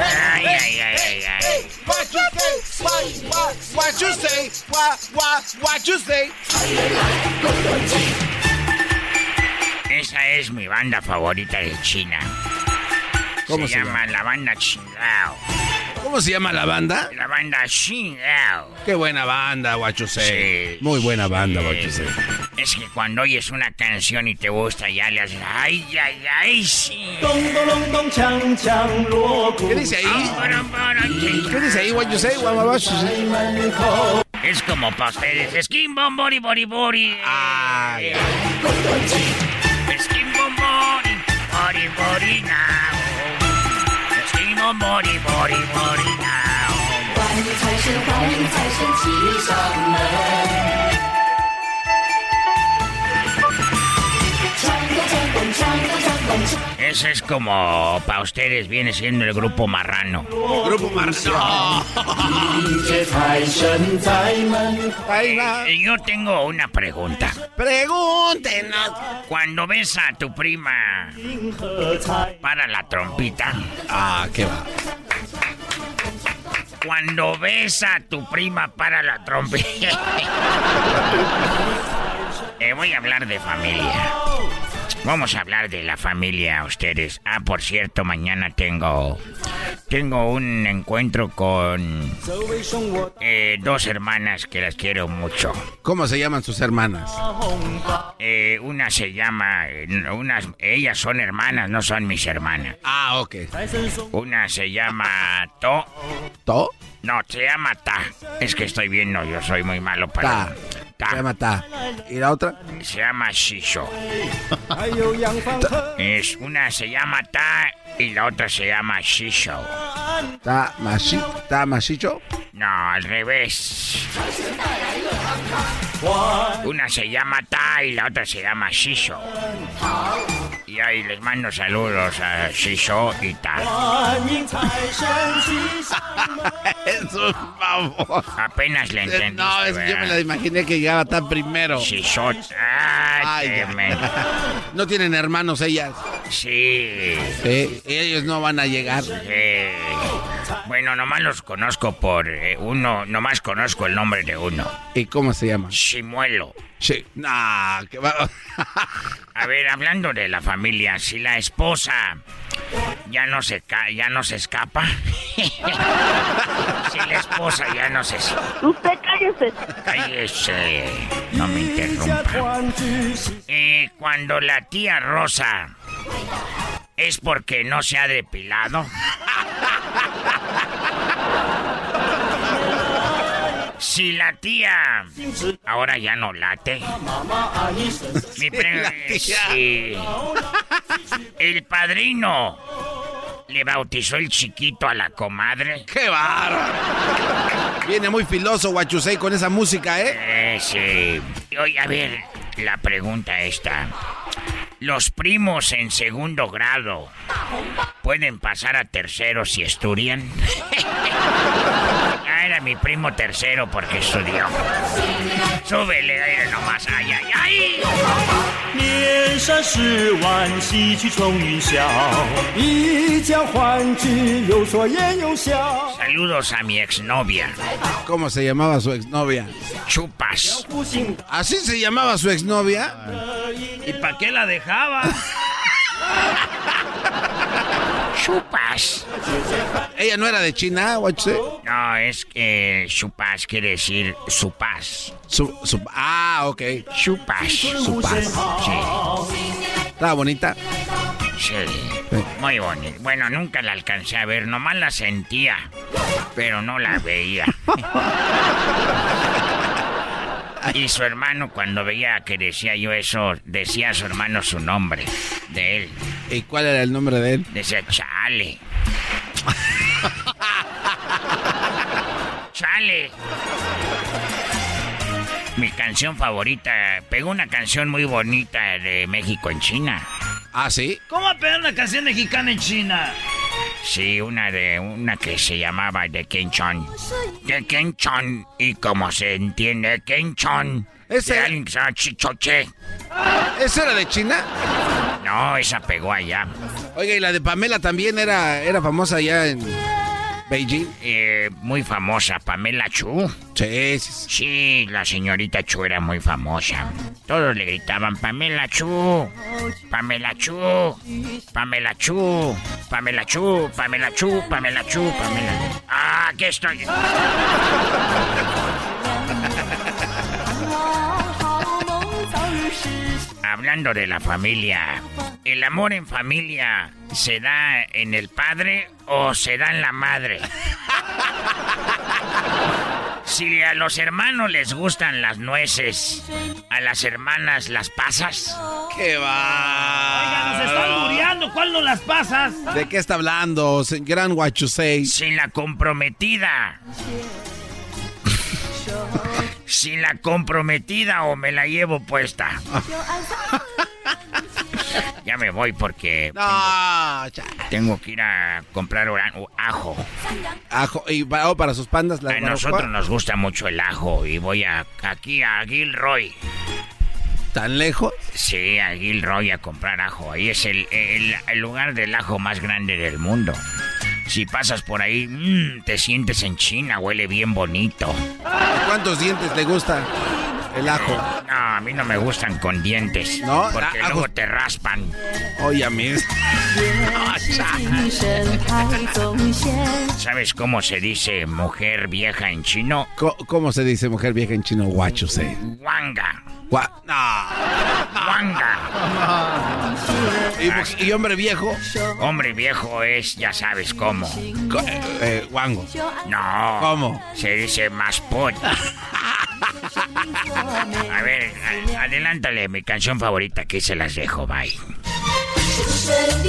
Ay, ay, ay, ay, ay. What you say? What, what, what you say? What, what, what you say? Esa es mi banda favorita de China. ¿Cómo se, se llama la banda Chingao. ¿Cómo se llama la banda? La banda Chingao. Qué buena banda, Guachusei. Sí, Muy buena banda, sí. Guachusei. Es que cuando oyes una canción y te gusta, ya le haces ay, ay, ay, sí. ¿Qué dice ahí? ¿Qué dice ahí? Guamabashusei. Es como para ustedes. Skin bom bori bori bori. Ay. Skin bom bori bori bori now. money 莉花。欢迎财神，欢迎财神，齐上门。Ese es como para ustedes viene siendo el grupo marrano. Grupo marrano. Yo tengo una pregunta. Pregúntenos. Cuando ves a tu prima para la trompita. Ah, qué va. Cuando ves a tu prima para la trompita. eh, voy a hablar de familia. Vamos a hablar de la familia, ustedes. Ah, por cierto, mañana tengo tengo un encuentro con eh, dos hermanas que las quiero mucho. ¿Cómo se llaman sus hermanas? Eh, una se llama, unas, ellas son hermanas, no son mis hermanas. Ah, ok. Una se llama To, ¿To? no, se llama Ta. Es que estoy viendo, yo soy muy malo para. Ta. Se llama Ta. ¿Y la otra? Se llama Shisho. Es una se llama Ta y la otra se llama Shisho. ¿Está masi, ¿Está masicho? No, al revés. Una se llama Ta y la otra se llama Shisho. Y ahí les mando saludos a Shisho y Ta. es un favor. Apenas le entendí. No, es que yo me la imaginé que llegaba tan primero. Shisho Ay, Ay, ¿No tienen hermanos ellas? Sí. ¿Eh? Ellos no van a llegar. Eh, bueno, nomás los conozco por eh, uno, nomás conozco el nombre de uno. ¿Y cómo se llama? Chimuelo. Sí. Nah, que va. a ver, hablando de la familia, si la esposa ya no se ca ya no se escapa. si la esposa ya no se Usted cállese. Cállese. No me interrumpa. Eh, cuando la tía Rosa ¿Es porque no se ha depilado? Si la tía ahora ya no late. Mi pre si el padrino le bautizó el chiquito a la comadre. ¡Qué barro! Viene muy filoso Guachusei con esa música, ¿eh? Eh, sí. Oye, a ver, la pregunta esta. ¿Los primos en segundo grado pueden pasar a tercero si estudian? ah, era mi primo tercero porque estudió. Súbele, aire nomás. ¡Ay, ay, ay! 年少时玩戏曲冲云霄，一家欢聚，有说言有笑。 Saludos a mi exnovia, ¿Cómo se llamaba su exnovia? Chupas. 不幸 ¿Así se llamaba su exnovia? ¿Y para qué la dejaba? chupas. ¿Ella no era de China? No, es que chupas quiere decir. Su, su, ah, ok. Chupas. Supas. Sí, Estaba bonita. sí. Muy bonito. Bueno, nunca la alcancé a ver, nomás la sentía, pero no la veía. Y su hermano, cuando veía que decía yo eso, decía a su hermano su nombre de él. ¿Y cuál era el nombre de él? Decía, chale. chale. Mi canción favorita, pegó una canción muy bonita de México en China. Ah, sí. ¿Cómo pegar una canción mexicana en China? Sí, una de una que se llamaba de Kenchon. De Kenchon. Y como se entiende, que se llama Chichoche. ¿Esa era de China? No, esa pegó allá. Oiga, y la de Pamela también era, era famosa allá en Beijing. Eh, muy famosa, Pamela Chu. Sí, sí, sí. Sí, la señorita Chu era muy famosa. Todos le gritaban, Pamela Chu, Pamela Chu, Pamela Chu, Pamela Chu, Pamela Chu, Pamela Chu, Pamela. Ah, aquí estoy. Hablando de la familia, ¿el amor en familia se da en el padre o se da en la madre? Si a los hermanos les gustan las nueces, a las hermanas las pasas. ¡Qué Oiga, nos va! están muriendo. ¿Cuál no las pasas? ¿De qué está hablando, gran Guachusei? Sin la comprometida. Sin la comprometida o me la llevo puesta. Ya me voy porque No, tengo que ir a comprar ajo. ajo. Y oh, para sus pandas, la A nosotros nos gusta mucho el ajo y voy a, aquí a Gilroy. ¿Tan lejos? Sí, a Gilroy a comprar ajo. Ahí es el, el- el lugar del ajo más grande del mundo. Si pasas por ahí, mmm, te sientes en China, huele bien bonito. ¿Cuántos dientes te gustan? El ajo. No, a mí no me gustan con dientes. No, porque ah, ah, luego pues- te raspan. Oye, a mí. ¿Sabes cómo se dice mujer vieja en chino? ¿Cómo, se dice mujer vieja en chino? Guachuse. Wanga. Gua- no. Wanga. ¿Y, mu- y hombre viejo? Hombre viejo es, ya sabes cómo. Co- eh, eh, guango. No. ¿Cómo? Se dice más pot. A ver, a- adelántale mi canción favorita que se las dejo, bye. 神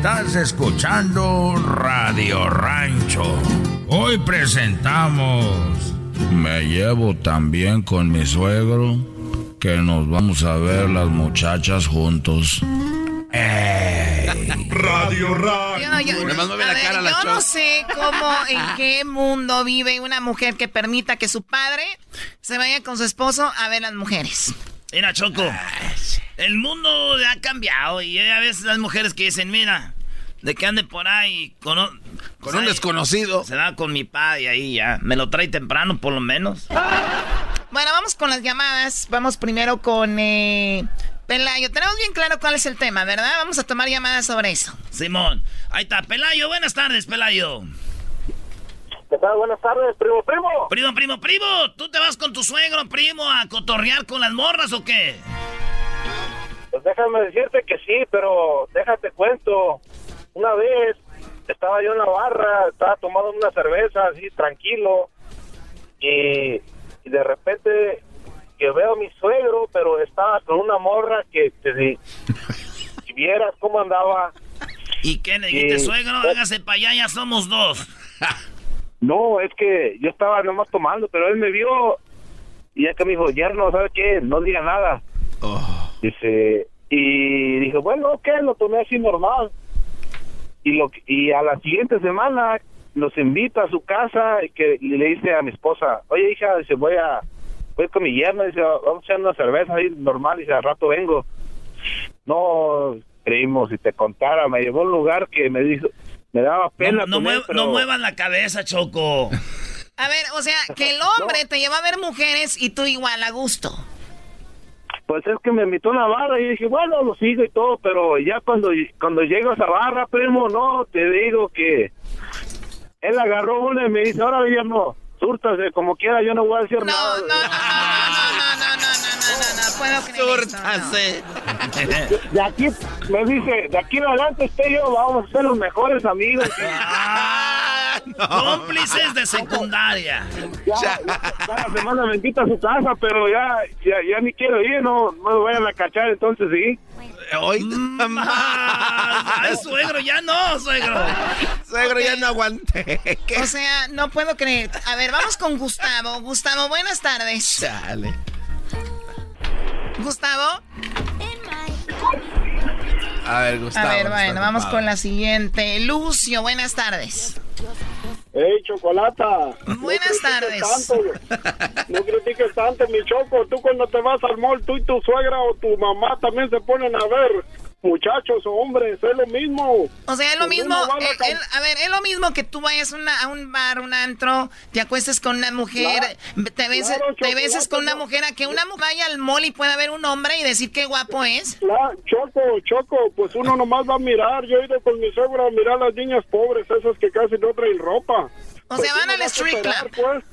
Estás escuchando Radio Rancho. Hoy presentamos. Me llevo tan bien con mi suegro que nos vamos a ver las muchachas juntos. Radio Rancho. Yo, yo- ver, la no sé cómo, en qué mundo vive una mujer que permita que su padre se vaya con su esposo a ver las mujeres. Mira, Choco. El mundo ha cambiado y hay a veces las mujeres que dicen, mira, de que ande por ahí con, o- Con un desconocido. Se da con mi padre y ahí ya. Me lo trae temprano, por lo menos. Bueno, vamos con las llamadas. Vamos primero con eh, Pelayo. Tenemos bien claro cuál es el tema, ¿verdad? Vamos a tomar llamadas sobre eso. Simón. Ahí está, Pelayo. Buenas tardes, Pelayo. ¿Qué tal? Buenas tardes, primo, primo. Primo, primo, primo. ¿Tú te vas con tu suegro, primo, a cotorrear con las morras o qué? Pues déjame decirte que sí, pero déjate cuento. Una vez estaba yo en la barra, estaba tomando una cerveza así tranquilo y, y de repente que veo a mi suegro, pero estaba con una morra que si vieras cómo andaba, ¿Y qué le dijiste, Eh, suegro? Hágase para allá, ya somos dos. No, es que yo estaba nomás tomando, pero él me vio y ya que me dijo, yerno, ¿sabe qué? No diga nada. Oh. Dice, y dije, bueno, ok, lo tomé así normal. Y, lo, y a la siguiente semana nos invita a su casa y, que, y le dice a mi esposa, oye hija, dice, voy a, voy con mi yerno, dice, vamos a echar una cerveza ahí normal, dice, al rato vengo. No creímos, si te contara, me llevó a un lugar que me dijo, me daba pena. No, no, él, pero- no muevan la cabeza, Choco. A ver, o sea, que el hombre te lleva a ver mujeres y tú igual a gusto. Pues es que me invitó a una barra y dije, bueno, lo sigo y todo, pero ya cuando, cuando llego a esa barra, primo, no, te digo que él agarró una y me dice, ahora no, súrtase como quiera, yo no voy a decir nada. No, no, no, no, no, no, no, no, no, puedo creer esto, no. De aquí, me dice, de aquí en adelante usted y yo vamos a ser los mejores amigos. Cómplices de secundaria. Ya, cada semana me invita a su casa, pero ya, ya, ya ni quiero ir, no, no me vayan a cachar, entonces sí. Hoy, Ay, suegro, ya no, suegro. Suegro, ya no aguanté. O sea, no puedo creer. A ver, vamos con Gustavo. Gustavo, buenas tardes. Chale. Gustavo. A ver, Gustavo. A ver, bueno, vamos con la siguiente. Lucio, buenas tardes. ¡Ey, Chocolata! Buenas tardes. No critiques tanto, mi Choco. Tú cuando te vas al mall, tú y tu suegra o tu mamá también se ponen a ver muchachos o hombres. Es lo mismo. O sea, es lo Pues mismo, a eh, a ver, es lo mismo que tú vayas una- a un bar, un antro, te acuestes con una mujer, te beses, claro, te beses con una mujer, a que una mujer vaya al mall y pueda ver un hombre y decir qué guapo es. Choco, Choco, pues uno nomás va a mirar. Yo he ido con mi suegra a mirar a las niñas pobres, esas que casi no traen ropa. O Pues sea, van uno al street club. Pues.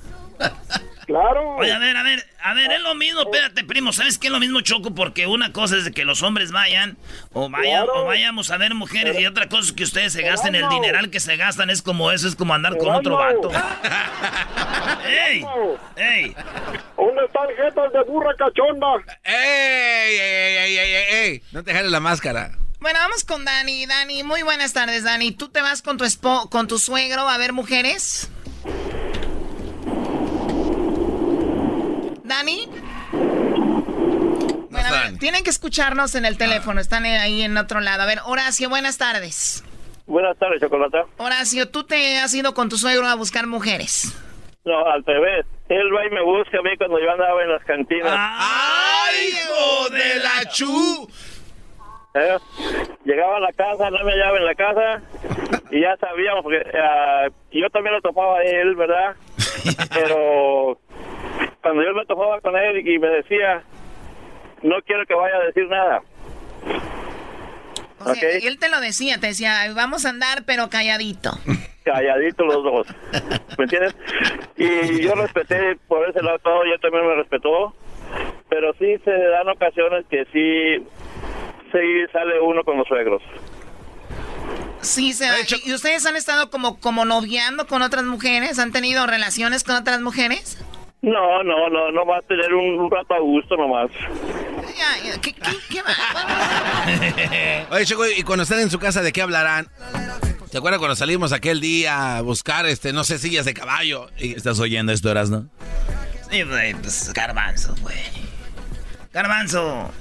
Claro. Oye, a ver, a ver, a ver, es lo mismo, espérate, primo, ¿sabes qué es lo mismo, Choco? Porque una cosa es de que los hombres vayan, o vayan, Claro. o vayamos a ver mujeres, y otra cosa es que ustedes se gasten el dineral que se gastan, es como eso, es como andar con otro vato. ¡Ey! ¡Ey! ¿Dónde están jetas de burra cachonda? ¡Ey, ey, ey, ey, ey, ey! No te jales la máscara. Bueno, vamos con Dani. Dani, muy buenas tardes, Dani. ¿Tú te vas con tu espo con tu suegro a ver mujeres? ¿Dani? Bueno, a ver, tienen que escucharnos en el teléfono, están ahí en otro lado. A ver, Horacio, buenas tardes. Buenas tardes, Chocolata. Horacio, ¿tú te has ido con tu suegro a buscar mujeres? No, al revés. Él va y me busca a mí cuando yo andaba en las cantinas. ¡Ay, hijo de la chu! ¿eh? Llegaba a la casa, no me hallaba en la casa y ya sabíamos, porque ah, yo también lo topaba a él, ¿verdad? Pero cuando yo me topaba con él y me decía, no quiero que vaya a decir nada. O sea, él te lo decía, te decía, "Ay, vamos a andar, pero calladito. Calladitos los dos, ¿me entiendes? Y yo respeté por ese lado todo, ella también me respetó, pero sí se dan ocasiones que sí, sí sale uno con los suegros. Sí, se va. ¿Y ustedes han estado como, como noviando con otras mujeres? ¿Han tenido relaciones con otras mujeres? No, no, no, no va a tener un, un rato a gusto nomás. Ya, ya, ¿qué, qué, qué va? Oye, Choco, y cuando están en su casa, ¿de qué hablarán? ¿Te acuerdas cuando salimos aquel día a buscar, este, no sé, sillas de caballo? Y- ¿Estás oyendo esto, Erasno? Sí, güey, pues garbanzo, güey. Garbanzo,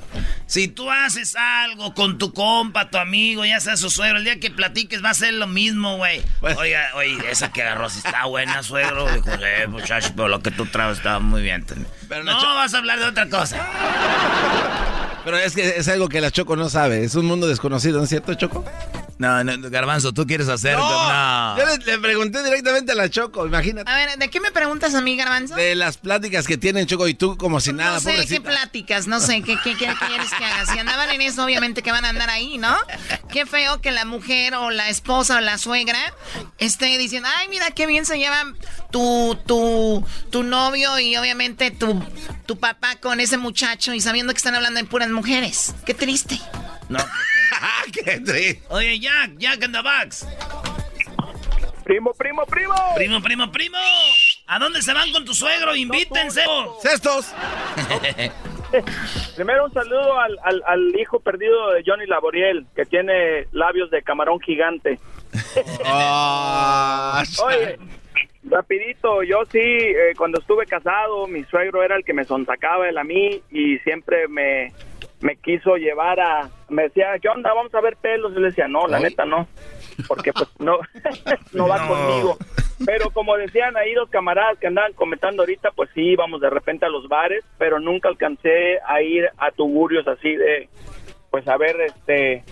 si tú haces algo con tu compa, tu amigo, ya sea su suegro, el día que platiques va a ser lo mismo, güey. Pues- Oiga, oye, esa que agarró si está buena, suegro. Dijo, eh, muchacho, pero lo que tú traes estaba muy bien. también". Pero no, Nacho- vas a hablar de otra cosa. Pero es que es algo que la Choco no sabe. Es un mundo desconocido, ¿no es cierto, Choco? No, no, Garbanzo, tú quieres hacer... No. Yo le, le pregunté directamente a la Choco, imagínate. A ver, ¿de qué me preguntas a mí, Garbanzo? De las pláticas que tienen Choco y tú como si nada, no sé qué pláticas, no sé, ¿qué, qué, qué quieres que haga? Si andaban en eso, obviamente que van a andar ahí, ¿no? Qué feo que la mujer o la esposa o la suegra esté diciendo, ay, mira qué bien se llevan tu, tu, tu novio y obviamente tu, tu papá con ese muchacho y sabiendo que están hablando de puras mujeres. Qué triste. No. ¡Qué triste! Oye, Jack, Jack in the box. Primo, primo, primo. Primo, primo, primo. ¿A dónde se van con tu suegro? Invítense. ¡Cestos! Primero un saludo al, al, al hijo perdido de Johnny Laboriel, que tiene labios de camarón gigante. Oh, Oye, rapidito, yo sí, eh, cuando estuve casado, mi suegro era el que me sonsacaba él a mí y siempre me, me quiso llevar a... Me decía, ¿qué onda? Vamos a ver pelos. Y le decía, no, la neta no, porque pues no, no va No. conmigo. Pero como decían ahí dos camaradas que andaban comentando ahorita, pues sí, íbamos de repente a los bares, pero nunca alcancé a ir a tugurios así de, pues a ver, este,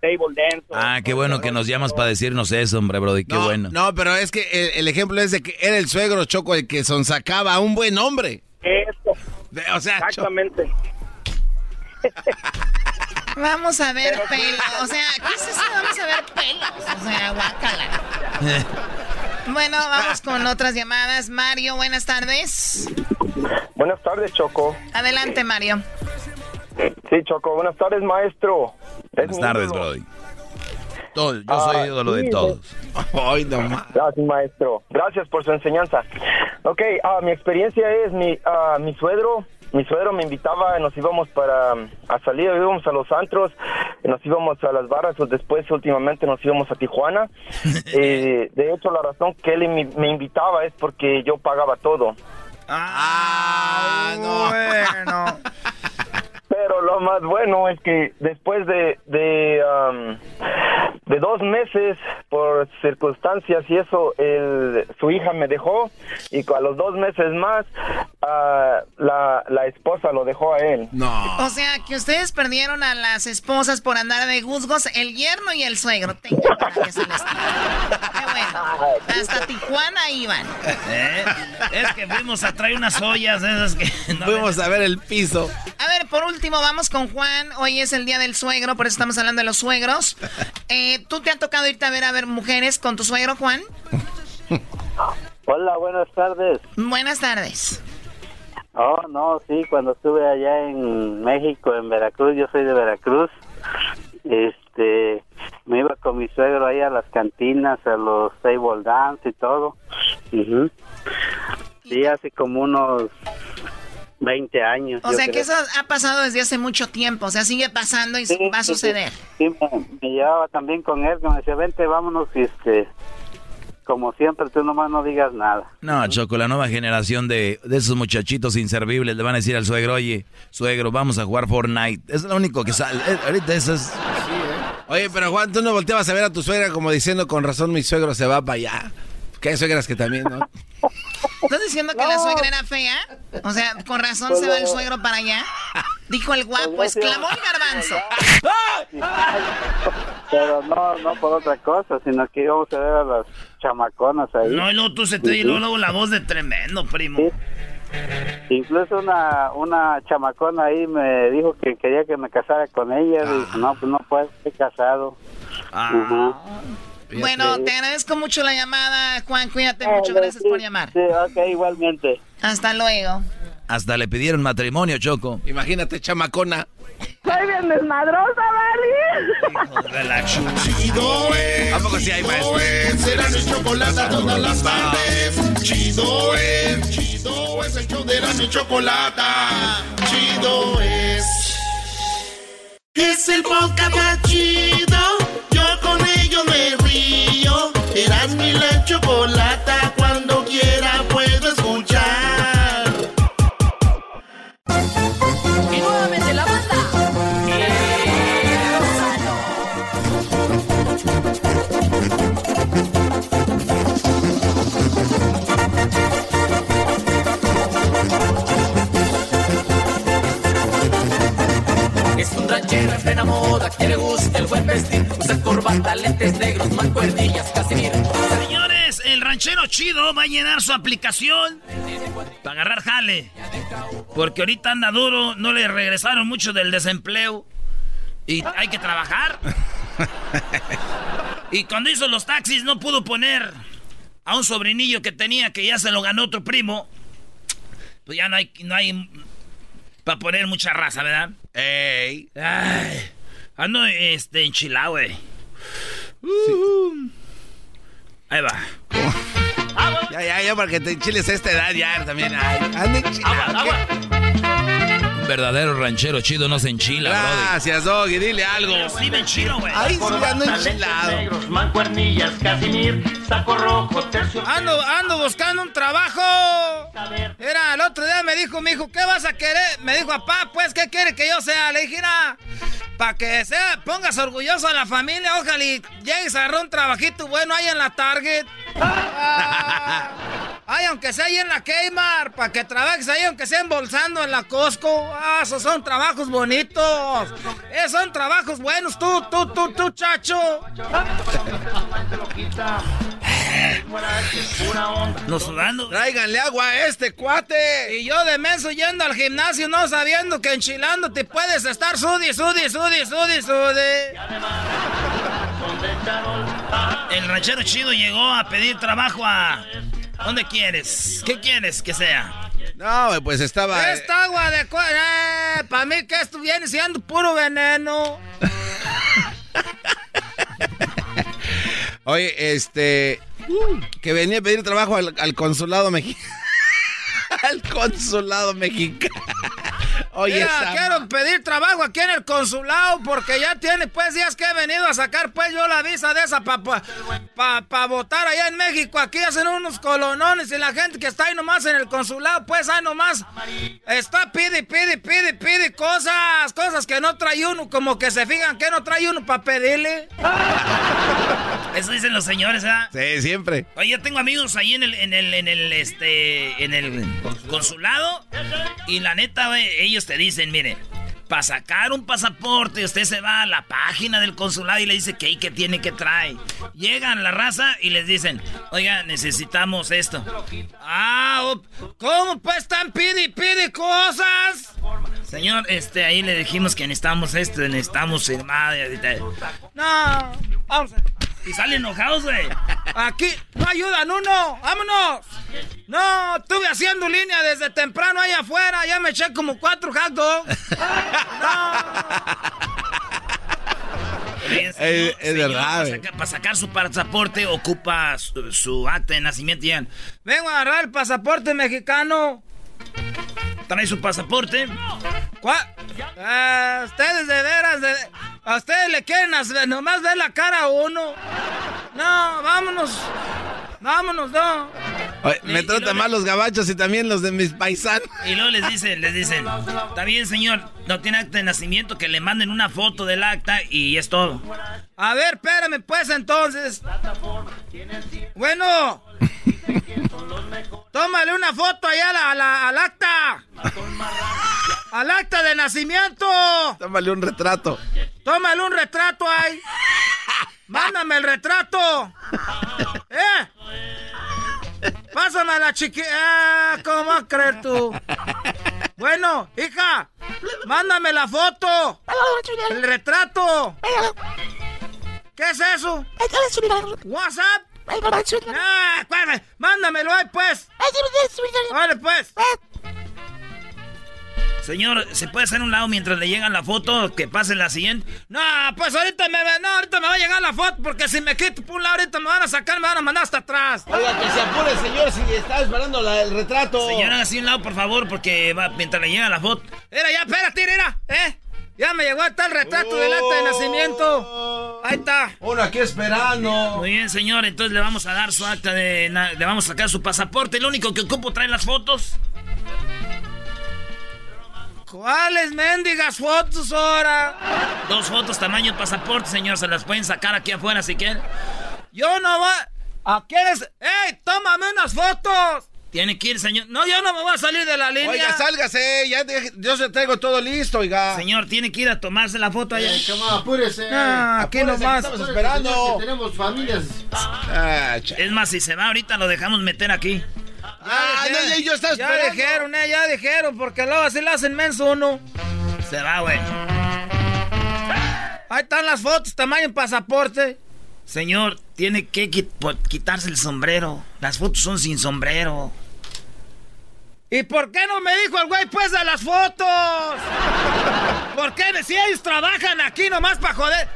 table dance. Ah, qué bueno que nos llamas para decirnos eso, hombre, Brody, qué no, bueno. No, pero es que el, el ejemplo es de que era el suegro Choco el que sonsacaba a un buen hombre. Eso. O sea, Exactamente. Vamos a ver pelos. O sea, ¿qué es eso? Vamos a ver pelos. O sea, guácala. Bueno, vamos con otras llamadas. Mario, buenas tardes. Buenas tardes, Choco. Adelante, Mario. Sí, Choco, buenas tardes, maestro. Es Buenas tardes. Brody. Todo- yo soy Ah, ídolo de todos. Ay, no más. Gracias, maestro. Gracias por su enseñanza. Ok, ah, mi experiencia es mi, ah, mi suegro. Mi suegro me invitaba, nos íbamos para a salir, íbamos a los antros, nos íbamos a las barras, o después últimamente nos íbamos a Tijuana. Eh, de hecho, la razón que él me, me invitaba es porque yo pagaba todo. Ah, no. Bueno. Pero lo más bueno es que después de, de, um, de dos meses, por circunstancias y eso, el, su hija me dejó y a los dos meses más, ah, la, la esposa lo dejó a él. No. O sea, que ustedes perdieron a las esposas por andar de guzgos, el yerno y el suegro. Para que se les quite. Qué bueno. Hasta Tijuana iban. ¿Eh? Es que fuimos a traer unas ollas esas que... no Fuimos a ver el piso. A ver, por último, vamos con Juan. Hoy es el día del suegro, por eso estamos hablando de los suegros. Eh, ¿Tú te ha tocado irte a ver a ver mujeres con tu suegro, Juan? Hola, buenas tardes. Buenas tardes. Oh, no, sí, cuando estuve allá en México, en Veracruz, yo soy de Veracruz, este, me iba con mi suegro ahí a las cantinas, a los table dance y todo. Ujú. Sí, hace como unos 20 años. O sea que eso ha pasado desde hace mucho tiempo. O sea, sigue pasando y Sí, va a sí. suceder. Sí, me, me llevaba también con él, que me decía, vente, vámonos, y este, como siempre, tú nomás no digas nada. No, Choco, la nueva generación de, de esos muchachitos inservibles le van a decir al suegro, oye, suegro, vamos a jugar Fortnite. Es lo único que sale. Eh, Ahorita eso es... Oye, pero Juan, tú no volteabas a ver a tu suegra como diciendo con razón mi suegro se va para allá. Que hay suegras que también, ¿no? ¿Estás diciendo que la suegra era fea? O sea, con razón Pues se va no. el suegro para allá. Dijo el guapo, Pues no, sí. exclamó el garbanzo. Pero no, no por otra cosa, sino que íbamos a ver a las chamaconas ahí. No, y luego tú se te dio luego la voz de tremendo, primo. Incluso una, una chamacona ahí me dijo que quería que me casara con ella. Dije, no, pues no puedo, estoy casado. Bueno, te agradezco mucho la llamada, Juan. Cuídate mucho. Gracias por llamar. Sí, ok, igualmente. Hasta luego. Hasta le pidieron matrimonio, Choco. Imagínate, chamacona. Soy bien desmadrosa, Vali. Chido es. ¿A poco sí hay, maestro? Será mi chocolate todas las tardes. Chido es. Chido es el show de la mi chocolate. Chido es. Es el podcast más chido. Moda que le gusta el buen vestir. Usa corbata, lentes negros, mancuernillas, casimiro. Señores, el ranchero chido va a llenar su aplicación para agarrar jale. Porque ahorita anda duro, no le regresaron mucho del desempleo. Y hay que trabajar. Y cuando hizo los taxis no pudo poner a un sobrinillo que tenía que ya se lo ganó otro primo. Pues ya no hay, no hay para poner mucha raza, ¿verdad? Ey. Ay, ando este, enchilado, güey. Uh. Ahí va. Ya, ya, ya, para que te enchiles a esta edad ya también. Ay, anda enchilado, verdadero ranchero chido no se enchila, Gracias, Doggy, dile algo. sí me enchilo, güey. Ahí sí ando enchilado. Negros, mancuernillas, casimir, saco rojo, tercio. Ando, ando buscando un trabajo. Era, el otro día me dijo mi hijo, ¿qué vas a querer? Me dijo, papá, pues, ¿qué quiere que yo sea? Le dije, para que sea, pongas orgulloso a la familia, ojalá y llegues a agarrar un trabajito bueno ahí en la Target. Ah, ay, aunque sea ahí en la Kmart, para que trabajes ahí, aunque sea embolsando en la Costco. Ah, esos son trabajos bonitos. Esos son trabajos buenos, tú, tú, tú, tú, chacho. No sudando. Tráiganle agua a este cuate. Y yo de menso yendo al gimnasio no sabiendo que enchilando te puedes estar sudi, sudi, sudi, sudi, sudi. El ranchero chido llegó a pedir trabajo a... ¿Dónde quieres? ¿Qué quieres que sea? No, pues estaba... Esta agua de... Eh, Para mí que esto viene siendo puro veneno. Oye, este... Que venía a pedir trabajo al, consulado mexicano. al consulado mexicano. Oye, Mira, quiero pedir trabajo aquí en el consulado porque ya tiene pues días que he venido a sacar pues yo la visa de esa para pa, pa, votar allá en México. Aquí hacen unos colonones y la gente que está ahí nomás en el consulado pues ahí nomás está pide, pide, pide, pide cosas, cosas que no trae uno, como que se fijan que no trae uno para pedirle. Eso dicen los señores, ¿verdad? Sí, siempre. Oye, yo tengo amigos ahí en el, en el, en el, este, en el consulado y la neta, ellos te dicen, mire, para sacar un pasaporte usted se va a la página del consulado y le dice que hay que tiene que traer. Llegan la raza y les dicen, oiga, necesitamos esto. Ah, ¿cómo pues están pide pide cosas? Señor, este, ahí le dijimos que necesitamos esto, necesitamos firmada. No, vamos a... Y salen enojados, güey. Aquí no ayudan uno. ¡Vámonos! No, estuve haciendo línea desde temprano ahí afuera. Ya me eché como cuatro hot dogs. Es, verdad. Para sacar, su pasaporte ocupa su, acta de nacimiento. Y Vengo a agarrar el pasaporte mexicano. ¿Trae su pasaporte? ¿Cuál? Ah, ustedes de veras, a ustedes le quieren nomás ver la cara a uno. No, vámonos. Vámonos, no. me tratan mal los gabachos y también los de mis paisanos. Y luego les dicen, les dicen, está bien, señor, no tiene acta de nacimiento, que le manden una foto del acta y es todo. A ver, espérame, pues entonces. Bueno. Tómale una foto allá a la, al acta. Al acta de nacimiento. Tómale un retrato. Tómale un retrato ahí. Mándame el retrato. ¿Eh? Pásame a la chiquita. Ah, ¿Cómo vas a creer tú? Bueno, hija, mándame la foto. El retrato. ¿Qué es eso? WhatsApp. Ah, mándamelo ahí, pues. Vale, pues. Señor, ¿se puede hacer un lado mientras le llega la foto? Que pase la siguiente. No, pues ahorita me, no, ahorita me va a llegar la foto porque si me quito por un lado ahorita me van a sacar, me van a mandar hasta atrás. Oiga, que se apure, señor, si está esperando el retrato. Señor, así un lado, por favor, porque va, mientras le llega la foto. Era, ya, espérate, mira, ¿eh? Ya me llegó hasta el retrato del acta de nacimiento. Ahí está. Uno aquí esperando. Muy bien, señor. Entonces le vamos a dar su acta de. Le vamos a sacar su pasaporte. Lo único que ocupo trae las fotos. ¿Cuáles mendigas fotos ahora? Dos fotos tamaño pasaporte, señor. Se las pueden sacar aquí afuera si quieren. Yo no voy. ¿A quieres? ¡Ey! ¡Tómame unas fotos! Tiene que ir, señor. No, yo no me voy a salir de la línea. Oiga, sálgase. Ya yo se traigo todo listo, oiga. Señor, tiene que ir a tomarse la foto allá. Eh, apúrese. Ah, aquí nomás. Estamos esperando. tenemos familias. Ah, es más, si se va ahorita lo dejamos meter aquí. Ah, no, ya, yo estaba Ya dijeron, eh, ya dijeron, porque luego así le hacen menso uno. Se va, güey. Ahí están las fotos, tamaño pasaporte. Señor, tiene que quitarse el sombrero. Las fotos son sin sombrero. ¿Y por qué no me dijo el güey pues de las fotos? ¿Por qué? Si ellos trabajan aquí nomás para joder.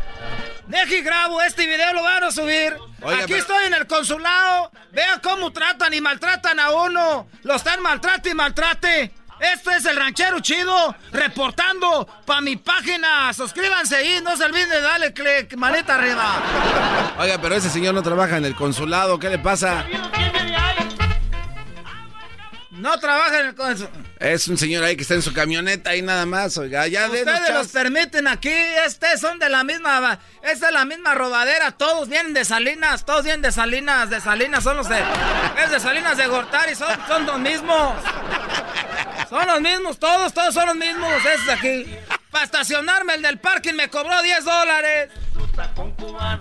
Deje y grabo, este video lo van a subir. Aquí estoy en el consulado. Vean cómo tratan y maltratan a uno. Lo están maltrate y maltrate. Esto es el ranchero chido reportando para mi página. Suscríbanse ahí, no se olviden de darle click, manita arriba. Oiga, pero ese señor no trabaja en el consulado, ¿qué le pasa? No trabaja en el. Es un señor ahí que está en su camioneta y nada más, oiga, ya de Ustedes los permiten aquí, este son de la misma, esta es la misma robadera, todos vienen de Salinas, todos vienen de Salinas, de Salinas, son los de, es de Salinas de Gortari, son, son los mismos. Son los mismos, todos, todos son los mismos, esos aquí. Para estacionarme, el del parking me cobró 10 dólares.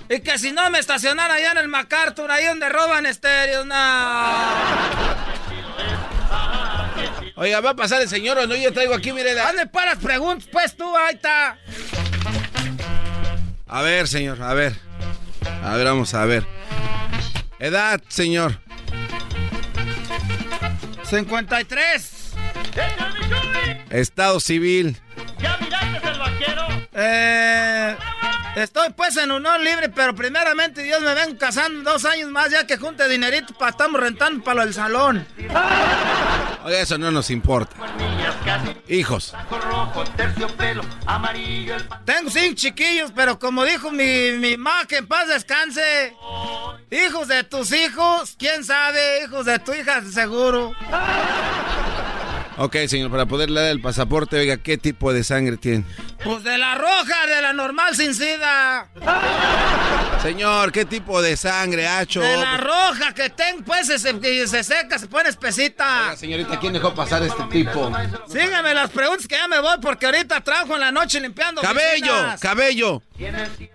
Y que si no me estacionara allá en el MacArthur, ahí donde roban estéreos, no. Oiga, ¿va a pasar el señor o no? Yo traigo aquí, mire. La... ¿Dónde paras preguntas? Pues tú, ahí está. A ver, señor, a ver. A ver, vamos a ver. Edad, señor. 53. Estado civil. ¿Ya miraste el vaquero? Eh, estoy pues en unión libre, pero primeramente Dios me ven casando dos años más ya que junte dinerito para estamos rentando para lo del salón. Eso no nos importa. Hijos. Tengo cinco chiquillos, pero como dijo mi, mi mamá, que en paz descanse. Hijos de tus hijos, quién sabe, hijos de tu hija, seguro. Ok, señor, para poder leer el pasaporte, oiga, ¿qué tipo de sangre tiene? Pues de la roja, de la normal sin sida. Señor, ¿qué tipo de sangre ha hecho? De la roja que tengo, pues se, se, se seca, se pone espesita. Oiga, señorita, ¿quién dejó pasar este tipo? Sígueme las preguntas que ya me voy porque ahorita trabajo en la noche limpiando Cabello, oficinas. cabello.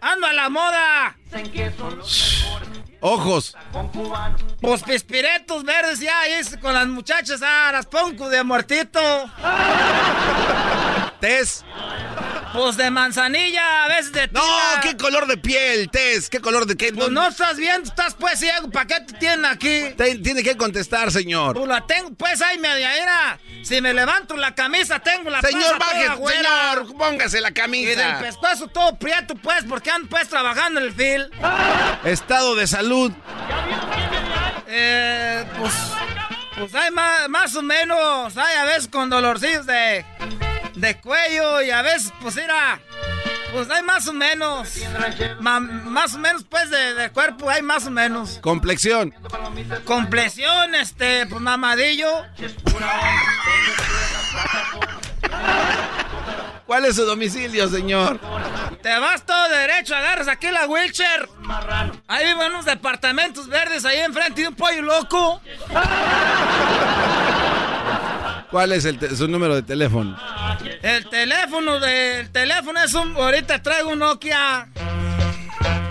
Ando a la moda. Ojos. Pues pispiretos verdes ya ahí con las muchachas, ah, las pongo de muertito. Tez. Pues de manzanilla, a veces de No, ¿qué color de piel, Tez? ¿Qué color de qué? Pues no estás viendo, estás pues ciego, ¿para qué te tienen aquí? Te- tiene que contestar, señor. Pues la tengo, pues ahí media era. Si me levanto la camisa, tengo la Señor, baje, señor, póngase la Y del camisa. pescuezo todo prieto, pues, porque ando pues trabajando en el fil. Estado de salud. Eh, pues, pues hay más, más o menos, hay a veces con dolorcillos de, de cuello y a veces, pues mira, pues hay más o menos, ma- más o menos pues de, de cuerpo, hay más o menos. Complexión. Complexión, este, pues mamadillo. ¿Cuál es su domicilio, señor? Te vas todo derecho, agarras aquí la wheelchair. Ahí viven unos departamentos verdes ahí enfrente de un pollo loco. ¿Cuál es el su número de teléfono? El teléfono del teléfono es un. Ahorita traigo un Nokia.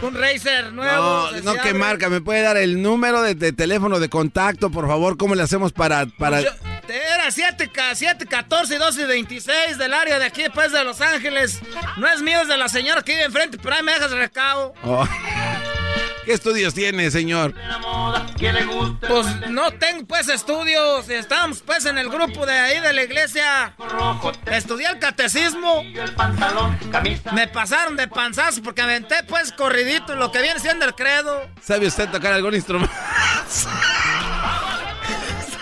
Un Razer nuevo. No, no, ¿qué marca? ¿Me puede dar el número de, de teléfono de contacto, por favor? ¿Cómo le hacemos para...? para... Yo- era 7, 7, 14, 12 y 26 del área de aquí, pues de Los Ángeles. No es mío, es de la señora que vive enfrente, pero ahí me dejas recado. Oh. ¿Qué estudios tiene, señor? Pues no tengo pues estudios. Estamos pues en el grupo de ahí de la iglesia. Estudié el catecismo. Me pasaron de panzazo porque aventé pues corridito lo que viene siendo el credo. ¿Sabe usted tocar algún instrumento?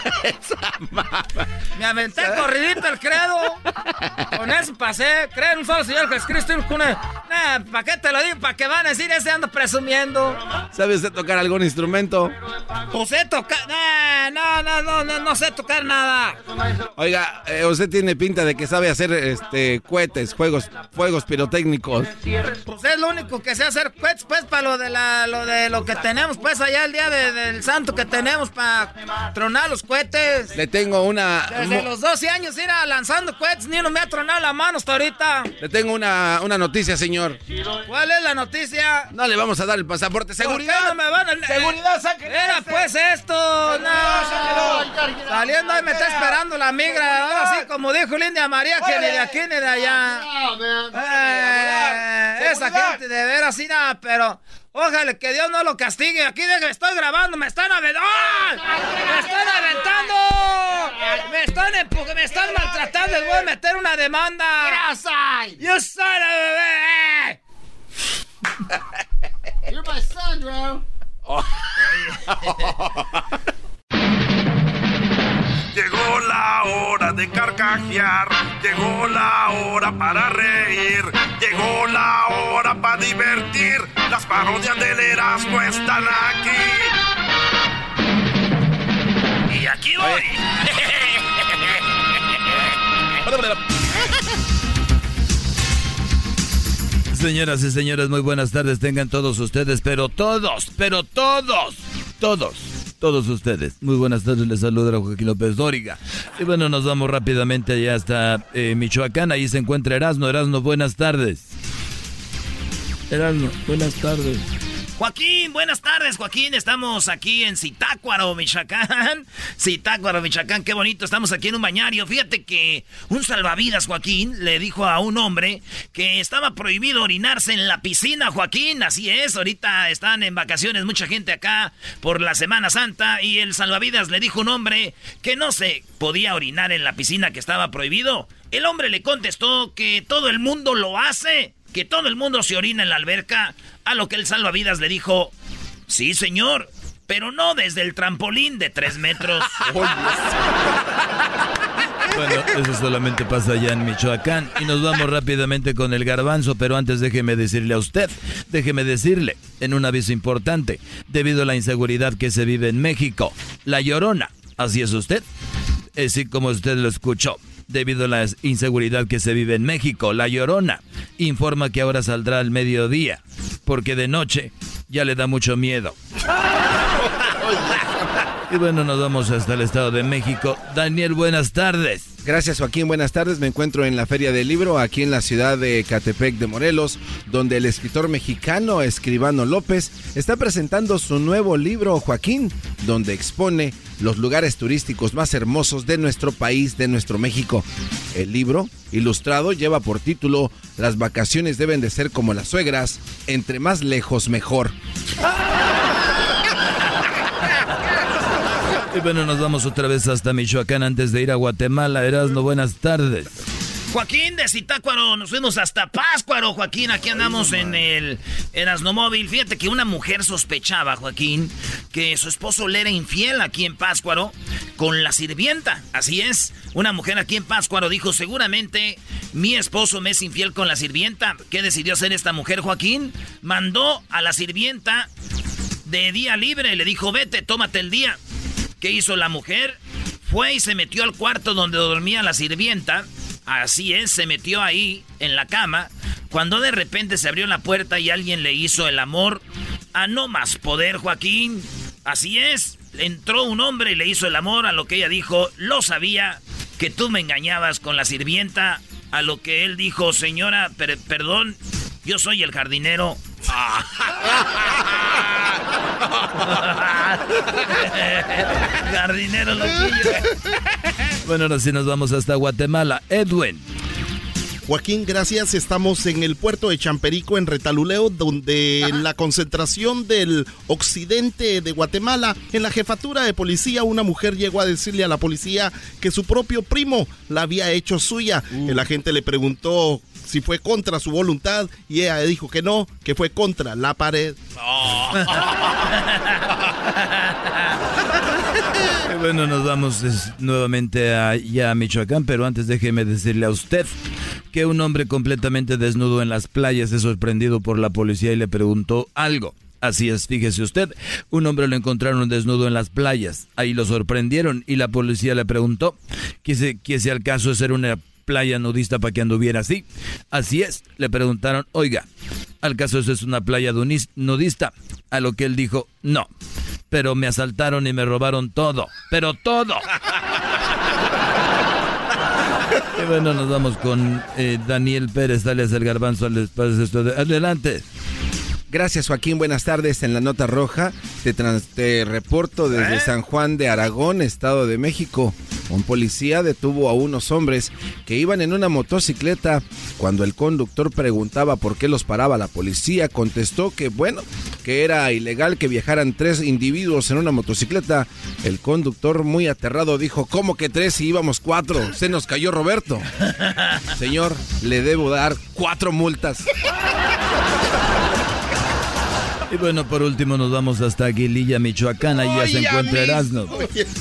Me aventé corridito el credo. Con eso pasé. Creo en un solo Señor Jesucristo. una- ¿Para qué te lo digo? ¿Para qué van a decir ese ando presumiendo? ¿Sabe usted tocar algún instrumento? Pues sé tocar. Nah, no, no, no, no, no sé tocar nada. Oiga, eh, usted tiene pinta de que sabe hacer este cohetes, juegos, fuegos pirotécnicos. Pues es lo único que sé hacer, pues, pues, para lo de la, lo de lo que tenemos, pues, allá el día de- del santo que tenemos para tronar los cohetes. Le tengo una... Desde los 12 años ir a lanzando cohetes, ni uno me ha tronado la mano hasta ahorita. Le tengo una, una noticia, señor. ¿Cuál es la noticia? No le vamos a dar el pasaporte. ¿Por qué ¡Seguridad! no me van a... ¡Seguridad, saquen Era pues esto, no. Saliendo ahí me está esperando la migra, ahora sí, como dijo Lindia María, que ni de aquí ni de allá. Eh, esa gente de veras, sí, nada, pero ojalá que Dios no lo castigue. Aquí estoy grabando, me están aventando. ¡Me están aventando! Me están empu- me están maltratando, les voy a meter una demanda. ¡You son of a bebé! You're my son, bro. parodias del Erasmo están aquí. Y aquí voy. Señoras y señores, muy buenas tardes tengan todos ustedes, pero todos, pero todos, todos, todos ustedes. Muy buenas tardes, les saluda Joaquín López Dóriga. Y bueno, nos vamos rápidamente allá hasta eh, Michoacán, ahí se encuentra Erasno. Erasno, buenas tardes. Buenas tardes. Joaquín, buenas tardes, Joaquín. Estamos aquí en Zitácuaro, Michoacán. Zitácuaro, Michoacán, qué bonito. Estamos aquí en un bañario. Fíjate que un salvavidas, Joaquín, le dijo a un hombre que estaba prohibido orinarse en la piscina, Joaquín. Así es, ahorita están en vacaciones mucha gente acá por la Semana Santa y el salvavidas le dijo a un hombre que no se podía orinar en la piscina que estaba prohibido. El hombre le contestó que todo el mundo lo hace que todo el mundo se orina en la alberca, a lo que el salvavidas le dijo, sí señor, pero no desde el trampolín de tres metros. Bueno, eso solamente pasa allá en Michoacán. Y nos vamos rápidamente con el garbanzo, pero antes déjeme decirle a usted, déjeme decirle, en un aviso importante, debido a la inseguridad que se vive en México, la llorona, así es usted, así como usted lo escuchó, debido a la inseguridad que se vive en México. La Llorona informa que ahora saldrá al mediodía, porque de noche ya le da mucho miedo. Y bueno, nos vamos hasta el Estado de México. Daniel, buenas tardes. Gracias Joaquín, buenas tardes. Me encuentro en la Feria del Libro, aquí en la ciudad de Catepec de Morelos, donde el escritor mexicano Escribano López está presentando su nuevo libro Joaquín, donde expone los lugares turísticos más hermosos de nuestro país, de nuestro México. El libro, ilustrado, lleva por título Las vacaciones deben de ser como las suegras, entre más lejos mejor. Y bueno, nos vamos otra vez hasta Michoacán antes de ir a Guatemala. Erasno, buenas tardes. Joaquín de Zitácuaro, nos fuimos hasta Páscuaro, Joaquín. Aquí andamos en el Erasnomóvil. Fíjate que una mujer sospechaba, Joaquín, que su esposo le era infiel aquí en Páscuaro con la sirvienta. Así es, una mujer aquí en Páscuaro dijo, seguramente mi esposo me es infiel con la sirvienta. ¿Qué decidió hacer esta mujer, Joaquín? Mandó a la sirvienta de día libre. Le dijo, vete, tómate el día. ¿Qué hizo la mujer? Fue y se metió al cuarto donde dormía la sirvienta. Así es, se metió ahí, en la cama, cuando de repente se abrió la puerta y alguien le hizo el amor a no más poder, Joaquín. Así es, entró un hombre y le hizo el amor a lo que ella dijo, lo sabía, que tú me engañabas con la sirvienta, a lo que él dijo, señora, perdón, yo soy el jardinero. jardinero loquillo. Bueno, ahora sí nos vamos hasta Guatemala. Edwin. Joaquín, gracias. Estamos en el puerto de Champerico, en Retaluleo, donde la concentración del occidente de Guatemala, en la jefatura de policía, una mujer llegó a decirle a la policía que su propio primo la había hecho suya. El agente le preguntó si fue contra su voluntad y ella dijo que no, que fue contra la pared. bueno, nos vamos nuevamente allá a Michoacán, pero antes déjeme decirle a usted que un hombre completamente desnudo en las playas es sorprendido por la policía y le preguntó algo. Así es, fíjese usted, un hombre lo encontraron desnudo en las playas, ahí lo sorprendieron y la policía le preguntó que si, que si al caso ser una playa nudista para que anduviera así. Así es, le preguntaron, oiga, ¿al caso eso es una playa nudista? A lo que él dijo, no, pero me asaltaron y me robaron todo, pero todo. y bueno, nos vamos con eh, Daniel Pérez, dale el garbanzo al espacio. Adelante. Gracias Joaquín, buenas tardes. En la nota roja te, reporto desde ¿Eh? San Juan de Aragón, Estado de México. Un policía detuvo a unos hombres que iban en una motocicleta. Cuando el conductor preguntaba por qué los paraba la policía, contestó que bueno, que era ilegal que viajaran tres individuos en una motocicleta. El conductor muy aterrado dijo, ¿cómo que tres si íbamos cuatro? Se nos cayó Roberto. Señor, le debo dar cuatro multas. Y bueno, por último nos vamos hasta Aguililla, Michoacán. Ahí ya se encuentra Erasmo.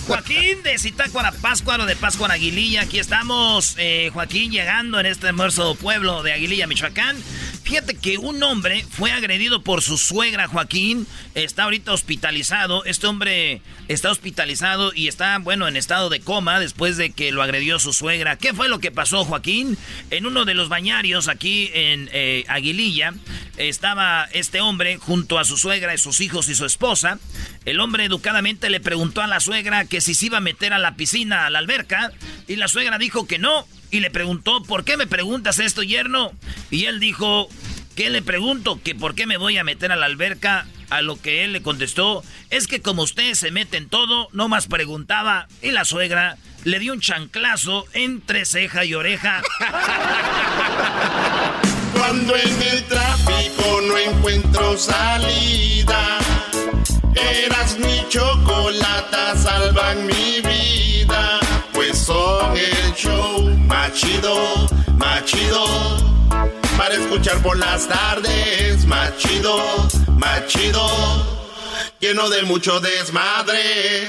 Joaquín de Zitácuara, Páscuaro de Páscuaro, Aguililla. Aquí estamos, eh, Joaquín, llegando en este hermoso pueblo de Aguililla, Michoacán. Fíjate que un hombre fue agredido por su suegra, Joaquín. Está ahorita hospitalizado. Este hombre está hospitalizado y está, bueno, en estado de coma después de que lo agredió su suegra. ¿Qué fue lo que pasó, Joaquín? En uno de los bañarios aquí en eh, Aguililla estaba este hombre junto a su suegra y sus hijos y su esposa. El hombre educadamente le preguntó a la suegra que si se iba a meter a la piscina, a la alberca, y la suegra dijo que no. Y le preguntó, ¿por qué me preguntas esto, yerno? Y él dijo, ¿qué le pregunto? Que por qué me voy a meter a la alberca. A lo que él le contestó, es que como ustedes se meten todo, no más preguntaba. Y la suegra le dio un chanclazo entre ceja y oreja. Cuando en el tráfico no encuentro salida, eras mi chocolata, salvan mi vida. Pues son el show machido, machido. Para escuchar por las tardes, machido, machido. Lleno de mucho desmadre.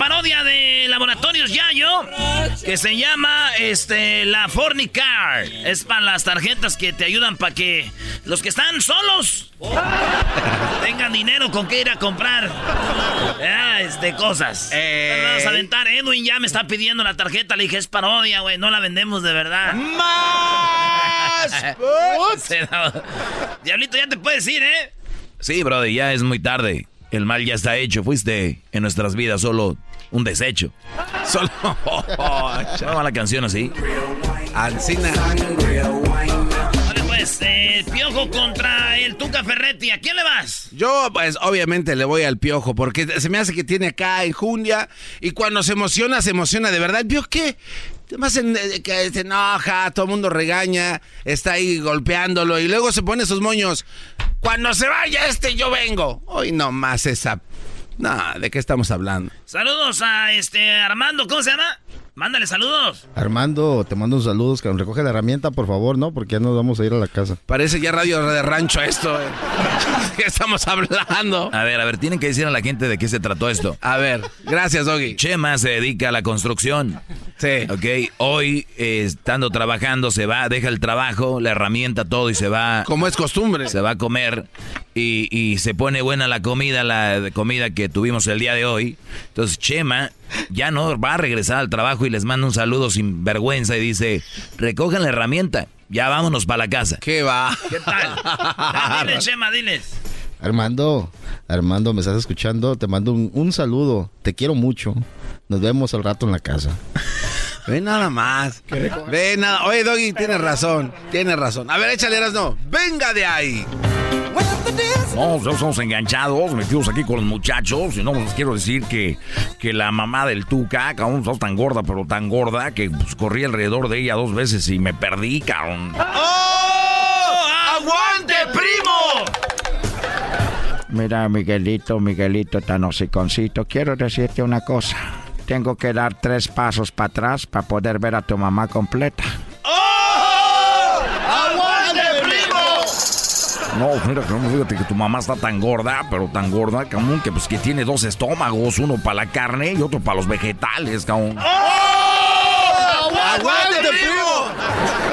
Parodia de Laboratorios Yayo, que se llama este la Fornicar. Es para las tarjetas que te ayudan para que los que están solos tengan dinero con que ir a comprar ah, este, cosas. Vamos a aventar. Edwin ya me está pidiendo la tarjeta. Le dije, es parodia, güey. No la vendemos de verdad. ¡Más! Diablito, ya te puedes ir, ¿eh? Sí, brother, ya es muy tarde. El mal ya está hecho. Fuiste en nuestras vidas solo un desecho. Solo. ¿Cómo va la canción así? Ancina. Vale, pues, eh, Piojo contra el Tuca Ferretti. ¿A quién le vas? Yo, pues, obviamente le voy al piojo, porque se me hace que tiene acá enjundia, y cuando se emociona, se emociona de verdad. ¿El piojo qué? Además, eh, que se enoja, todo el mundo regaña, está ahí golpeándolo, y luego se pone sus moños. Cuando se vaya este, yo vengo. Hoy no más esa. No, ¿de qué estamos hablando? Saludos a este Armando, ¿cómo se llama? Mándale saludos. Armando, te mando un saludos, que recoge la herramienta, por favor, ¿no? Porque ya nos vamos a ir a la casa. Parece ya radio de rancho esto. eh. ¿Qué estamos hablando? A ver, a ver, tienen que decir a la gente de qué se trató esto. A ver, gracias, Doggy. Chema se dedica a la construcción. Sí. Ok, hoy, eh, estando trabajando, se va, deja el trabajo, la herramienta, todo y se va. Como es costumbre. Se va a comer y, y se pone buena la comida, la comida que tuvimos el día de hoy. Entonces, Chema ya no va a regresar al trabajo y les manda un saludo sin vergüenza y dice: recojan la herramienta, ya vámonos para la casa. ¿Qué va? ¿Qué tal? Diles, Chema, diles. Armando, Armando, ¿me estás escuchando? Te mando un, un saludo. Te quiero mucho. Nos vemos al rato en la casa. Ve nada más. Ve nada. Oye, Doggy, tienes razón. Tienes razón. A ver, échale, no. Venga de ahí. No, nosotros estamos enganchados, metidos aquí con los muchachos. Y no, les quiero decir que, que la mamá del Tuca, cabrón, está tan gorda, pero tan gorda, que pues, corrí alrededor de ella dos veces y me perdí, cabrón. ¡Oh! ¡Aguante, primo! Mira, Miguelito, Miguelito tan hociconcito, quiero decirte una cosa. Tengo que dar tres pasos para atrás para poder ver a tu mamá completa. ¡Oh! ¡Aguante, primo! No, mira, fíjate que tu mamá está tan gorda, pero tan gorda, cabrón, que pues que tiene dos estómagos, uno para la carne y otro para los vegetales, cabrón. ¡Oh! ¡Aguante, primo!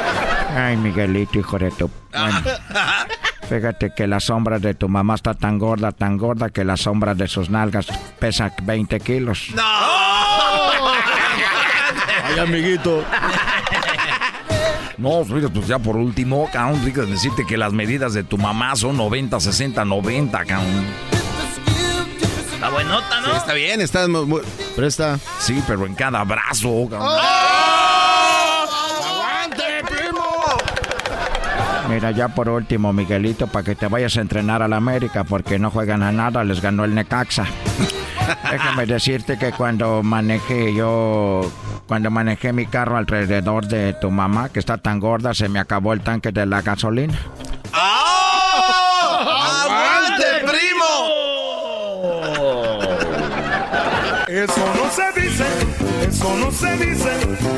Ay, Miguelito, hijo de tu... Bueno, fíjate que la sombra de tu mamá está tan gorda, tan gorda que la sombra de sus nalgas pesa 20 kilos. Ay, amiguito. No, mira, pues ya por último, cabrón, digo, decirte que las medidas de tu mamá son 90, 60, 90, cabrón. Está buenota, ¿no? Sí, está bien, está muy, muy- Presta. Sí, pero en cada brazo, cabrón. ¡Aguante, primo! Mira, ya por último, Miguelito, para que te vayas a entrenar a la América, porque no juegan a nada, les ganó el Necaxa. Déjame decirte que cuando manejé yo, cuando manejé mi carro alrededor de tu mamá, que está tan gorda, se me acabó el tanque de la gasolina. ¡Oh! ¡Aguante, primo! Eso no se dice, eso no se dice,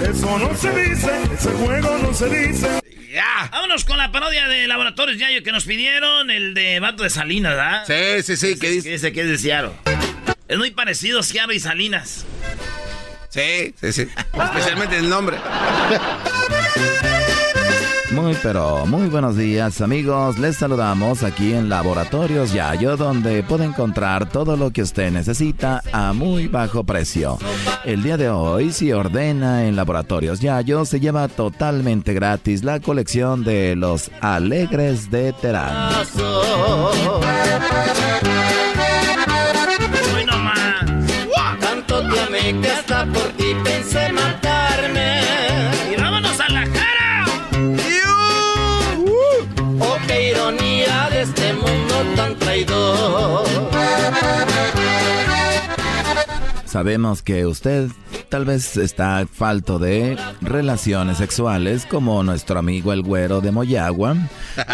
eso no se dice, ese juego no se dice. Ya. Vámonos con la parodia de Laboratorios Yayo que nos pidieron, el de Vato de Salinas, ¿verdad? Sí, sí, sí, ¿qué dice? Dice que es de Ciaro. Es muy parecido Ciaro y Salinas. Sí, sí, sí. Especialmente el nombre. Muy pero muy buenos días amigos, les saludamos aquí en Laboratorios Yayo donde puede encontrar todo lo que usted necesita a muy bajo precio. El día de hoy si ordena en Laboratorios Yayo se lleva totalmente gratis la colección de los Alegres de Terán. Tanto te amé Sabemos que usted tal vez está falto de relaciones sexuales como nuestro amigo el güero de Moyagua.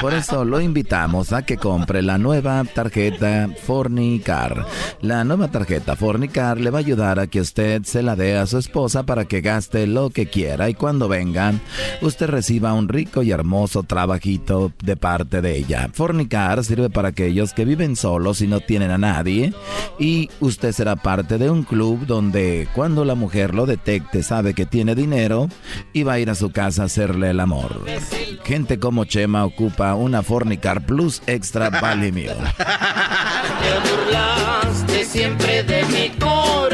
Por eso lo invitamos a que compre la nueva tarjeta Fornicar. La nueva tarjeta Fornicar le va a ayudar a que usted se la dé a su esposa para que gaste lo que quiera y cuando venga usted reciba un rico y hermoso trabajito de parte de ella. Fornicar sirve para aquellos que viven solos y no tienen a nadie y usted será parte de un club donde cuando la mujer lo detecte sabe que tiene dinero y va a ir a su casa a hacerle el amor. Gente como Chema ocupa una Fornicar Plus Extra Vale Meal. Te burlaste siempre de mi corazón.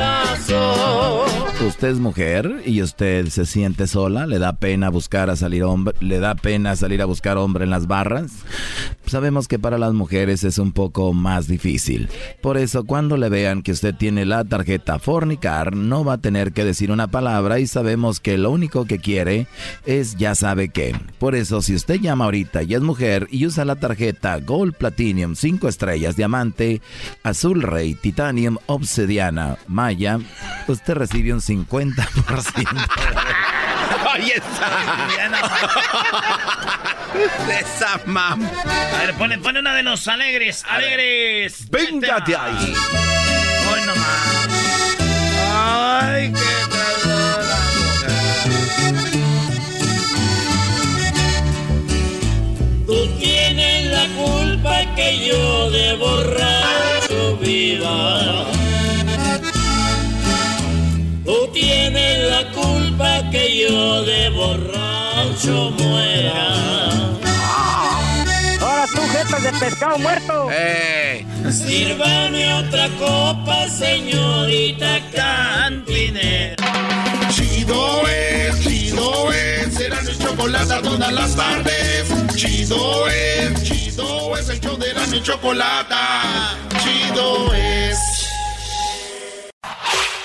Usted es mujer y usted se siente sola, le da pena buscar a salir hombre, le da pena salir a buscar hombre en las barras. Sabemos que para las mujeres es un poco más difícil. Por eso cuando le vean que usted tiene la tarjeta Fornicar, no va a tener que decir una palabra y sabemos que lo único que quiere es ya sabe qué. Por eso si usted llama ahorita y es mujer y usa la tarjeta Gold Platinum 5 estrellas diamante, azul rey, titanium, obsidiana, maya, usted recibe un 50%. Oye, esa. esa mam. A ver, pone, pone una de los alegres. Alegres. Venga de ahí. Hoy nomás. Ay, qué Tú tienes la culpa que yo de borracho viva. Tú tienes la culpa que yo de borracho muera. Ahora tú, jefe de pescado muerto. ¡Eh! Sírvame otra copa, señorita cantinera. Chido es, chido es, será mi chocolate todas las tardes. Chido es, chido es el show de la mi chocolate. Chido es.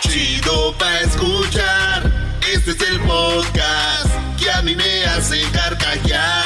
Chido pa' escuchar. Este es el podcast que a mí me hace carcajear.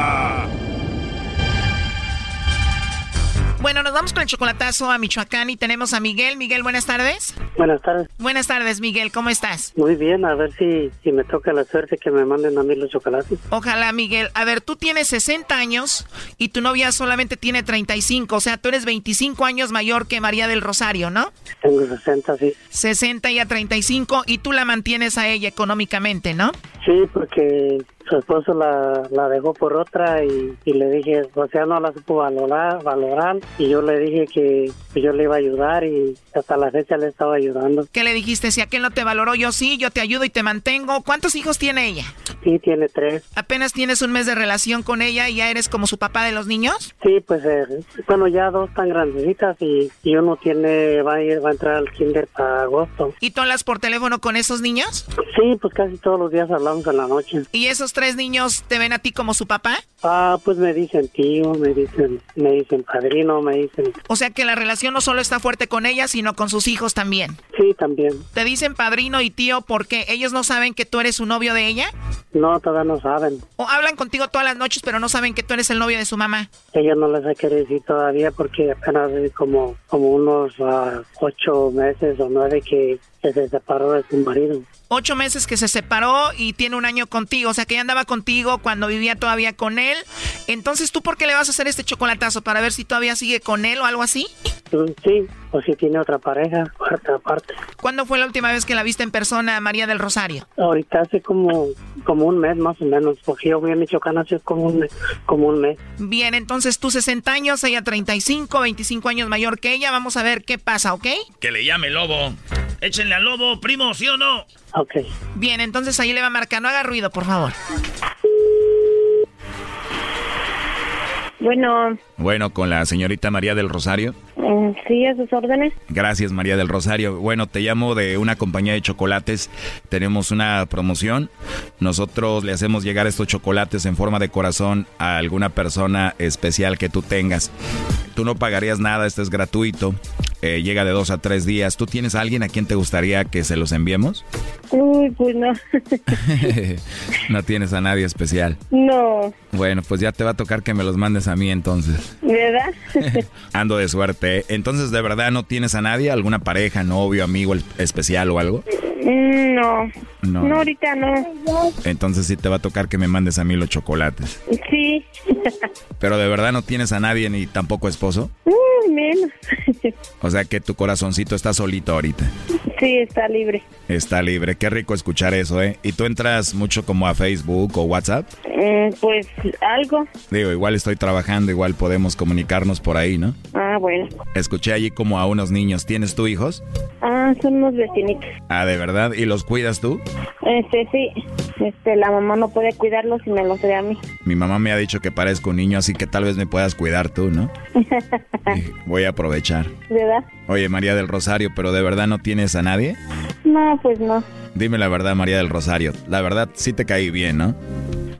Bueno, nos vamos con el chocolatazo a Michoacán y tenemos a Miguel. Miguel, buenas tardes. Buenas tardes. Buenas tardes, Miguel. ¿Cómo estás? Muy bien, a ver si, si me toca la suerte que me manden a mí los chocolates. Ojalá, Miguel. A ver, tú tienes 60 años y tu novia solamente tiene 35. O sea, tú eres 25 años mayor que María del Rosario, ¿no? Tengo 60, sí. 60 y a 35 y tú la mantienes a ella económicamente, ¿no? Sí, porque su esposo la, la dejó por otra y, y le dije, o sea, no la supo valorar, valorar y yo le dije que yo le iba a ayudar y hasta la fecha le estaba ayudando. ¿Qué le dijiste? Si aquel no te valoró, yo sí, yo te ayudo y te mantengo. ¿Cuántos hijos tiene ella? Sí, tiene tres. ¿Apenas tienes un mes de relación con ella y ya eres como su papá de los niños? Sí, pues eh, bueno, ya dos tan grandecitas y, y, uno tiene, va a ir, va a entrar al kinder para agosto. ¿Y tú hablas por teléfono con esos niños? Sí, pues casi todos los días hablamos en la noche. ¿Y esos tres niños te ven a ti como su papá? Ah, pues me dicen tío, me dicen, me dicen padrino, me dicen. O sea que la relación no solo está fuerte con ella, sino con sus hijos también. Sí, también. ¿Te dicen padrino y tío porque ellos no saben que tú eres su novio de ella? No, todavía no saben. ¿O hablan contigo todas las noches pero no saben que tú eres el novio de su mamá? Ellos no les he querido decir todavía porque apenas como, como unos uh, ocho meses o nueve que, que se separó de su marido ocho meses que se separó y tiene un año contigo, o sea que ella andaba contigo cuando vivía todavía con él. Entonces, ¿tú por qué le vas a hacer este chocolatazo? ¿Para ver si todavía sigue con él o algo así? Sí, o si tiene otra pareja, otra parte. ¿Cuándo fue la última vez que la viste en persona, María del Rosario? Ahorita hace como, como un mes más o menos, porque yo fui a Michoacán hace como un, como un mes. Bien, entonces tú 60 años, ella 35, 25 años mayor que ella. Vamos a ver qué pasa, ¿ok? Que le llame Lobo. Échenle al Lobo, primo, ¿sí o no? Ok. Bien, entonces ahí le va a marcar. No haga ruido, por favor. Bueno. Bueno, con la señorita María del Rosario. Sí, a sus órdenes. Gracias, María del Rosario. Bueno, te llamo de una compañía de chocolates. Tenemos una promoción. Nosotros le hacemos llegar estos chocolates en forma de corazón a alguna persona especial que tú tengas. Tú no pagarías nada, esto es gratuito. Eh, llega de dos a tres días. ¿Tú tienes a alguien a quien te gustaría que se los enviemos? Uy, pues no. no tienes a nadie especial. No. Bueno, pues ya te va a tocar que me los mandes a mí entonces. ¿Verdad? Ando de suerte. Entonces, ¿de verdad no tienes a nadie? ¿Alguna pareja, novio, amigo especial o algo? Mm, no. No. No, ahorita no. Entonces sí te va a tocar que me mandes a mí los chocolates. Sí. Pero de verdad no tienes a nadie ni tampoco esposo? Mm, menos. o sea que tu corazoncito está solito ahorita. Sí, está libre. Está libre. Qué rico escuchar eso, ¿eh? ¿Y tú entras mucho como a Facebook o WhatsApp? Mm, pues algo. Digo, igual estoy trabajando, igual podemos comunicarnos por ahí, ¿no? Ah, bueno. Escuché allí como a unos niños. ¿Tienes tú hijos? Ah, son unos vecinitos. Ah, ¿de verdad? ¿Y los cuidas tú? Este, sí. Este, la mamá no puede cuidarlos y me los da a mí. Mi mamá me ha dicho que parezco un niño, así que tal vez me puedas cuidar tú, ¿no? Voy a aprovechar. ¿Verdad? Oye, María del Rosario, ¿pero de verdad no tienes a nadie? No, pues no. Dime la verdad, María del Rosario. La verdad, sí te caí bien, ¿no?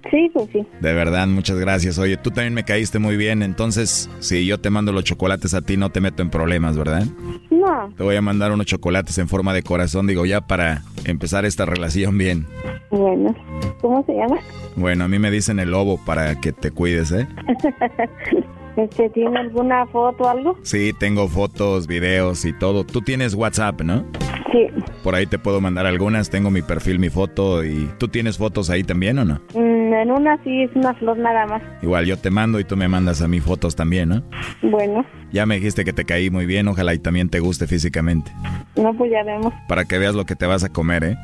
Sí, pues sí. De verdad, muchas gracias. Oye, tú también me caíste muy bien, entonces si yo te mando los chocolates a ti no te meto en problemas, ¿verdad? No. Te voy a mandar unos chocolates en forma de corazón, digo, ya para empezar esta relación bien. Bueno, ¿cómo se llama? Bueno, a mí me dicen el lobo para que te cuides, ¿eh? Este, ¿Tiene alguna foto o algo? Sí, tengo fotos, videos y todo. Tú tienes WhatsApp, ¿no? Sí. Por ahí te puedo mandar algunas. Tengo mi perfil, mi foto. ¿Y tú tienes fotos ahí también o no? Mm, en una sí, es una flor nada más. Igual yo te mando y tú me mandas a mí fotos también, ¿no? Bueno. Ya me dijiste que te caí muy bien. Ojalá y también te guste físicamente. No, pues ya vemos. Para que veas lo que te vas a comer, ¿eh?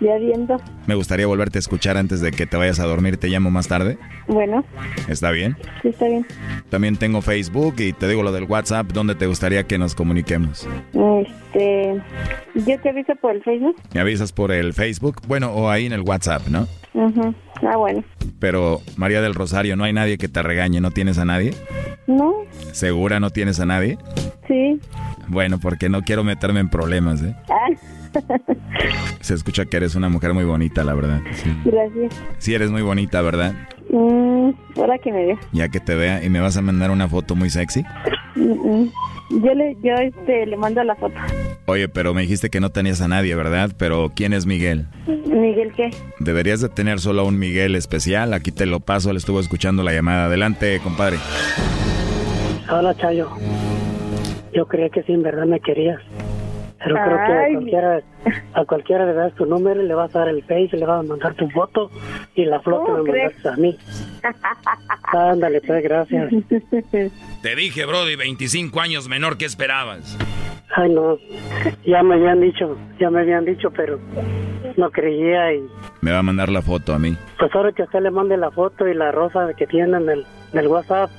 Ya viendo. Me gustaría volverte a escuchar antes de que te vayas a dormir. ¿Te llamo más tarde? Bueno. ¿Está bien? Sí, está bien. También tengo Facebook y te digo lo del WhatsApp. ¿Dónde te gustaría que nos comuniquemos? Este. Yo te aviso por el Facebook. ¿Me avisas por el Facebook? Bueno, o ahí en el WhatsApp, ¿no? Ajá. Ah, bueno. Pero, María del Rosario, ¿no hay nadie que te regañe? ¿No tienes a nadie? No. ¿Segura no tienes a nadie? Sí. Bueno, porque no quiero meterme en problemas, ¿eh? Ah. Se escucha que eres una mujer muy bonita, la verdad. Sí, Gracias. sí eres muy bonita, ¿verdad? Mm, ahora que me vea. Ya que te vea y me vas a mandar una foto muy sexy. Mm, mm. Yo le, yo este, le mando la foto. Oye, pero me dijiste que no tenías a nadie, ¿verdad? Pero ¿quién es Miguel? Miguel, ¿qué? Deberías de tener solo a un Miguel especial. Aquí te lo paso, le estuvo escuchando la llamada. Adelante, compadre. Hola, Chayo. Yo creía que sí, en verdad me querías. Pero creo que a cualquiera, a cualquiera le das tu número, le vas a dar el face, le vas a mandar tu foto y la flor que ¿Cómo me mandaste a mí. Ándale, pues, gracias. Te dije, Brody, 25 años menor que esperabas. Ay, no. Ya me habían dicho, ya me habían dicho, pero no creía y Me va a mandar la foto a mí. pues ahora que usted le mande la foto y la rosa que tiene en el, en el WhatsApp,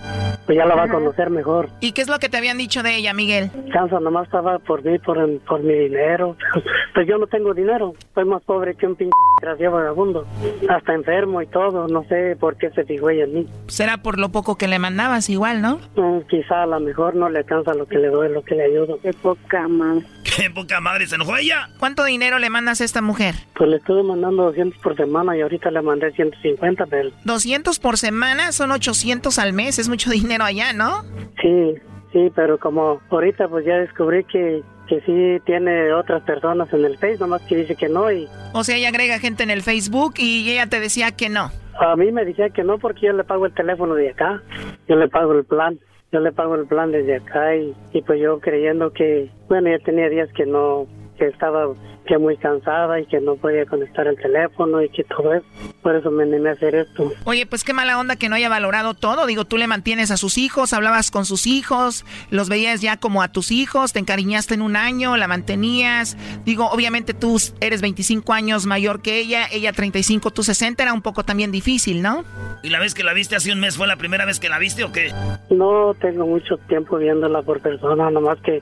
pues ya la va a conocer mejor. ¿Y qué es lo que te habían dicho de ella, Miguel? Cansa, nomás estaba por mí, por, por mi dinero. Pues yo no tengo dinero, soy más pobre que un pinche gracia vagabundo. Hasta enfermo y todo, no sé por qué se fijó ella en mí. Será por lo poco que le mandabas igual, ¿no? Mm, quizá a lo mejor no le alcanza lo que le doy, lo que le ayudo. Qué poca madre. Qué poca madre, ¿se enojó ella? ¿Cuánto dinero le mandas a esta mujer? Pues le estuve mandando 200 por semana y ahorita le mandé 150, pero... 200 por semana son 800 al mes, es mucho dinero allá, ¿no? Sí, sí, pero como ahorita pues ya descubrí que, que sí tiene otras personas en el Facebook, nomás que dice que no y... O sea, ella agrega gente en el Facebook y ella te decía que no. A mí me decía que no porque yo le pago el teléfono de acá, yo le pago el plan, yo le pago el plan desde acá y, y pues yo creyendo que, bueno, ya tenía días que no, que estaba que muy cansada y que no podía conectar el teléfono y que todo eso. Por eso me animé a hacer esto. Oye, pues qué mala onda que no haya valorado todo. Digo, tú le mantienes a sus hijos, hablabas con sus hijos, los veías ya como a tus hijos, te encariñaste en un año, la mantenías. Digo, obviamente tú eres 25 años mayor que ella, ella 35, tú 60, era un poco también difícil, ¿no? ¿Y la vez que la viste hace un mes fue la primera vez que la viste o qué? No tengo mucho tiempo viéndola por persona, nomás que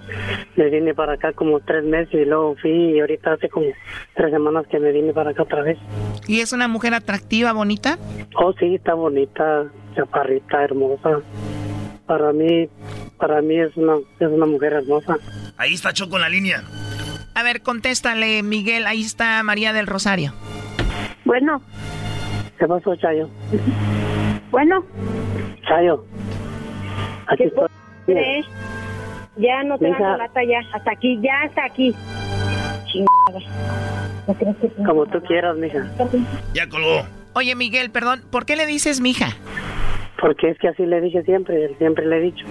me vine para acá como tres meses y luego fui y ahorita hace como tres semanas que me vine para acá otra vez. ¿Y es una mujer atractiva, bonita? Oh, sí, está bonita, chaparrita, hermosa. Para mí, para mí es una, es una mujer hermosa. Ahí está Choco en la línea. A ver, contéstale, Miguel. Ahí está María del Rosario. Bueno. ¿Qué pasó, Chayo? Bueno. Chayo. Aquí ¿Qué estoy. Ya no te Mija. la lata ya. Hasta aquí, ya hasta aquí. Chingada. Como tú quieras, mija. Ya colgó. Oye, Miguel, perdón, ¿por qué le dices mija? Porque es que así le dije siempre, siempre le he dicho.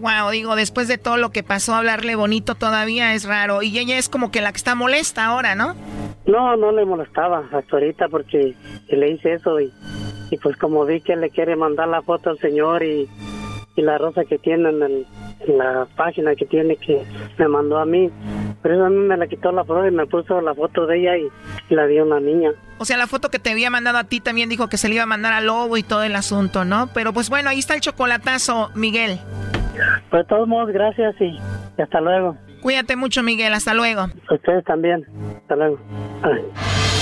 Wow, digo, después de todo lo que pasó, hablarle bonito todavía es raro. Y ella es como que la que está molesta ahora, ¿no? No, no le molestaba hasta ahorita porque le hice eso y, y pues como vi que le quiere mandar la foto al señor y, y la rosa que tiene en, el- en la página que tiene que me mandó a mí, pero eso a mí me la quitó la foto y me puso la foto de ella y, y la dio una niña. O sea, la foto que te había mandado a ti también dijo que se le iba a mandar al lobo y todo el asunto, ¿no? Pero pues bueno, ahí está el chocolatazo, Miguel. Pues de todos modos, gracias y, y hasta luego. Cuídate mucho, Miguel. Hasta luego. Ustedes también. Hasta luego. Ay.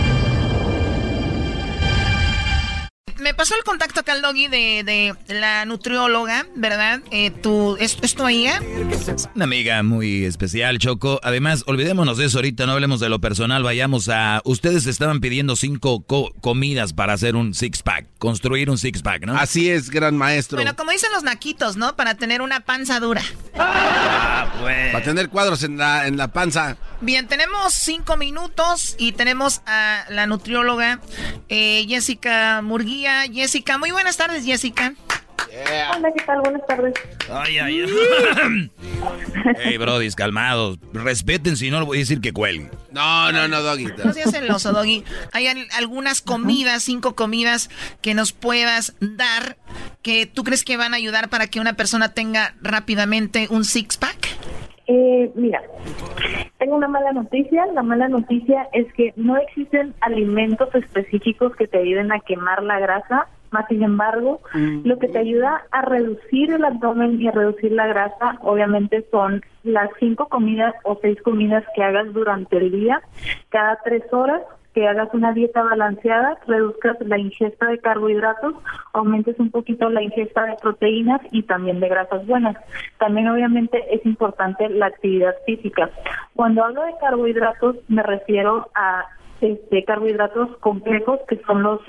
Me pasó el contacto acá al doggy de, de la nutrióloga, ¿verdad? Eh, ¿tú, ¿es, ¿Es tu amiga? Una amiga muy especial, Choco. Además, olvidémonos de eso ahorita, no hablemos de lo personal, vayamos a... Ustedes estaban pidiendo cinco co- comidas para hacer un six-pack, construir un six-pack, ¿no? Así es, gran maestro. Bueno, como dicen los naquitos, ¿no? Para tener una panza dura. Ah, pues. Para tener cuadros en la, en la panza. Bien, tenemos cinco minutos y tenemos a la nutrióloga eh, Jessica Murguía. Jessica, muy buenas tardes, Jessica. Hola, ¿qué tal? Buenas tardes. Ay, ay, ay. Hey, brodis, calmados. Respeten, si no, le voy a decir que cuelguen. No, no, no, Doggy. No seas celoso, Doggy. Hay al- algunas comidas, cinco comidas que nos puedas dar que tú crees que van a ayudar para que una persona tenga rápidamente un six-pack. Eh, mira, tengo una mala noticia. La mala noticia es que no existen alimentos específicos que te ayuden a quemar la grasa. Más sin embargo, lo que te ayuda a reducir el abdomen y a reducir la grasa, obviamente, son las cinco comidas o seis comidas que hagas durante el día, cada tres horas que hagas una dieta balanceada, reduzcas la ingesta de carbohidratos, aumentes un poquito la ingesta de proteínas y también de grasas buenas. También obviamente es importante la actividad física. Cuando hablo de carbohidratos me refiero a este, carbohidratos complejos que son los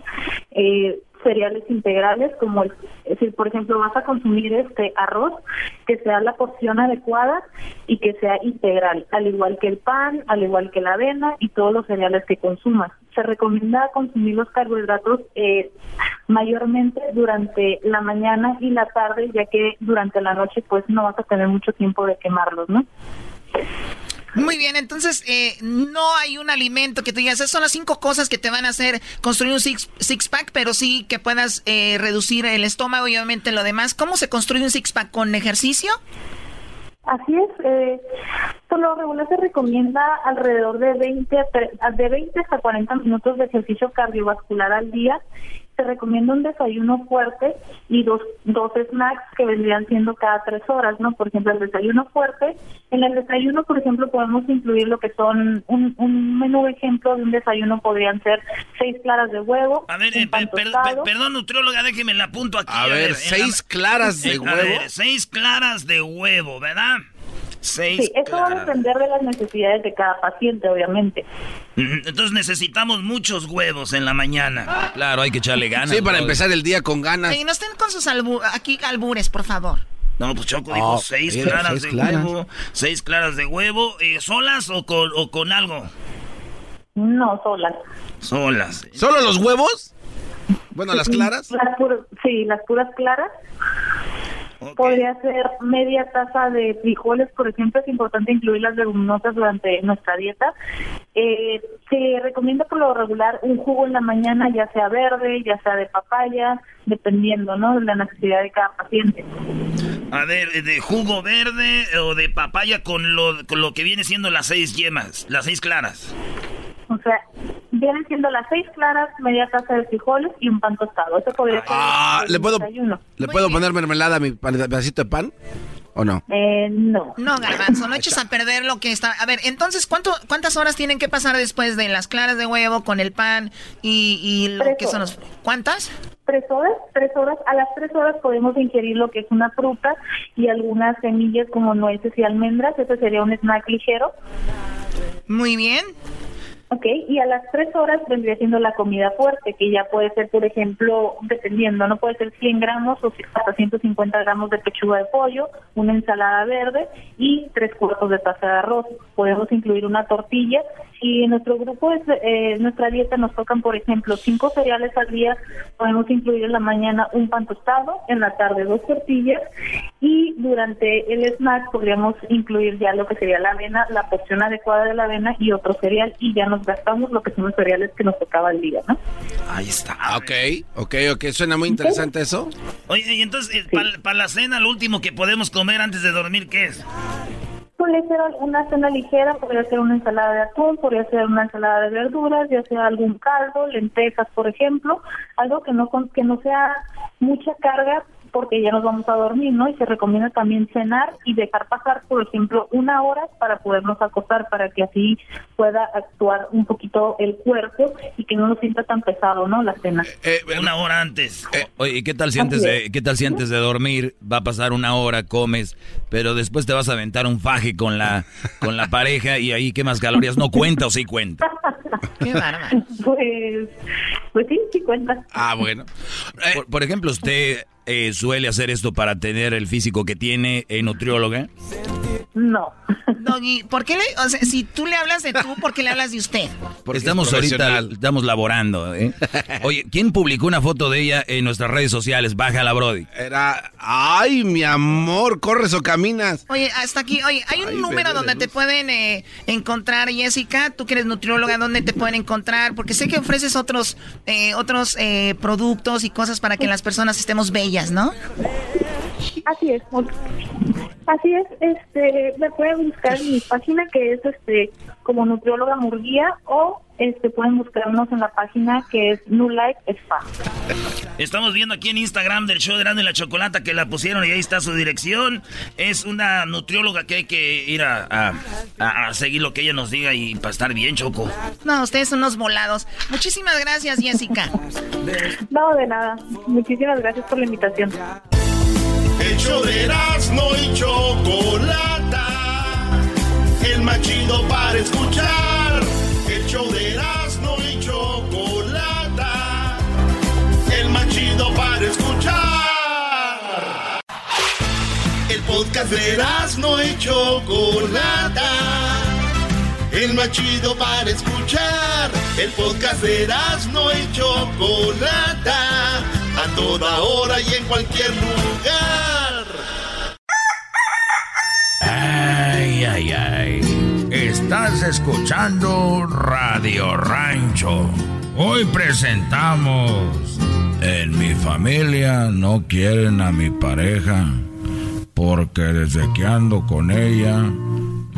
eh, cereales integrales como el, es por ejemplo, vas a consumir este arroz que sea la porción adecuada y que sea integral, al igual que el pan, al igual que la avena y todos los cereales que consumas. Se recomienda consumir los carbohidratos eh, mayormente durante la mañana y la tarde, ya que durante la noche pues no vas a tener mucho tiempo de quemarlos, ¿no? Muy bien, entonces eh, no hay un alimento que tú digas, esas son las cinco cosas que te van a hacer construir un six, six pack, pero sí que puedas eh, reducir el estómago y obviamente lo demás. ¿Cómo se construye un six pack con ejercicio? Así es, eh, por lo regular se recomienda alrededor de 20, de 20 hasta 40 minutos de ejercicio cardiovascular al día se recomienda un desayuno fuerte y dos, dos snacks que vendrían siendo cada tres horas, ¿no? Por ejemplo, el desayuno fuerte. En el desayuno, por ejemplo, podemos incluir lo que son un, un menú ejemplo de un desayuno podrían ser seis claras de huevo. A ver, eh, perdón, nutrióloga, déjeme la apunto aquí. A, ver, seis claras de huevo. seis claras de huevo, ¿verdad? Sí, eso va a depender de las necesidades de cada paciente, obviamente. Entonces necesitamos muchos huevos en la mañana. Claro, hay que echarle ganas. Sí, para empezar el día con ganas. no estén con sus aquí albures, por favor. No, pues Choco dijo seis claras de huevo. Seis claras de huevo. Eh, ¿Solas o con, o con algo? No, solas. Solas. ¿Solo los huevos? Bueno, las claras. sí, las puras claras. Podría ser media taza de frijoles, por ejemplo, es importante incluir las leguminosas durante nuestra dieta. Eh, se recomienda por lo regular un jugo en la mañana, ya sea verde, ya sea de papaya, dependiendo, ¿no? De la necesidad de cada paciente. A ver, de jugo verde o de papaya con lo, con lo que viene siendo las seis yemas, las seis claras. O sea, vienen siendo las seis claras, media taza de frijoles y un pan tostado. Eso podría ser ah, ¿le puedo, ¿Le puedo poner mermelada a mi pedacito de pan? ¿O no? Eh, no. No, garbanzo, no eches a perder lo que está... A ver, entonces, ¿cuánto, ¿cuántas horas tienen que pasar después de las claras de huevo con el pan y, y lo que son los... ¿Cuántas? Tres horas, tres horas. A las tres horas podemos ingerir lo que es una fruta y algunas semillas como nueces y almendras. Ese sería un snack ligero. Muy bien. Ok, y a las tres horas vendría siendo la comida fuerte, que ya puede ser, por ejemplo, dependiendo, no puede ser 100 gramos o hasta 150 gramos de pechuga de pollo, una ensalada verde y tres cuartos de taza de arroz. Podemos incluir una tortilla. Y en nuestro grupo, es, eh, nuestra dieta nos tocan, por ejemplo, cinco cereales al día, podemos incluir en la mañana un pan tostado, en la tarde dos tortillas. Y durante el snack podríamos incluir ya lo que sería la avena, la porción adecuada de la avena y otro cereal y ya nos gastamos lo que son los cereales que nos tocaba el día, ¿no? Ahí está. Ok, ok, ok, suena muy interesante eso. Oye, y entonces, eh, para la cena, lo último que podemos comer antes de dormir, ¿qué es? Puede ser una cena ligera, podría ser una ensalada de atún, podría ser una ensalada de verduras, ya sea algún caldo, lentejas, por ejemplo, algo que no que no sea mucha carga, porque ya nos vamos a dormir, ¿no? Y se recomienda también cenar y dejar pasar, por ejemplo, una hora para podernos acostar, para que así pueda actuar un poquito el cuerpo y que no nos sienta tan pesado, ¿no? La cena. Eh, eh, una hora antes. Eh, oye, ¿qué tal si antes de, qué tal si antes de dormir va a pasar una hora, comes, pero después te vas a aventar un faje con la, con la pareja y ahí qué más calorías? ¿No cuenta o sí cuenta? qué bárbaro. Pues, pues sí, sí cuenta. Ah, bueno. por ejemplo, usted eh, suele hacer esto para tener el físico que tiene en nutrióloga? No. Doggy, ¿por qué le, o sea, si tú le hablas de tú, ¿por qué le hablas de usted? Porque estamos ahorita, estamos laborando, ¿eh? Oye, ¿quién publicó una foto de ella en nuestras redes sociales? Bájala, Brody. Era, ay, mi amor, corres o caminas. Oye, hasta aquí, oye, hay un número donde te pueden eh, encontrar, Jessica, tú que eres nutrióloga, ¿dónde te pueden encontrar? Porque sé que ofreces otros, eh, otros eh, productos y cosas para que las personas estemos bellas, ¿no? Así es. Así es, este, me pueden buscar en mi página que es este como nutrióloga Murguía o este pueden buscarnos en la página que es New Life Spa. Estamos viendo aquí en Instagram del show de Grande la Chocolata que la pusieron y ahí está su dirección. Es una nutrióloga que hay que ir a, a, seguir lo que ella nos diga y para estar bien, Choco. No, ustedes son unos volados. Muchísimas gracias, Jessica. No, de nada. Muchísimas gracias por la invitación. El show de Erasmo y Chocolata. El machido para escuchar. El show de Erasmo y Chocolata. El machido para escuchar. El podcast de Erasmo y Chocolata. El machido para escuchar. El podcast de Erasmo y Chocolata a toda hora y en cualquier lugar. Ay, ay, ay. Estás escuchando Radio Rancho. Hoy presentamos En mi familia no quieren a mi pareja porque desde que ando con ella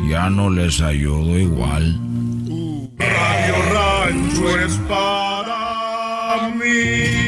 ya no les ayudo igual. Radio Rancho es para mí.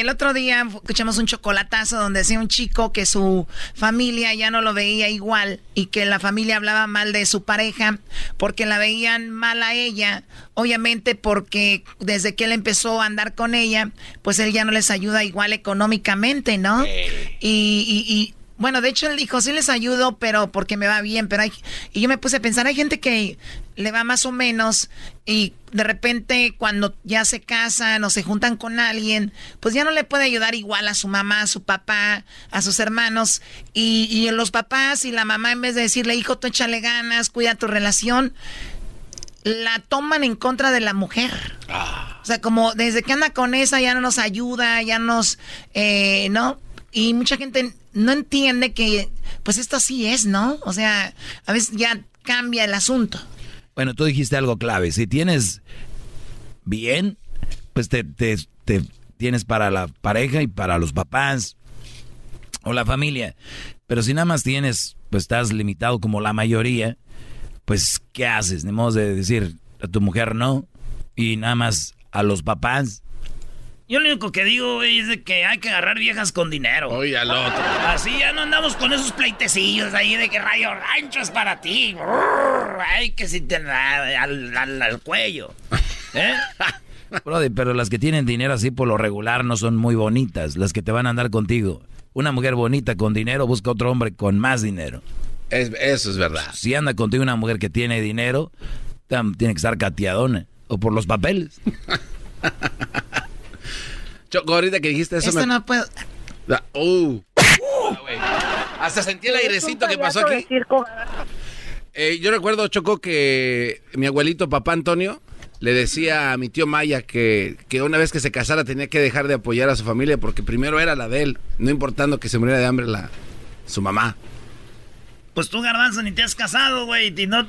El otro día escuchamos un chocolatazo donde decía un chico que su familia ya no lo veía igual y que la familia hablaba mal de su pareja porque la veían mal a ella, obviamente porque desde que él empezó a andar con ella, pues él ya no les ayuda igual económicamente, ¿no? Y, y bueno, de hecho él dijo, sí les ayudo, pero porque me va bien, pero hay... Y yo me puse a pensar, hay gente que le va más o menos y de repente cuando ya se casan o se juntan con alguien, pues ya no le puede ayudar igual a su mamá, a su papá, a sus hermanos. Y, y los papás y la mamá en vez de decirle, hijo, tú échale ganas, cuida tu relación, la toman en contra de la mujer. O sea, como desde que anda con esa ya no nos ayuda, ya nos... Eh, ¿No? Y mucha gente no entiende que, pues esto sí es, ¿no? O sea, a veces ya cambia el asunto. Bueno, tú dijiste algo clave. Si tienes bien, pues te, te, tienes para la pareja y para los papás o la familia. Pero si nada más tienes, pues estás limitado como la mayoría, pues ¿qué haces? Ni modo de decir a tu mujer no y nada más a los papás. Yo lo único que digo, es de que hay que agarrar viejas con dinero. Oye, al otro. Así ya no andamos con esos pleitecillos ahí de que rayo rancho es para ti. Ay, que si te al, al, cuello. ¿Eh? Brody, pero las que tienen dinero así por lo regular no son muy bonitas, las que te van a andar contigo. Una mujer bonita con dinero busca otro hombre con más dinero. eso es verdad. Si anda contigo una mujer que tiene dinero, tiene que estar cateadona. O por los papeles. Choco, ahorita que dijiste eso. Esto no puedo. Uh. Hasta sentí el airecito que pasó aquí. Eh, yo recuerdo, Choco, que mi abuelito, papá Antonio, le decía a mi tío Maya que, que, una vez que se casara tenía que dejar de apoyar a su familia porque primero era la de él, no importando que se muriera de hambre la, su mamá. Pues tú, Garbanzo, ni te has casado, güey. No,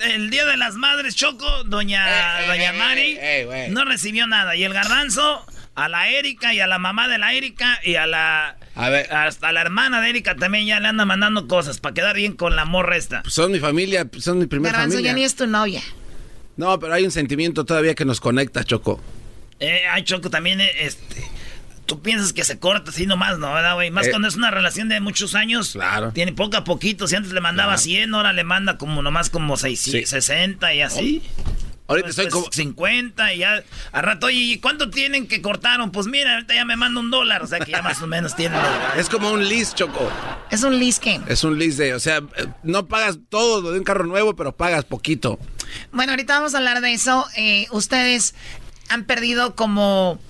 el Día de las Madres, Choco, doña, eh, eh, doña Mari, no recibió nada. Y el Garbanzo a la Erika y a la mamá de la Erika y a la. A ver. Hasta la hermana de Erika también ya le anda mandando cosas para quedar bien con la morra esta. Pues son mi familia, son mi primera familia. ya ni es tu novia. No, pero hay un sentimiento todavía que nos conecta, Choco. Eh, ay, Choco, también, eh, este. Tú piensas que se corta así nomás, ¿no? ¿Verdad, güey? Más eh. cuando es una relación de muchos años. Claro. Tiene poco a poquito. Si antes le mandaba 100, ahora le manda como nomás como 600, 60 y así. Ahorita estoy como... 50 y ya... A rato, ¿y cuánto tienen que cortaron? Pues mira, ahorita ya me manda un dólar. O sea que ya más o menos tienen... es como un lease, Choco. ¿Es un lease qué? Es un lease de... O sea, no pagas todo lo de un carro nuevo, pero pagas poquito. Bueno, ahorita vamos a hablar de eso. Eh, ustedes han perdido como...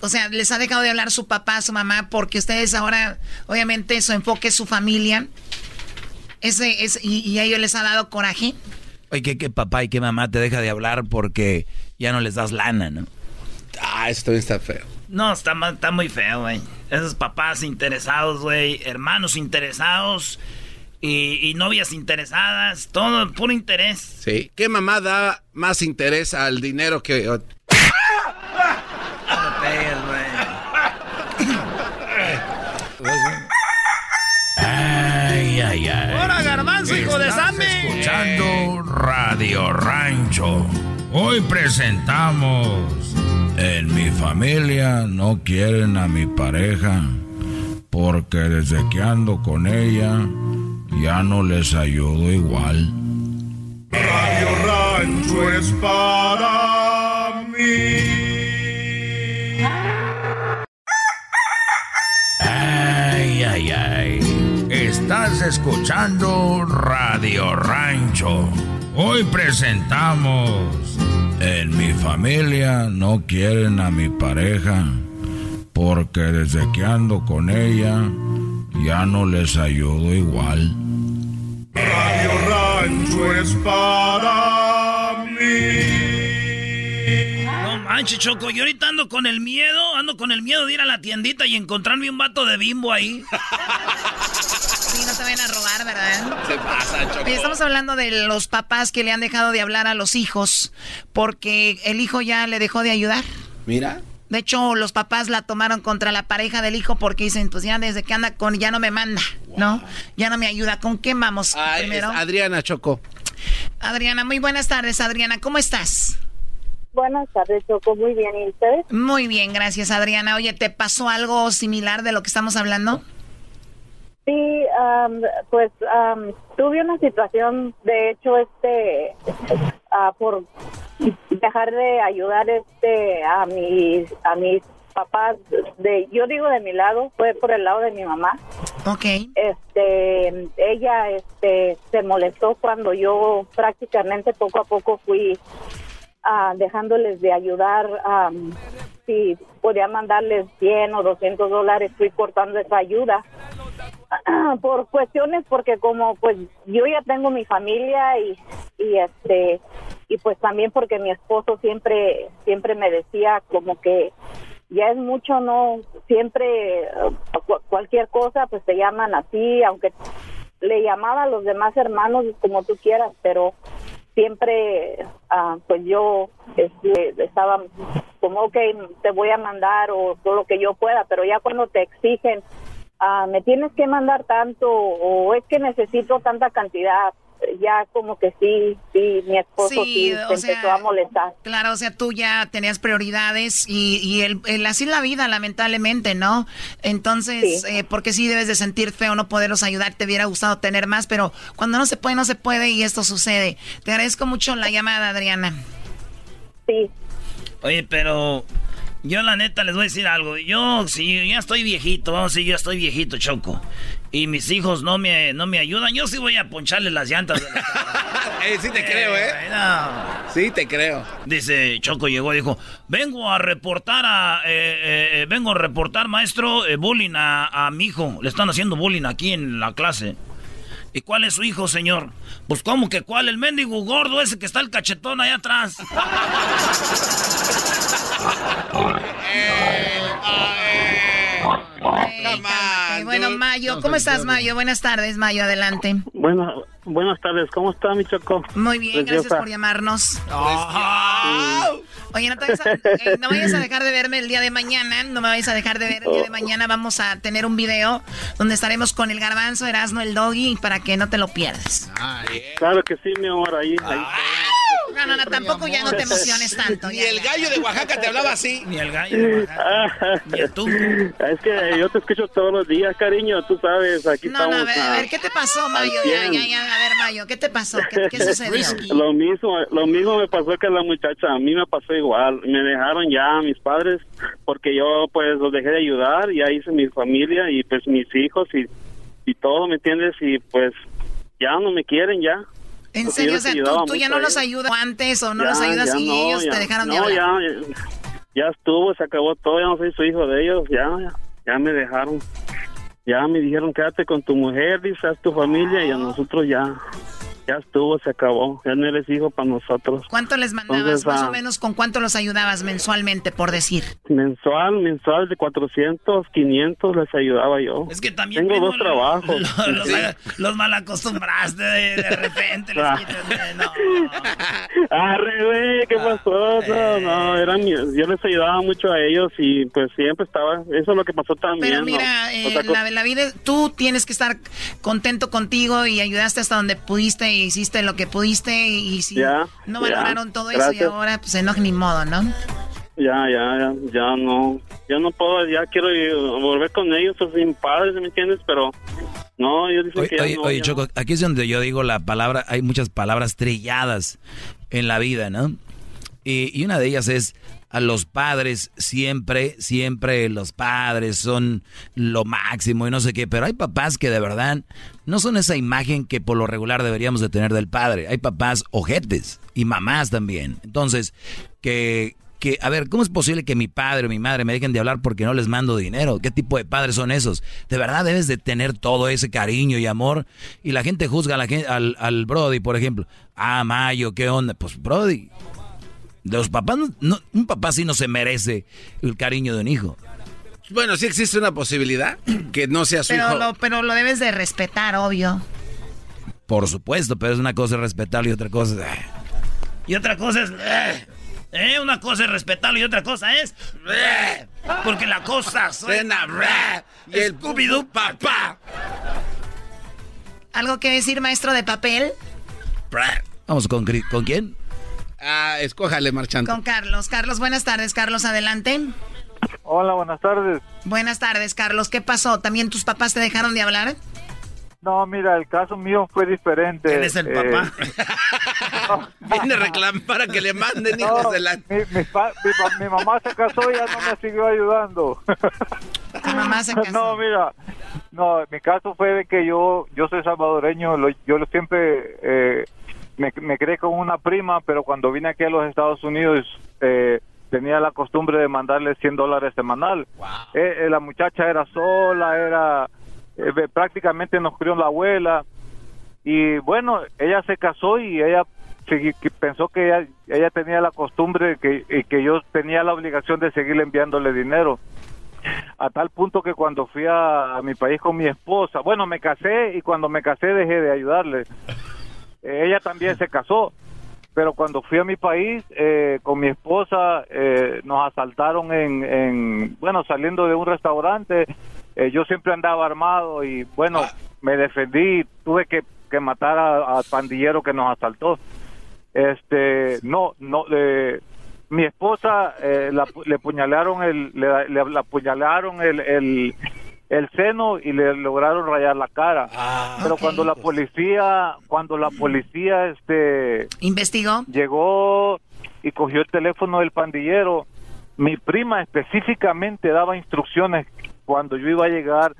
O sea, les ha dejado de hablar su papá, su mamá, porque ustedes ahora, obviamente, su enfoque es su familia. Ese, es, y, y a ellos les ha dado coraje. Oye, que, papá y que mamá te deja de hablar porque ya no les das lana, ¿no? Ah, eso también está feo. No, está, está muy feo, güey. Esos papás interesados, güey. Hermanos interesados. Y, novias interesadas. Todo puro interés. Sí. ¿Qué mamá da más interés al dinero que... Hoy presentamos En mi familia no quieren a mi pareja porque desde que ando con ella ya no les ayudo igual. Radio Rancho es para mí. Ay, ay, ay. Estás escuchando Radio Rancho. Hoy presentamos En mi familia no quieren a mi pareja porque desde que ando con ella ya no les ayudo igual. Radio Rancho es para mí. No manches, Choco, yo ahorita ando con el miedo, ando con el miedo de ir a la tiendita y encontrarme un vato de bimbo ahí. Te vayan a robar, ¿verdad? Se pasa, Choco. estamos hablando de los papás que le han dejado de hablar a los hijos porque el hijo ya le dejó de ayudar. Mira. De hecho, los papás la tomaron contra la pareja del hijo porque dicen, pues ya desde que anda con, ya no me manda, ¿no? Ya no me ayuda. ¿Con qué vamos primero? Adriana Choco. Adriana, muy buenas tardes, Adriana. ¿Cómo estás? Buenas tardes, Choco. Muy bien. ¿Y ustedes? Muy bien, gracias, Adriana. Oye, ¿te pasó algo similar de lo que estamos hablando? Sí, pues tuve una situación, de hecho, este, ah, por dejar de ayudar este a mis a mis papás de yo digo de mi lado fue por el lado de mi mamá Ok. este ella este se molestó cuando yo prácticamente poco a poco fui ah, dejándoles de ayudar si podía mandarles 100 o 200 dólares fui cortando esa ayuda por cuestiones porque como pues yo ya tengo mi familia y, y este y pues también porque mi esposo siempre siempre me decía como que ya es mucho no siempre cualquier cosa pues te llaman a ti aunque le llamaba a los demás hermanos como tú quieras pero siempre ah, pues yo este, estaba como ok te voy a mandar o todo lo que yo pueda pero ya cuando te exigen ah, me tienes que mandar tanto o es que necesito tanta cantidad ya como que sí, sí, mi esposo sí, se empezó a molestar. Claro, o sea, tú ya tenías prioridades y, y el, así la vida, lamentablemente, ¿no? Entonces, eh, porque sí debes de sentir feo no poderlos ayudar, te hubiera gustado tener más, pero cuando no se puede, no se puede y esto sucede. Te agradezco mucho la llamada, Adriana. Sí. Oye, pero yo la neta les voy a decir algo. Yo, si ya estoy viejito, sí, yo estoy viejito, Choco. Y mis hijos no me, no me ayudan, yo sí voy a poncharle las llantas. De eh, sí te creo, ¿eh? Sí te creo. Dice, Choco llegó y dijo, vengo a reportar a, eh, eh, vengo a reportar, maestro, bullying a, a mi hijo. Le están haciendo bullying aquí en la clase. ¿Y cuál es su hijo, señor? Pues, ¿cómo que cuál? El mendigo gordo ese que está el cachetón allá atrás. bueno, Mayo, ¿cómo estás, Mayo? Buenas tardes, Mayo, adelante. Bueno, buenas tardes, ¿cómo está, mi Choco? Muy bien, gracias por llamarnos. Oye, no, te vayas a, eh, no vayas a dejar de verme el día de mañana, no me vayas a dejar de ver el día de mañana. Vamos a tener un video donde estaremos con el garbanzo, Erasmo, el doggy, para que no te lo pierdas. Claro que sí, mi amor, ahí. ahí. No, no, no, tampoco ya no te emociones tanto. Ni el gallo de Oaxaca te hablaba así. Ni el gallo de Oaxaca. Ni el tú. Es que yo te escucho todos los días, cariño, tú sabes, aquí no, estamos. No, a ver, a ver, ¿qué te pasó, Mayo? Ya, ya, ya, a ver, Mayo, ¿qué te pasó? ¿Qué, qué sucedió? lo mismo, lo mismo me pasó que la muchacha, a mí me pasó igual. Me dejaron ya mis padres porque yo pues los dejé de ayudar, ya hice mi familia y pues mis hijos y, y todo, ¿me entiendes? Y pues ya no me quieren ya. ¿En serio? O sea, ¿tú, ya no los ayudas antes o no los ayudas y ellos te dejaron de hablar? No, ya, ya estuvo, se acabó todo, ya no soy su hijo de ellos, ya, ya me dejaron. Ya me dijeron, quédate con tu mujer, dice, tu familia y a nosotros ya, ya estuvo, se acabó. Ya no eres hijo para nosotros. ¿Cuánto les mandabas? más o ah, menos, ¿con cuánto los ayudabas mensualmente, por decir? Mensual, mensual de 400, 500 les ayudaba yo. Es que también tengo dos trabajos. los, mal acostumbraste de, repente. les ah. no. Arre, ¿qué pasó? No, no, eran, yo les ayudaba mucho a ellos y pues siempre estaba. Eso es lo que pasó también. Pero mira, eh, la, la vida, tú tienes que estar contento contigo y ayudaste hasta donde pudiste hiciste lo que pudiste y, si no valoraron todo eso y ahora pues no ni modo, ¿no? Ya, ya, ya, ya no, ya no puedo, ya quiero volver con ellos, son mis padres, ¿me entiendes? Pero no, yo dicen que oye, oye Choco, aquí es donde yo digo la palabra, hay muchas palabras trilladas en la vida, ¿no? Y, y una de ellas es a los padres siempre, siempre los padres son lo máximo y no sé qué, pero hay papás que de verdad no son esa imagen que por lo regular deberíamos de tener del padre. Hay papás ojetes y mamás también. Entonces, que, que, a ver, ¿cómo es posible que mi padre o mi madre me dejen de hablar porque no les mando dinero? ¿Qué tipo de padres son esos? De verdad debes de tener todo ese cariño y amor. Y la gente juzga a la al, al Brody, por ejemplo. Ah, Mayo, ¿qué onda? Pues Brody, los papás, no, un papá sí no se merece el cariño de un hijo. Bueno, sí existe una posibilidad que no sea su pero hijo. Lo, pero lo debes de respetar, obvio. Por supuesto, pero es una cosa respetarlo y otra cosa... Eh. Y otra cosa es... Eh, eh, una cosa es respetarlo y otra cosa es... porque la cosa suena... y el Scooby-Doo papá. ¿Algo que decir, maestro de papel? Vamos, ¿con, ¿con quién? Ah, escójale, marchante. Con Carlos. Carlos, buenas tardes. Carlos, adelante. Hola, buenas tardes. Buenas tardes, Carlos. ¿Qué pasó? ¿También tus papás te dejaron de hablar? No, mira, el caso mío fue diferente. ¿Quién es el papá? Viene a reclamar para que le manden hijos de la... Mi, mi, mamá se casó y ya no me siguió ayudando. ¿Tu mamá se casó? No, mira, no, mi caso fue de que yo yo soy salvadoreño, lo, yo siempre eh, me, me creé con una prima, pero cuando vine aquí a los Estados Unidos... Eh, tenía la costumbre de mandarle 100 dólares semanal. Eh, eh, la muchacha era sola, era eh, prácticamente nos crió la abuela y bueno, ella se casó y ella pensó que ella, ella tenía la costumbre que, y que yo tenía la obligación de seguir enviándole dinero. A tal punto que cuando fui a, mi país con mi esposa, bueno, me casé y cuando me casé dejé de ayudarle. Ella también se casó pero cuando fui a mi país eh, con mi esposa eh, nos asaltaron en, bueno saliendo de un restaurante eh, yo siempre andaba armado y bueno ah. me defendí tuve que, matar al pandillero que nos asaltó este no no mi esposa le apuñalaron el le, le apuñalaron el, el el seno y le lograron rayar la cara. Ah, Pero cuando la policía, cuando la policía este investigó, llegó y cogió el teléfono del pandillero, mi prima específicamente daba instrucciones cuando yo iba a llegar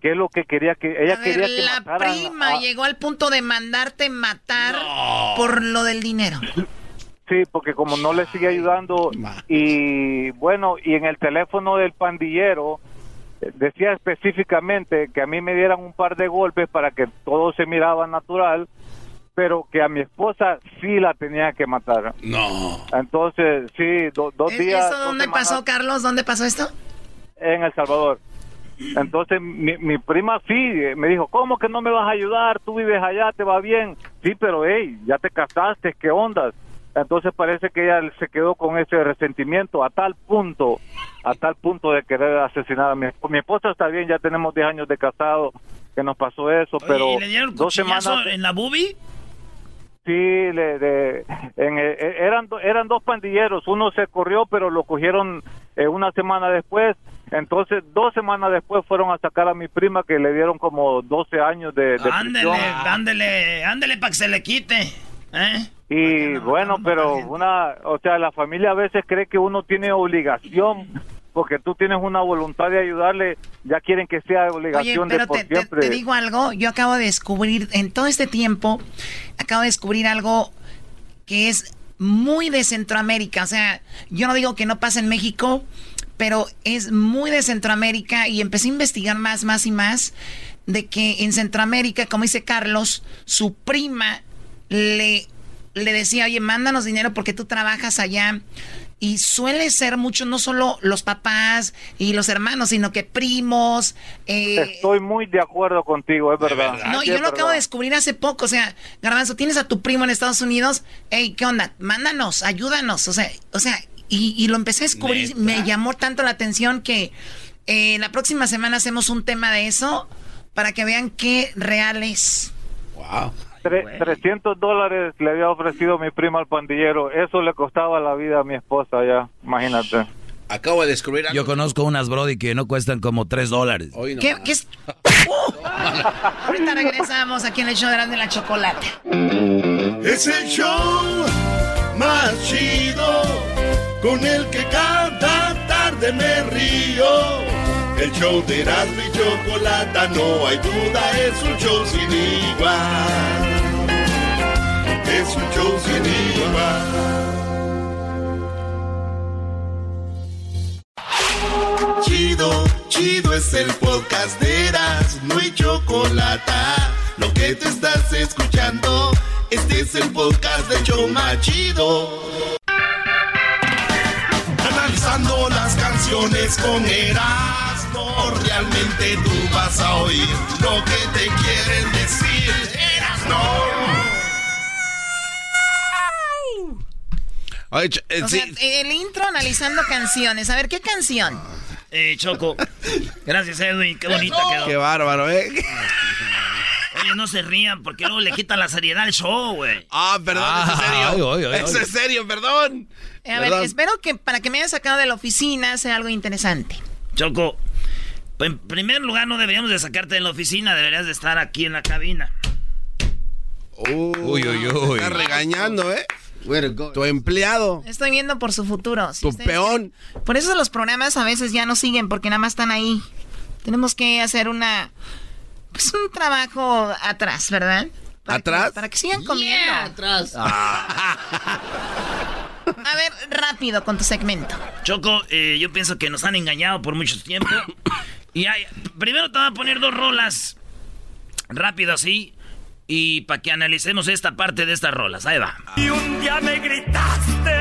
qué es lo que quería que ella quería que la prima llegó al punto de mandarte matar por lo del dinero. Sí, porque como no le sigue ayudando y bueno, y en el teléfono del pandillero decía específicamente que a mí me dieran un par de golpes para que todo se miraba natural, pero que a mi esposa sí la tenía que matar. No. Entonces, sí, dos días. ¿Eso dónde pasó, Carlos? ¿Dónde pasó esto? En El Salvador. Entonces mi, mi, prima sí me dijo, ¿cómo que no me vas a ayudar? Tú vives allá, te va bien. Sí, pero hey, ya te casaste, ¿qué ondas? Entonces parece que ella se quedó con ese resentimiento a tal punto, a tal punto de querer asesinar a mi esposa. Mi esposa está bien, ya tenemos 10 años de casado que nos pasó eso, pero... ¿Y le dieron dos semanas en la bubi? Sí, le, de, en, eh, eh, eran, eran dos pandilleros, uno se corrió, pero lo cogieron eh, una semana después. Entonces, dos semanas después fueron a sacar a mi prima que le dieron como 12 años de, de ándele, ándele, ándele para que se le quite. ¿eh? Y bueno, pero una, o sea, la familia a veces cree que uno tiene obligación porque tú tienes una voluntad de ayudarle, ya quieren que sea obligación Oye, pero de te, te, digo algo, yo acabo de descubrir, en todo este tiempo, acabo de descubrir algo que es muy de Centroamérica, o sea, yo no digo que no pasa en México, pero es muy de Centroamérica y empecé a investigar más, más y más de que en Centroamérica, como dice Carlos, su prima le le decía, oye, mándanos dinero porque tú trabajas allá. Y suele ser mucho, no solo los papás y los hermanos, sino que primos. Eh, Estoy muy de acuerdo contigo, es verdad. No, yo lo acabo de descubrir hace poco. O sea, Garbanzo, tienes a tu primo en Estados Unidos. Hey, ¿qué onda? Mándanos, ayúdanos. O sea, o sea y, lo empecé a descubrir. Me llamó tanto la atención que eh, la próxima semana hacemos un tema de eso para que vean qué real es. Wow. 300 dólares le había ofrecido mi prima al pandillero. Eso le costaba la vida a mi esposa ya, imagínate. Acabo de descubrir algo. Yo conozco unas Brody que no cuestan como 3 dólares. ¿Qué, es? Ahorita regresamos aquí en el show de de la Chocolate. Es el show más chido con el que cada tarde me río. El show de Erasmo y Chocolata, no hay duda, es un show sin igual. Es un show sin igual. Chido, chido es el podcast de Erasmo y Chocolata. Lo que te estás escuchando, este es el podcast de Choma Chido. Analizando las canciones con Erasmo, realmente tú vas a oír lo que te quieren decir. Erasmo. o sea, el intro analizando canciones. A ver, ¿qué canción? Eh, Choco. Gracias, Edwin. Qué bonita quedó. Qué bárbaro, ¿eh? Oye, no se rían porque luego le quitan la seriedad al show, güey. Ah, perdón, es en serio. es en serio, perdón. Eh, a ver, espero que para que me hayas sacado de la oficina sea algo interesante. Choco, en primer lugar no deberíamos de sacarte de la oficina, deberías de estar aquí en la cabina. uy, uy, uy. Está regañando, ¿eh? Tu empleado. Estoy viendo por su futuro. tu peón. Por eso los programas a veces ya no siguen porque nada más están ahí. Tenemos que hacer una... Pues un trabajo atrás, ¿verdad? ¿Atrás? para que sigan comiendo. atrás. Ah. A ver, rápido con tu segmento. Choco, eh, yo pienso que nos han engañado por mucho tiempo. y hay, primero te voy a poner dos rolas rápido así. Y para que analicemos esta parte de estas rolas. Ahí va. Y un día me gritaste,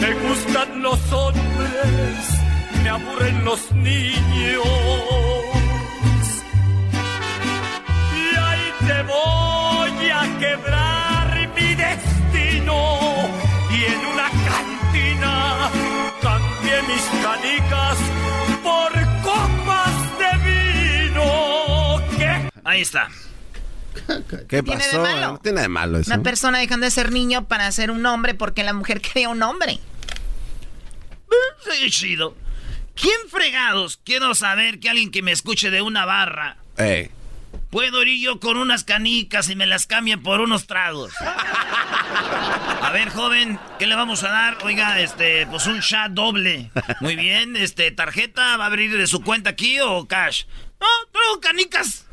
me gustan los hombres, me aburren los niños. Y ahí te voy a quebrar mi destino. Y en una cantina cambié mis canicas por copas de vino. ¿Qué? Ahí está. ¿Qué pasó? No tiene de malo eso. Una persona dejando de ser niño para ser un hombre porque la mujer quería un hombre. Sí, chido. ¿Quién fregados? Quiero saber que alguien que me escuche de una barra. Eh. Puedo ir yo con unas canicas y me las cambien por unos tragos. A ver, joven, ¿qué le vamos a dar? Oiga, este, pues un chat doble. Muy bien, este, tarjeta, ¿va a abrir de su cuenta aquí o cash? No, traigo canicas.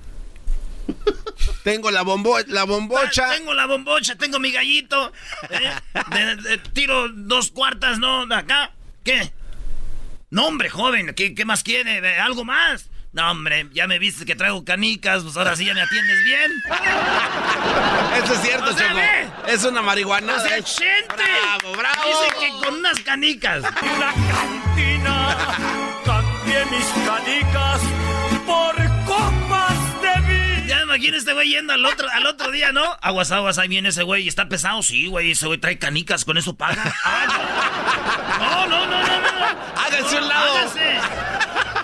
Tengo la, bombo la bombocha. tengo la bombocha, tengo mi gallito. ¿eh? tiro dos cuartas, ¿no? De acá. ¿Qué? No, hombre, joven, ¿qué, qué más quiere? ¿Algo más? No, hombre, ya me viste que traigo canicas, pues ahora sí ya me atiendes bien. Eso es cierto, Choco. Es una marihuana. O sea, Bravo, bravo. Dice que con unas canicas. Una cantina, cambié mis canicas imagino este güey yendo al otro, al otro día, ¿no? Aguas, aguas, ahí viene ese güey y está pesado. Sí, güey, ese güey trae canicas, con eso paga. no, no, no, no, no. Háganse un lado. Háganse.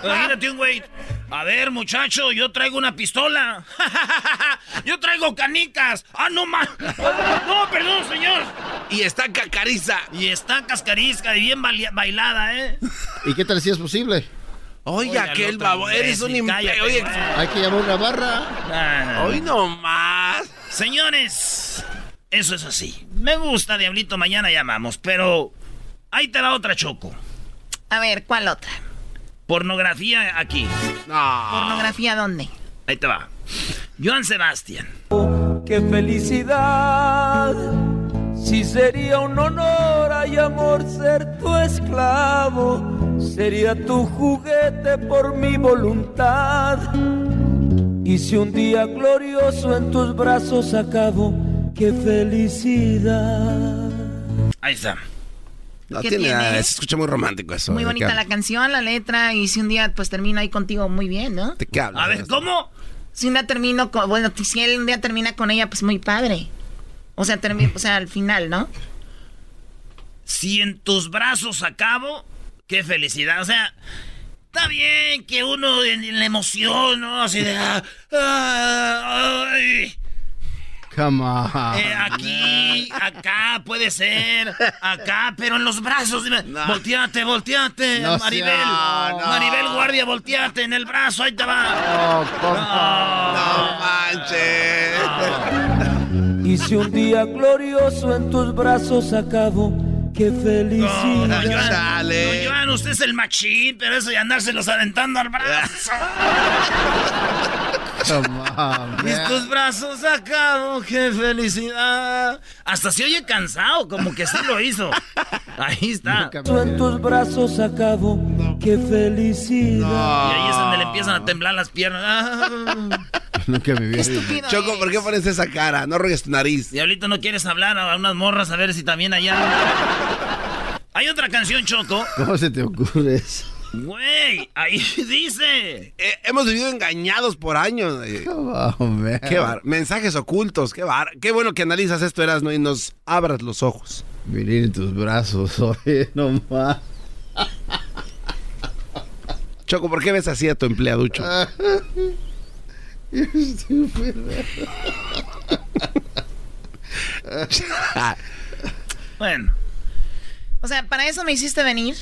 Imagínate un güey. A ver, muchacho, yo traigo una pistola. yo traigo canicas. Ah, no más. No, perdón, señor. Y está cacariza. Y está cascarizca y bien bailada, ¿eh? ¿Y qué tal si es posible? Oye, aquel babo, eres un imperio. Oye, hay que llamar una barra. Hoy no más. Señores, eso es así. Me gusta, Diablito, mañana llamamos, pero ahí te va otra choco. A ver, ¿cuál otra? Pornografía aquí. No. ¿Pornografía dónde? Ahí te va. Joan Sebastián. ¡Qué felicidad! Si sería un honor y amor ser tu esclavo, sería tu juguete por mi voluntad. Y si un día glorioso en tus brazos acabo, qué felicidad. Ahí está. No tiene, nada, se escucha muy romántico eso. Muy bonita la canción, la letra, y si un día pues termino ahí contigo muy bien, ¿no? ¿De qué hablas? A ver, ¿cómo? Si un día termino con, bueno, si él un día termina con ella, pues muy padre. O sea, o sea, al final, ¿no? Si en tus brazos acabo, qué felicidad. O sea, está bien que uno en, la emoción, ¿no? Así de... Ah, ah, ay. Come on. Eh, aquí, acá, puede ser. Acá, pero en los brazos. Dime, Volteate, volteate, No Maribel. sea- no, no. Maribel Guardia, volteate en el brazo, ahí te va. No, No manches. Y si un día glorioso en tus brazos acabo, qué No, felicidad. don Joan, Chale. don Joan, usted es el machín, pero eso de andárselos aventando al brazo. On, man. tus brazos acabo, qué felicidad. Hasta se oye cansado, como que sí lo hizo. Ahí está. En tus brazos acabo, qué felicidad. Y ahí es donde le empiezan a temblar las piernas. Nunca me vi. Estúpido Choco, ¿por qué pones esa cara? No ruegues tu nariz. Diablito, ¿no quieres hablar a unas morras a ver si también allá? Hay otra canción, Choco. ¿Cómo se te ocurre eso? Güey, ahí dice. Eh, hemos vivido engañados por años. eh. Qué bar- Mensajes ocultos, qué bar- Qué bueno que analizas esto, Erasmo, y nos abras los ojos. Vivir en tus brazos, oye, nomás. Choco, ¿por qué ves así a tu empleaducho? Bueno. O sea, ¿para eso me hiciste venir?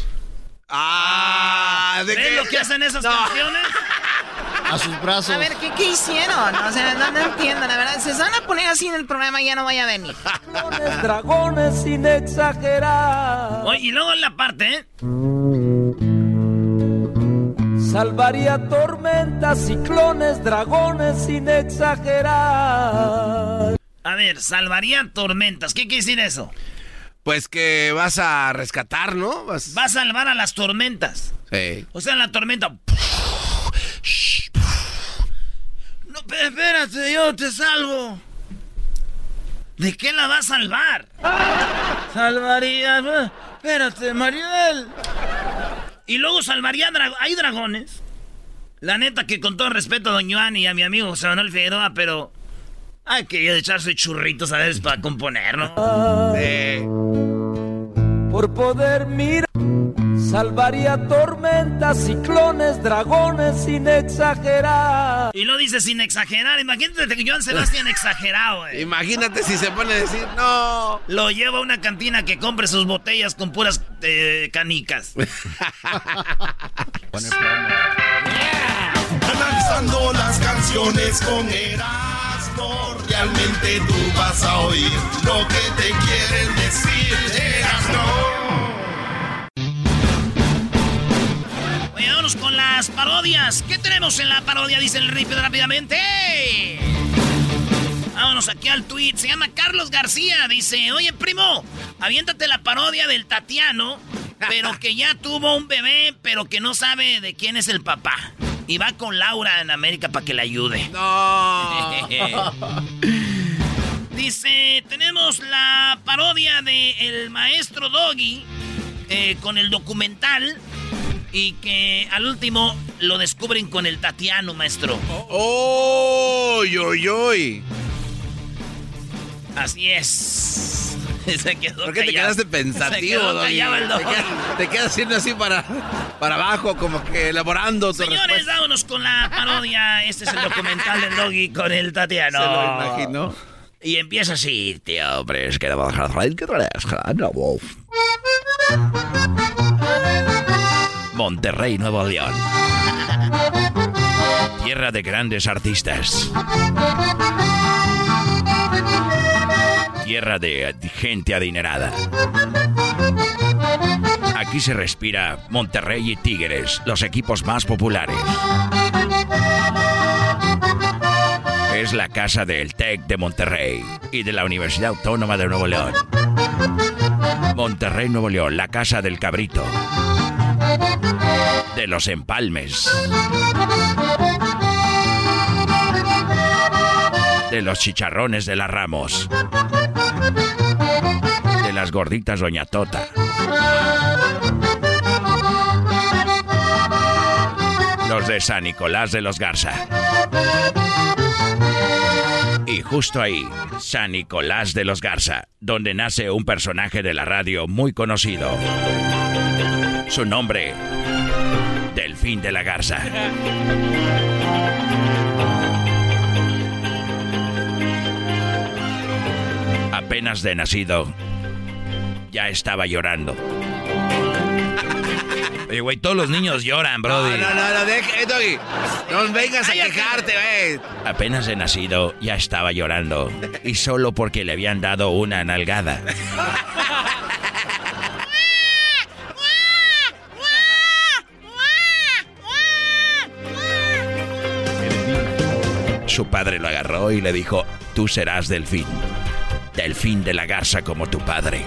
Ah, ¿Ves lo que hacen esas canciones? A sus brazos. A ver, ¿qué, qué hicieron? O sea, no, no entiendo, la verdad. Si se van a poner así en el programa, ya no voy a venir. Dragones sin exagerar. Oye, y luego en la parte, ¿eh? Salvaría tormentas, ciclones, dragones sin exagerar. A ver, salvaría tormentas. ¿Qué quiere decir eso? Pues que vas a rescatar, ¿no? Vas... Va a salvar a las tormentas. Sí. O sea, la tormenta. No, pe- espérate, yo te salvo. ¿De qué la va a salvar? Salvaría. Espérate, Mariel. Y luego salvaría. dra- Hay dragones. La neta que con todo respeto a Don Joan y a mi amigo José Manuel Figueroa, pero. Hay que echarse churritos a veces para componer, ¿no? Por poder mirar, salvaría tormentas, ciclones, dragones sin exagerar. Y lo dice sin exagerar. Imagínate que Joan Sebastián exagerado, eh. Imagínate si se pone a decir, no. Lo lleva a una cantina que compre sus botellas con puras eh, canicas. Analizando las canciones con Erasmo, realmente tú vas a oír lo que te quieren decir, Erasmo. Vámonos con las parodias. ¿Qué tenemos en la parodia? Dice el rip rápidamente. Vámonos aquí al tweet. Se llama Carlos García. Dice, oye, primo, aviéntate la parodia del Tatiano, pero que ya tuvo un bebé, pero que no sabe de quién es el papá. Y va con Laura en América para que le ayude. No. Dice, tenemos la parodia de El Maestro Doggy eh, con el documental y que al último lo descubren con el Tatiano, maestro. ¡Oy, oy, oy! Así es. Se quedó ¿Por qué te callado. quedaste pensativo, quedó callado Te quedas, haciendo así para, para abajo, como que elaborando Señores, respuesta. vámonos con la parodia. Este es el documental del Doggy con el Tatiano. Se lo imaginó. Y empieza así, tío, hombre, es que Monterrey, Nuevo León. Tierra de grandes artistas. Tierra de gente adinerada. Aquí se respira Monterrey y Tigres, los equipos más populares. Es la casa del TEC de Monterrey y de la Universidad Autónoma de Nuevo León. Monterrey, Nuevo León, la casa del cabrito. De los empalmes. De los chicharrones de la Ramos. De las gorditas Doña Tota. Los de San Nicolás de los Garza. Y justo ahí, San Nicolás de los Garza, donde nace un personaje de la radio muy conocido. Su nombre, Delfín de la Garza. Apenas de nacido, ya estaba llorando. Oye, güey, todos los niños lloran, No, brody. no, no, no, deja, eh, Doggy. No vengas a quejarte, güey. Apenas de nacido ya estaba llorando. Y solo porque le habían dado una nalgada. Su padre lo agarró y le dijo, tú serás delfín. Delfín de la garza como tu padre.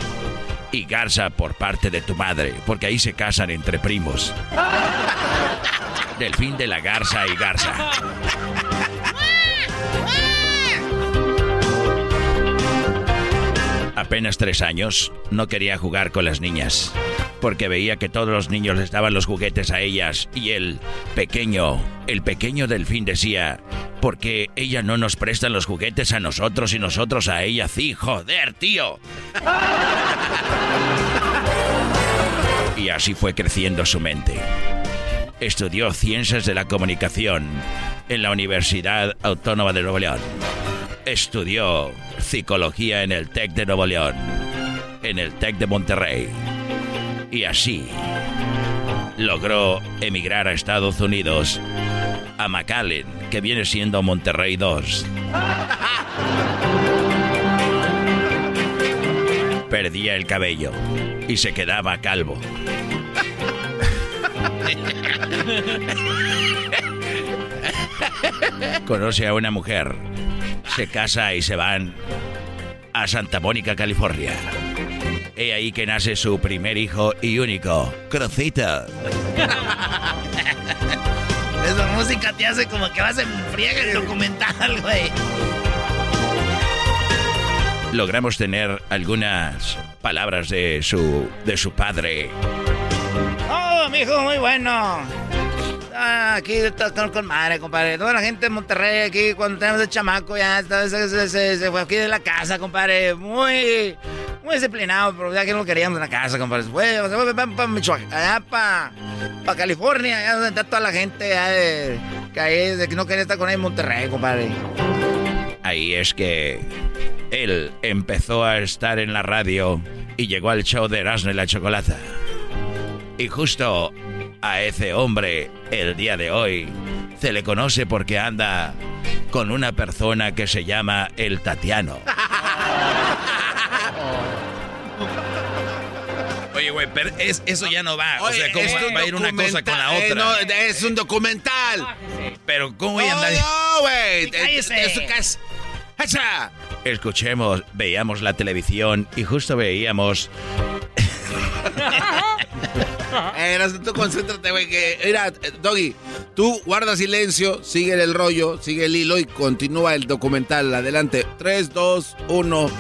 Y garza por parte de tu madre, porque ahí se casan entre primos. Delfín de la garza y garza. Apenas tres años, no quería jugar con las niñas. Porque veía que todos los niños les daban los juguetes a ellas y el pequeño, el pequeño delfín decía, ¿por qué ella no nos presta los juguetes a nosotros y nosotros a ella sí? Joder, tío. Y así fue creciendo su mente. Estudió ciencias de la comunicación en la Universidad Autónoma de Nuevo León. Estudió psicología en el TEC de Nuevo León, en el TEC de Monterrey. Y así logró emigrar a Estados Unidos, a McAllen, que viene siendo Monterrey 2. Perdía el cabello y se quedaba calvo. Conoce a una mujer, se casa y se van a Santa Mónica, California. He ahí que nace su primer hijo y único, Crocita. Esa música te hace como que vas en friega el documental, güey. Logramos tener algunas palabras de su, de su padre. Oh, mi hijo, muy bueno. Ah, aquí está con madre, compadre. Toda la gente de Monterrey aquí, cuando tenemos el chamaco, ya está, se, se, se, fue aquí de la casa, compadre. Muy, muy disciplinado, pero ya que no lo queríamos en la casa, compadre. Se fue, se fue para Michoacán, allá para pa California, allá donde está toda la gente ya de, que, ahí, de que no quería estar con él en Monterrey, compadre. Ahí es que él empezó a estar en la radio y llegó al show de Erasmo y la Chocolata. Y justo a ese hombre, el día de hoy, se le conoce porque anda con una persona que se llama el Tatiano. Oye, güey, pero es, eso ya no va. o sea, ¿cómo va, va a ir una cosa con la otra? no, es un documental. Pero, ¿cómo voy a andar? No, güey. Es-. Escuchemos, veíamos la televisión y justo veíamos Eh, tú concéntrate, güey. Que, mira, Doggy, tú guarda silencio, sigue el rollo, sigue el hilo y continúa el documental. Adelante. 3, 2, 1.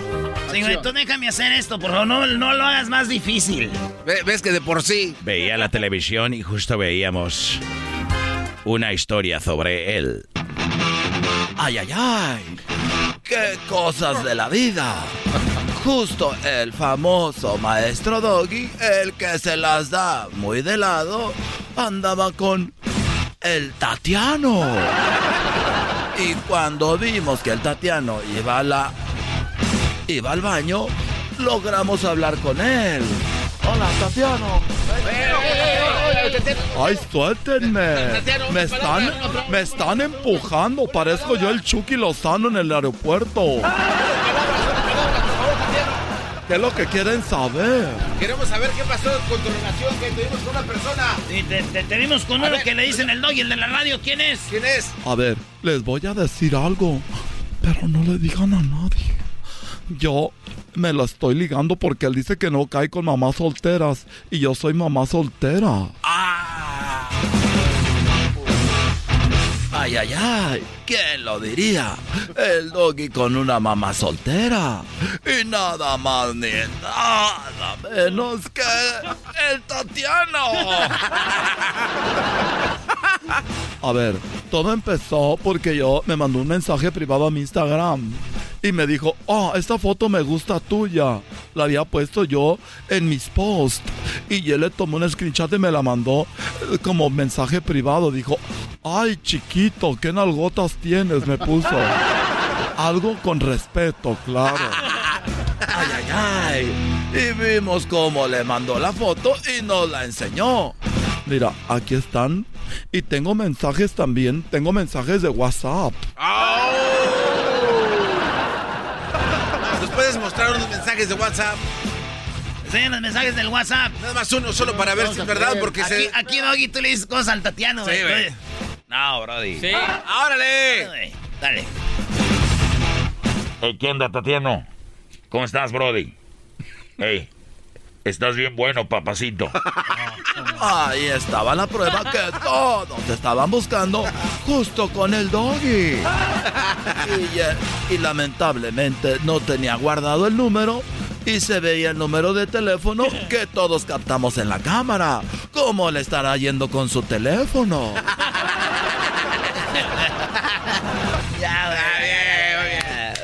Sí, güey, tú déjame hacer esto, por favor, no, no lo hagas más difícil. ¿Ves que de por sí? Veía la televisión y justo veíamos una historia sobre él. Ay, ay, ay. Qué cosas de la vida. Justo el famoso maestro Doggy, el que se las da muy de lado, andaba con el Tatiano. Y cuando vimos que el Tatiano iba a la iba al baño, logramos hablar con él. Hola, Tatiano. Ay, suéltenme. Me están, me están empujando. Parezco yo el Chucky Lozano en el aeropuerto. ¿Qué es lo que quieren saber? Queremos saber qué pasó con tu relación que tuvimos con una persona. Sí, te, te- te vimos con uno que le dicen el dog y el de la radio. ¿Quién es? ¿Quién es? A ver, les voy a decir algo, pero no le digan a nadie. Yo me lo estoy ligando porque él dice que no cae con mamás solteras y yo soy mamá soltera. Ay, ay, ay, ¿quién lo diría? El doggy con una mamá soltera. Y nada más ni nada menos que el Tatiano. A ver, todo empezó porque yo me mandó un mensaje privado a mi Instagram y me dijo, oh, esta foto me gusta tuya. La había puesto yo en mis posts y él le tomó un screenshot y me la mandó eh, como mensaje privado. Dijo, ay chiquito, qué nalgotas tienes, me puso. Algo con respeto, claro. Ay, ay, ay. Y vimos cómo le mandó la foto y nos la enseñó. Mira, aquí están. Y tengo mensajes también. Tengo mensajes de WhatsApp. ¿Nos puedes mostrar unos mensajes de WhatsApp? Sí, los mensajes del WhatsApp. Nada más uno, solo para ver si es verdad, porque aquí, se... Aquí, Doggy, tú le dices cosas al Tatiano, Sí, güey. No, Brody. Sí. ¡Órale! güey, Dale. Hey, ¿qué onda, Tatiano? ¿Cómo estás, Brody? Hey, estás bien bueno, papacito. Ahí estaba la prueba que todos estaban buscando justo con el doggy. Y, eh, y lamentablemente no tenía guardado el número y se veía el número de teléfono que todos captamos en la cámara. ¿Cómo le estará yendo con su teléfono? ya, bien, bien.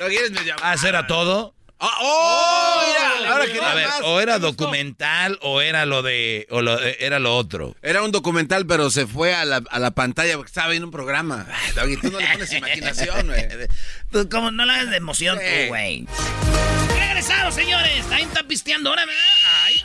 ¿No quieres me ¿Hacer a todo? Ah, ¡Oh! Mira, ahora a ver, o era documental o era lo de. o lo, era lo otro. Era un documental, pero se fue a la, a la pantalla porque estaba viendo un programa. Ay, tú no le pones imaginación, güey. Tú, como no la hagas de emoción, tú, güey. Regresamos, señores. Ahí está pisteando ahora, ¿verdad? Ay,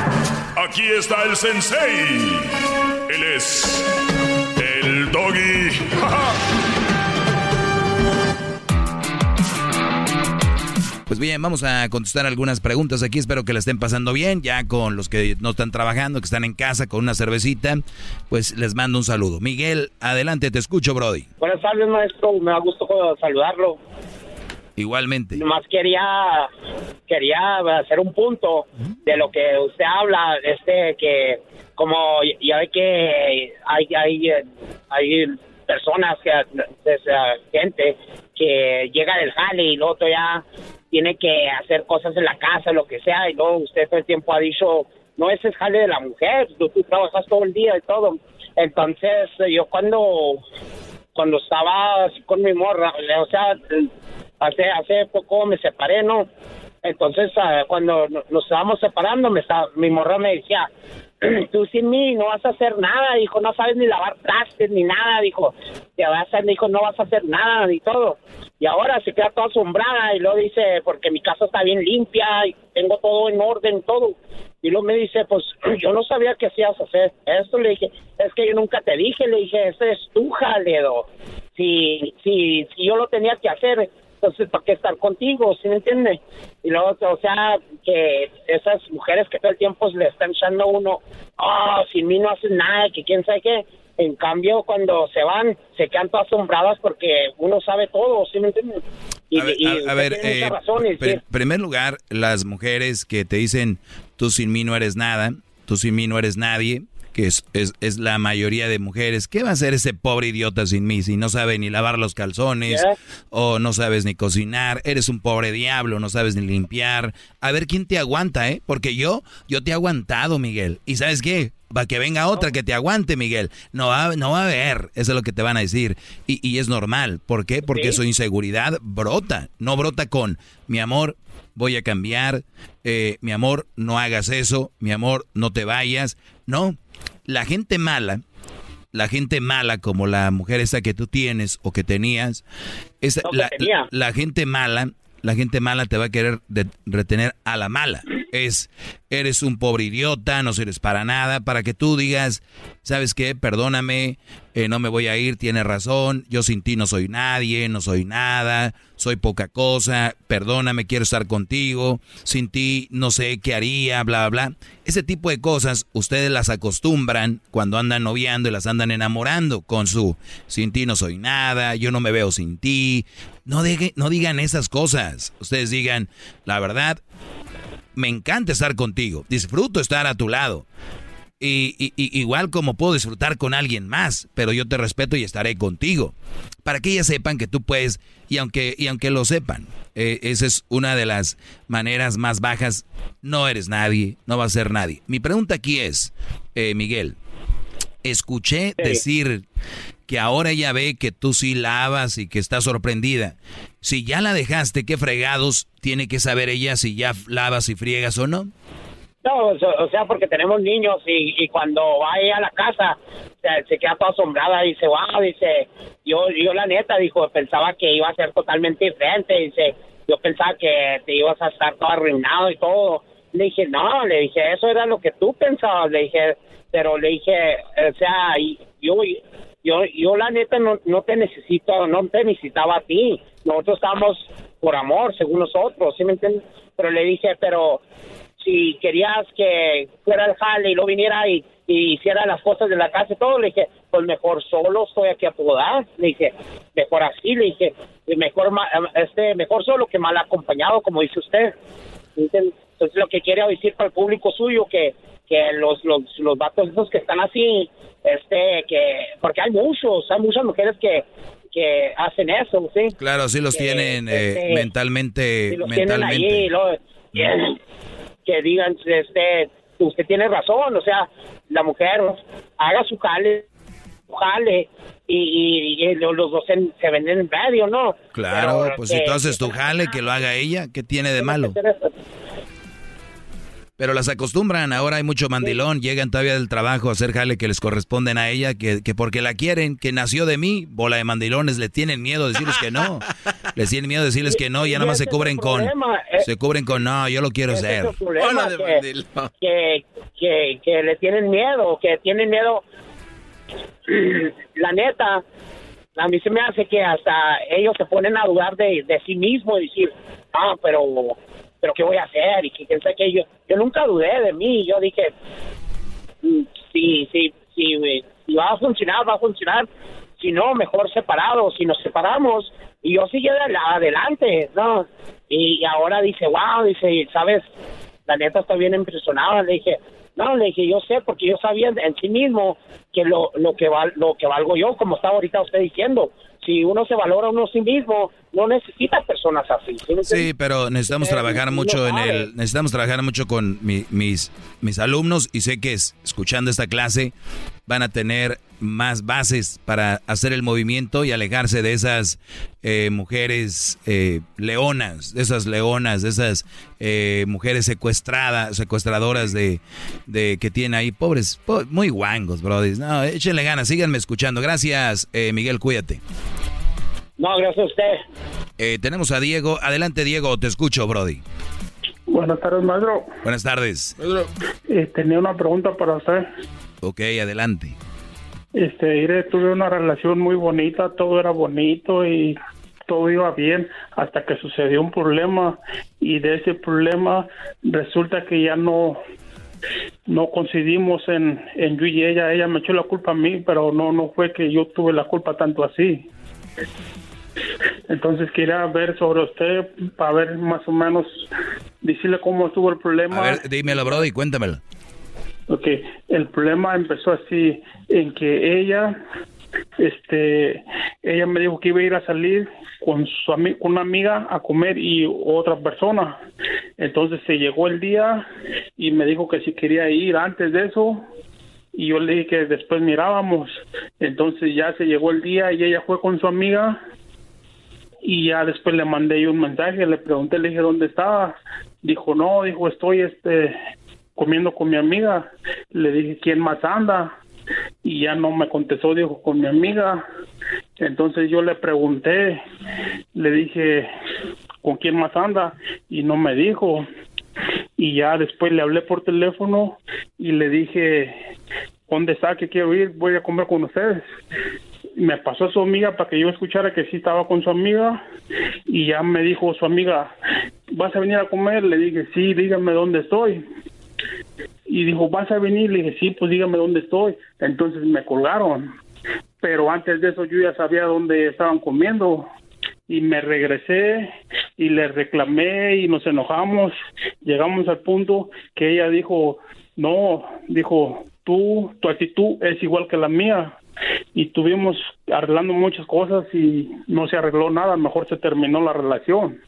Aquí está el sensei. Él es el doggy. Pues bien, vamos a contestar algunas preguntas aquí. Espero que la estén pasando bien. Ya con los que no están trabajando, que están en casa con una cervecita, pues les mando un saludo. Miguel, adelante, te escucho, Brody. Buenas tardes, maestro. Me da gusto saludarlo. Igualmente. Nomás quería quería hacer un punto de lo que usted habla, este que como ya ve que hay hay hay personas que gente que llega del jale y luego ya tiene que hacer cosas en la casa, lo que sea, y luego usted todo el tiempo ha dicho, no, ese es jale de la mujer, tú, tú trabajas todo el día y todo. Entonces, yo cuando cuando estaba con mi morra, o sea, hace hace poco me separé, ¿no? Entonces, ah, cuando nos estábamos separando, me estaba, mi morra me decía, tú sin mí no vas a hacer nada, dijo, no sabes ni lavar trastes ni nada, dijo, te vas a, dijo, no vas a hacer nada ni todo. Y ahora se queda toda asombrada y luego dice, porque mi casa está bien limpia y tengo todo en orden, todo. Y luego me dice, pues yo no sabía que hacías hacer esto. Le dije, es que yo nunca te dije, le dije, ese es tu jaledo. Si, si, si yo lo tenía que hacer, entonces, ¿para qué estar contigo? ¿Sí me entiende? Y luego, o sea, que esas mujeres que todo el tiempo le están echando a uno, oh, sin mí no haces nada, que quién sabe qué. En cambio, cuando se van, se quedan todas asombradas porque uno sabe todo, ¿sí me entiendes? Y, a ver, eh, en primer lugar, las mujeres que te dicen, tú sin mí no eres nada, tú sin mí no eres nadie, que es, es, la mayoría de mujeres. ¿Qué va a hacer ese pobre idiota sin mí si no sabe ni lavar los calzones o no sabes ni cocinar? Eres un pobre diablo, no sabes ni limpiar. A ver quién te aguanta, ¿eh? Porque yo, yo te he aguantado, Miguel. ¿Y sabes qué? Va que venga otra que te aguante, Miguel. No va, no va a haber. Eso es lo que te van a decir. Y, y es normal. ¿Por qué? Porque su inseguridad brota. No brota con, mi amor, voy a cambiar. Eh, mi amor, no hagas eso. Mi amor, no te vayas. No, la gente mala, la gente mala como la mujer esa que tú tienes o que tenías, esa, la, gente mala, la gente mala te va a querer retener a la mala. Es, eres un pobre idiota, no sirves para nada, para que tú digas, ¿sabes qué? Perdóname, eh, no me voy a ir, tienes razón, yo sin ti no soy nadie, no soy nada, soy poca cosa, perdóname, quiero estar contigo, sin ti no sé qué haría, bla, bla. Ese tipo de cosas ustedes las acostumbran cuando andan noviando y las andan enamorando con su, sin ti no soy nada, yo no me veo sin ti. No, no digan esas cosas, ustedes digan, la verdad, me encanta estar contigo, disfruto estar a tu lado. Y, igual como puedo disfrutar con alguien más, pero yo te respeto y estaré contigo. Para que ellas sepan que tú puedes, y aunque, y aunque lo sepan, eh, esa es una de las maneras más bajas. No eres nadie, no vas a ser nadie. Mi pregunta aquí es, eh, Miguel, escuché decir que ahora ella ve que tú sí lavas y que está sorprendida. Si ya la dejaste, ¿qué fregados tiene que saber ella si ya lavas y friegas o no? No, o sea, porque tenemos niños y, cuando va a la casa se, queda toda asombrada, dice, wow, dice, yo, yo la neta, dijo, pensaba que iba a ser totalmente diferente, dice, yo pensaba que te ibas a estar todo arruinado y todo. Le dije, no, le dije, eso era lo que tú pensabas, le dije, pero le dije, o sea, yo, yo, yo la neta no, no te necesito, no te necesitaba a ti. Nosotros estábamos por amor, según nosotros, ¿sí me entiendes? Pero le dije, pero si querías que fuera el jale y no viniera y, hiciera las cosas de la casa y todo, le dije, pues mejor solo estoy aquí a podar, le dije, mejor así, le dije, mejor este mejor solo que mal acompañado, como dice usted. Entonces lo que quiere decir para el público suyo que que los, los, los vatos esos que están así, este, que, porque hay muchos, hay muchas mujeres que, que hacen eso, ¿sí? Claro, sí los tienen eh, este, mentalmente, mentalmente. que, digan, este, usted tiene razón, o sea, la mujer haga su jale, jale, y, y, los dos se, venden en medio, ¿no? Claro, pues si tú haces tu jale, que lo haga ella, ¿qué tiene de malo? Pero las acostumbran, ahora hay mucho mandilón, llegan todavía del trabajo a hacer jale que les corresponden a ella, que, que, porque la quieren, que nació de mí, bola de mandilones, le tienen miedo de decirles que no. les tienen miedo de decirles que no, y ya nada más se cubren con, eh. se cubren con, no, yo lo quiero ser. que, que, que, le tienen miedo, que tienen miedo, la neta, a mí se me hace que hasta ellos se ponen a dudar de, de sí mismos y decir, ah, pero pero ¿qué voy a hacer? Y que sé que yo, yo nunca dudé de mí, yo dije, mm, sí, sí, sí, si va a funcionar, va a funcionar, si no, mejor separados, si nos separamos, y yo sigue adelante, ¿no? Y ahora dice, wow, dice, ¿sabes? La neta está bien impresionada, le dije, no, le dije, yo sé, porque yo sabía en sí mismo que lo, lo que val, lo que valgo yo, como estaba ahorita usted diciendo, si uno se valora a uno sí mismo, no necesita personas así. ¿sí, pero necesitamos eh, trabajar mucho en el, necesitamos trabajar mucho con mis, mis alumnos y sé que es, escuchando esta clase van a tener más bases para hacer el movimiento y alejarse de esas eh, mujeres eh, leonas, de esas leonas, de esas mujeres secuestradas, secuestradoras de, de que tienen ahí, pobres, muy guangos, brody. No, échenle ganas, síganme escuchando. Gracias, Miguel, cuídate. No, gracias a usted. Eh, tenemos a Diego. Adelante, Diego, te escucho, Brody. Buenas tardes, maestro. Buenas tardes. Eh, tenía una pregunta para usted. Ok, adelante. Este, tuve una relación muy bonita, todo era bonito y todo iba bien hasta que sucedió un problema y de ese problema resulta que ya no no coincidimos en, en yo y ella, ella me echó la culpa a mí, pero no no fue que yo tuve la culpa tanto así. Entonces quería ver sobre usted para ver más o menos, decirle cómo estuvo el problema. A ver, dímelo, Brody, cuéntamelo. Ok, el problema empezó así, en que ella, este, ella me dijo que iba a ir a salir con su con una amiga a comer y otra persona. Entonces se llegó el día y me dijo que si quería ir antes de eso, y yo le dije que después mirábamos. Entonces ya se llegó el día y ella fue con su amiga y ya después le mandé un mensaje, le pregunté, le dije dónde estaba. Dijo, no, dijo, estoy este comiendo con mi amiga. Le dije, ¿quién más anda? Y ya no me contestó, dijo, con mi amiga. Entonces yo le pregunté, le dije, ¿con quién más anda? Y no me dijo. Y ya después le hablé por teléfono y le dije, ¿dónde está? Que quiero ir, voy a comer con ustedes me pasó a su amiga para que yo escuchara que sí estaba con su amiga y ya me dijo su amiga, ¿vas a venir a comer? Le dije, sí, dígame dónde estoy. Y dijo, ¿vas a venir? Le dije, sí, pues dígame dónde estoy. Entonces me colgaron. Pero antes de eso yo ya sabía dónde estaban comiendo. Y me regresé y le reclamé y nos enojamos. Llegamos al punto que ella dijo, no, dijo, tú, tu actitud es igual que la mía y tuvimos arreglando muchas cosas y no se arregló nada, mejor se terminó la relación.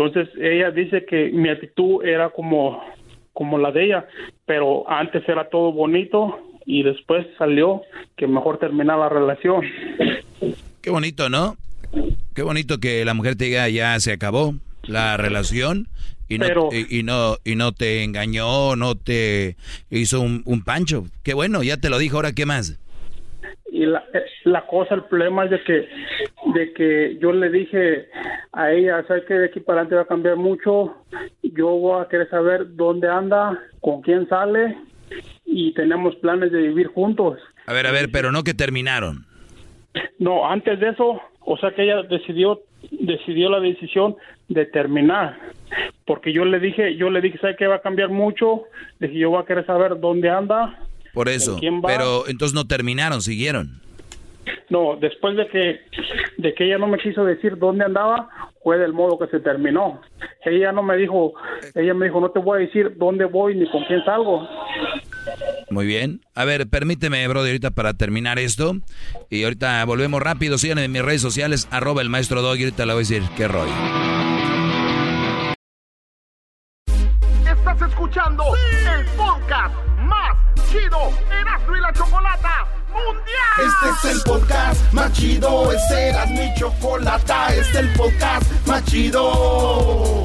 Entonces ella dice que mi actitud era como como la de ella, pero antes era todo bonito y después salió que mejor terminar la relación. Qué bonito, ¿no? Qué bonito que la mujer te diga ya se acabó la relación y no, y, no y no te engañó, no te hizo un, un, pancho. Qué bueno, ya te lo dijo, ahora qué más. Y la, la cosa, el problema es de que de que yo le dije a ella, sabes que de aquí para adelante va a cambiar mucho. Yo voy a querer saber dónde anda, con quién sale y tenemos planes de vivir juntos. A ver, a ver, pero no que terminaron. No, antes de eso, o sea que ella decidió decidió la decisión de terminar. Porque yo le dije, yo le dije, ¿sabe que va a cambiar mucho? Le dije, yo voy a querer saber dónde anda. Por eso. Pero entonces no terminaron, siguieron. No, después de que, de que ella no me quiso decir dónde andaba, fue del modo que se terminó. Ella no me dijo, ella me dijo, no te voy a decir dónde voy ni con quién salgo. Muy bien. A ver, permíteme, Brody, ahorita para terminar esto. Y ahorita volvemos rápido. Síganme en mis redes sociales, arroba el maestro Dog. Y ahorita le voy a decir qué rollo. Estás escuchando chido Erasmo y la Chocolata Mundial. Este es el podcast más chido. Este era mi chocolata. Este es el podcast más chido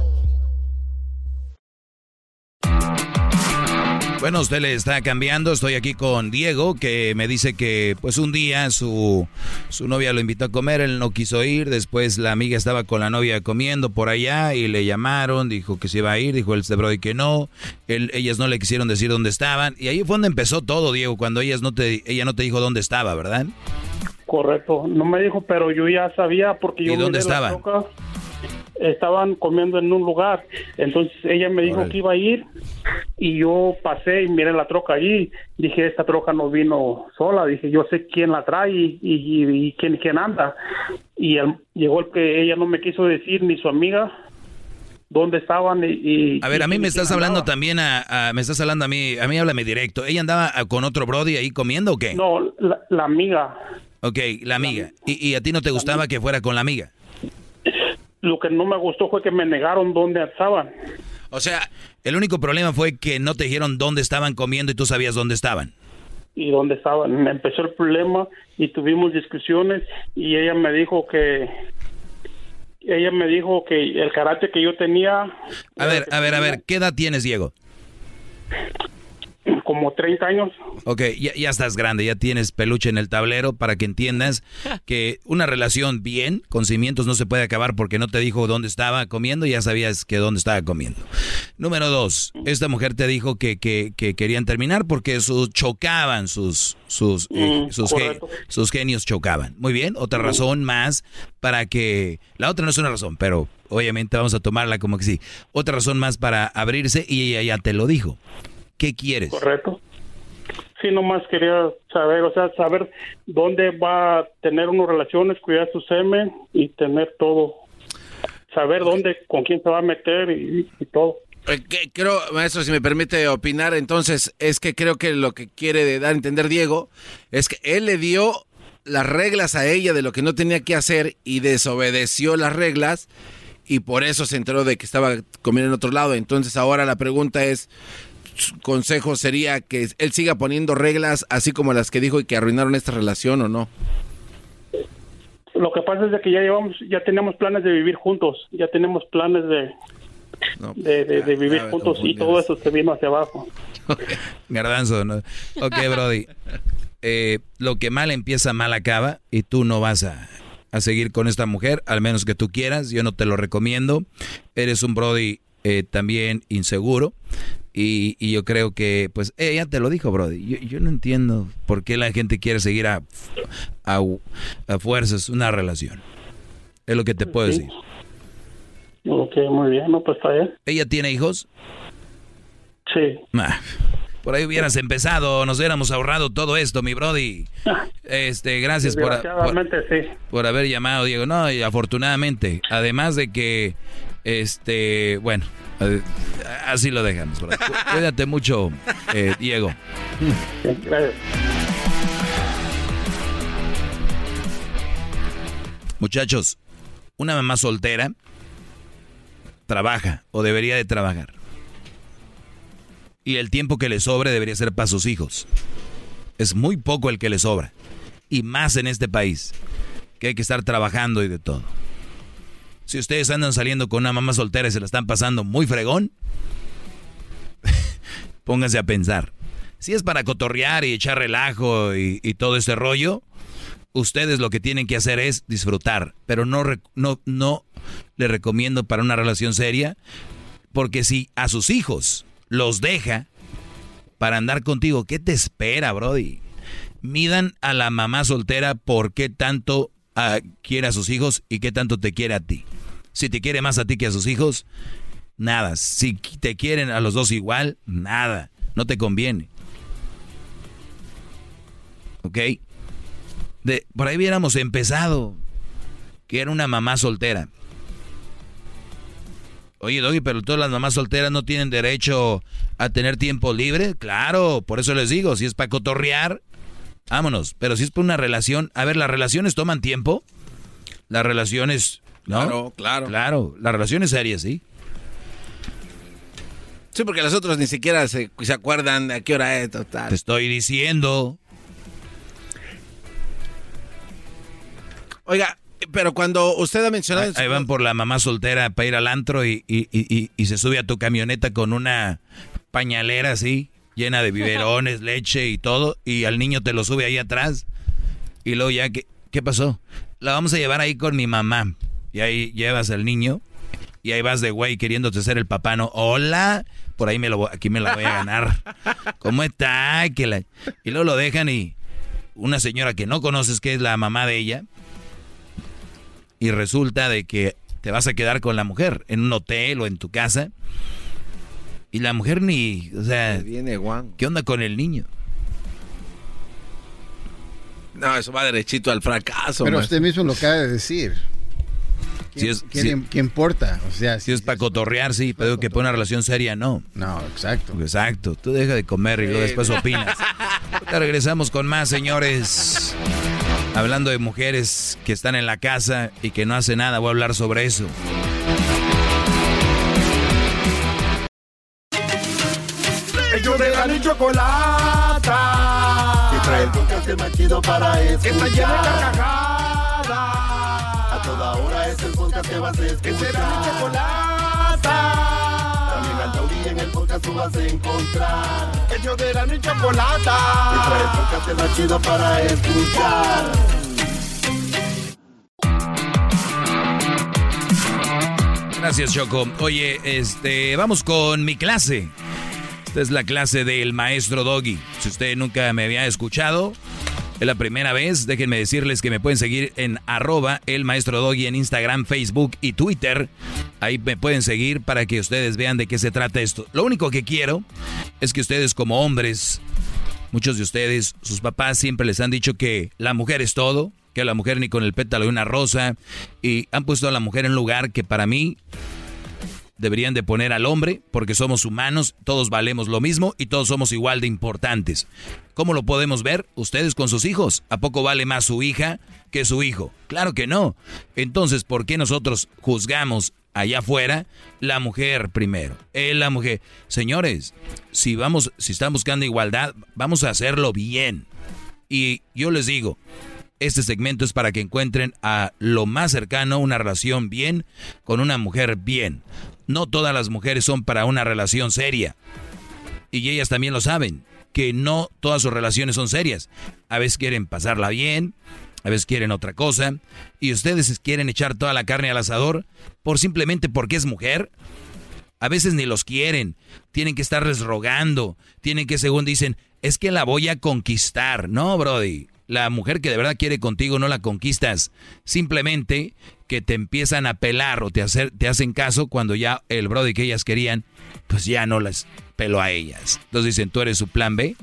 Bueno, usted le está cambiando. Estoy aquí con Diego, que me dice que pues un día su, su novia lo invitó a comer, él no quiso ir. Después la amiga estaba con la novia comiendo por allá y le llamaron, dijo que se iba a ir, dijo el Brody que no. ellas no le quisieron decir dónde estaban. Y ahí fue donde empezó todo, Diego, cuando ellas no te, ella no te dijo dónde estaba, ¿verdad? Correcto, no me dijo, pero yo ya sabía porque yo... ¿Y dónde estaba? Estaban comiendo en un lugar. Entonces ella me dijo que iba a ir y yo pasé y miré la troca allí. Dije, esta troca no vino sola. Dije, yo sé quién la trae y, y, quién, quién anda. Y llegó el que ella no me quiso decir ni su amiga dónde estaban y, a ver a mí me estás hablando también a, me estás hablando a mí a mí háblame directo. Ella andaba con otro brody ahí comiendo o qué no la, amiga. Ok, la amiga. ¿Y, y a ti no te gustaba que fuera con la amiga lo que no me gustó fue que me negaron dónde estaban. O sea, el único problema fue que no te dijeron dónde estaban comiendo y tú sabías dónde estaban. Y dónde estaban. Empezó el problema y tuvimos discusiones y ella me dijo que ella me dijo que el carácter que yo tenía. A ver, a ver, a ver, ¿qué edad tienes, Diego? Como 30 años. Ok, ya, estás grande, ya tienes peluche en el tablero para que entiendas que una relación bien, con cimientos, no se puede acabar porque no te dijo dónde estaba comiendo y ya sabías que dónde estaba comiendo. Número dos, esta mujer te dijo que, que, querían terminar porque sus chocaban, sus, sus, eh, mm, sus, sus, genios chocaban. Muy bien, otra razón más para que... La otra no es una razón, pero obviamente vamos a tomarla como que sí. Otra razón más para abrirse y ella ya te lo dijo. ¿Qué quieres? Correcto. Sí, nomás quería saber, o sea, saber dónde va a tener unas relaciones, cuidar su semen y tener todo. Saber dónde, con quién se va a meter y, todo. Eh, creo, maestro, si me permite opinar, entonces es que creo que lo que quiere dar a entender Diego es que él le dio las reglas a ella de lo que no tenía que hacer y desobedeció las reglas y por eso se enteró de que estaba comiendo en otro lado. Entonces ahora la pregunta es, consejo sería que él siga poniendo reglas así como las que dijo y que arruinaron esta relación o no? Lo que pasa es de que ya llevamos, ya tenemos planes de vivir juntos, ya tenemos planes de, de, vivir juntos y todo eso se vino hacia abajo. Garbanzo, ¿no? Ok, Brody. Eh, lo que mal empieza, mal acaba y tú no vas a, a seguir con esta mujer, al menos que tú quieras. Yo no te lo recomiendo. Eres un Brody eh, también inseguro. Y, yo creo que, pues, ella te lo dijo, Brody. Yo, no entiendo por qué la gente quiere seguir a, a, fuerzas una relación. Es lo que te puedo decir. Ok, muy bien, no, pues está bien. ¿Ella tiene hijos? Sí. por ahí hubieras empezado, nos hubiéramos ahorrado todo esto, mi Brody. Este, gracias por, por, haber llamado, Diego. No, y afortunadamente, además de que este, bueno, así lo dejamos. Cuídate mucho, eh, Diego. Muchachos, una mamá soltera trabaja o debería de trabajar. Y el tiempo que le sobre debería ser para sus hijos. Es muy poco el que le sobra. Y más en este país, que hay que estar trabajando y de todo. Si ustedes andan saliendo con una mamá soltera y se la están pasando muy fregón, pónganse a pensar. Si es para cotorrear y echar relajo y, todo ese rollo, ustedes lo que tienen que hacer es disfrutar. Pero no, no, no le recomiendo para una relación seria, porque si a sus hijos los deja para andar contigo, ¿qué te espera, Brody? Midan a la mamá soltera por qué tanto ah, quiere a sus hijos y qué tanto te quiere a ti. Si te quiere más a ti que a sus hijos, nada. Si te quieren a los dos igual, nada. No te conviene. ¿Ok? De, por ahí hubiéramos empezado. Que era una mamá soltera. Oye, Doggy, pero todas las mamás solteras no tienen derecho a tener tiempo libre. Claro, por eso les digo, si es para cotorrear, vámonos. Pero si es para una relación, a ver, las relaciones toman tiempo. Las relaciones, ¿no? Claro, claro. Claro, las relaciones serias, sí. Sí, porque los otros ni siquiera se, se acuerdan de a qué hora es, total. Te estoy diciendo. Oiga, pero cuando usted ha mencionado... Ahí, van por la mamá soltera para ir al antro y, se sube a tu camioneta con una pañalera así, llena de biberones, leche y todo, y al niño te lo sube ahí atrás. Y luego ya, ¿qué, qué pasó? La vamos a llevar ahí con mi mamá. Y ahí llevas al niño y ahí vas de güey queriéndote ser el papá, ¿no? Hola, por ahí me lo aquí me la voy a ganar. ¿Cómo está? Que la... Y luego lo dejan y una señora que no conoces que es la mamá de ella y resulta de que te vas a quedar con la mujer en un hotel o en tu casa. Y la mujer ni, o sea, viene ¿qué onda con el niño? No, eso va derechito al fracaso. Pero usted mismo lo acaba de decir. ¿Quién, si importa? O sea, si, es para cotorrear, sí, pero que para una relación seria, no. No, exacto. Exacto. Tú deja de comer y luego después opinas. regresamos con más, señores. Hablando de mujeres que están en la casa y que no hacen nada, voy a hablar sobre eso. Ellos de la y chocolata. Y trae el podcast más chido para escuchar. Que está llena de podcast que vas a escuchar. Que será mi chocolata en el podcast tú vas a encontrar. El de la y chocolata. Y trae el podcast más chido para escuchar. Gracias, Choco. Oye, este, vamos con mi clase. Esta es la clase del maestro Doggy. Si usted nunca me había escuchado, es la primera vez. Déjenme decirles que me pueden seguir en arroba el maestro Doggy en Instagram, Facebook y Twitter. Ahí me pueden seguir para que ustedes vean de qué se trata esto. Lo único que quiero es que ustedes como hombres, muchos de ustedes, sus papás siempre les han dicho que la mujer es todo, que la mujer ni con el pétalo de una rosa, y han puesto a la mujer en lugar que para mí deberían de poner al hombre, porque somos humanos, todos valemos lo mismo y todos somos igual de importantes. ¿Cómo lo podemos ver? Ustedes con sus hijos. ¿A poco vale más su hija que su hijo? Claro que no. Entonces, ¿por qué nosotros juzgamos allá afuera la mujer primero? Eh, la mujer. Señores, si vamos, si están buscando igualdad, vamos a hacerlo bien. Y yo les digo, este segmento es para que encuentren a lo más cercano una relación bien con una mujer bien. No todas las mujeres son para una relación seria. Y ellas también lo saben, que no todas sus relaciones son serias. A veces quieren pasarla bien, a veces quieren otra cosa. Y ustedes quieren echar toda la carne al asador por simplemente porque es mujer. A veces ni los quieren, tienen que estarles rogando, tienen que, según dicen, es que la voy a conquistar. No, Brody, la mujer que de verdad quiere contigo no la conquistas. Simplemente que te empiezan a pelar o te, hacen caso cuando ya el brody que ellas querían, pues ya no las peló a ellas. Entonces dicen, tú eres su plan B.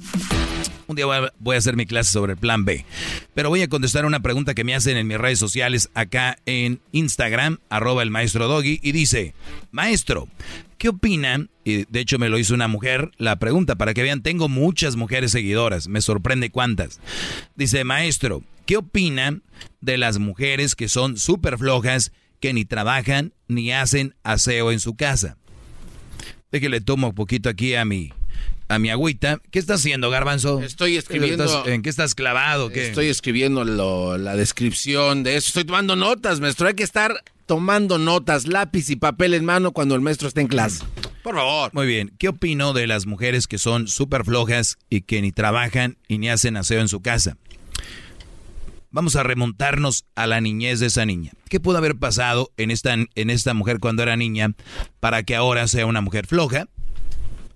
Un día voy a, hacer mi clase sobre el plan B. Pero voy a contestar una pregunta que me hacen en mis redes sociales acá en Instagram, arroba el maestro Doggy, y dice, maestro, ¿qué opinan? Y de hecho me lo hizo una mujer, la pregunta, para que vean, tengo muchas mujeres seguidoras, me sorprende cuántas. Dice, maestro, ¿qué opinan de las mujeres que son súper flojas, que ni trabajan ni hacen aseo en su casa? le tomo un poquito aquí a mi, a mi agüita. ¿Qué estás haciendo, Garbanzo? Estoy escribiendo. ¿En qué estás clavado? ¿qué? Estoy escribiendo la descripción de eso. Estoy tomando notas, maestro. Hay que estar tomando notas, lápiz y papel en mano cuando el maestro está en clase. Por favor. Muy bien. ¿Qué opino de las mujeres que son súper flojas y que ni trabajan y ni hacen aseo en su casa? Vamos a remontarnos a la niñez de esa niña. ¿Qué pudo haber pasado en esta, en esta mujer cuando era niña para que ahora sea una mujer floja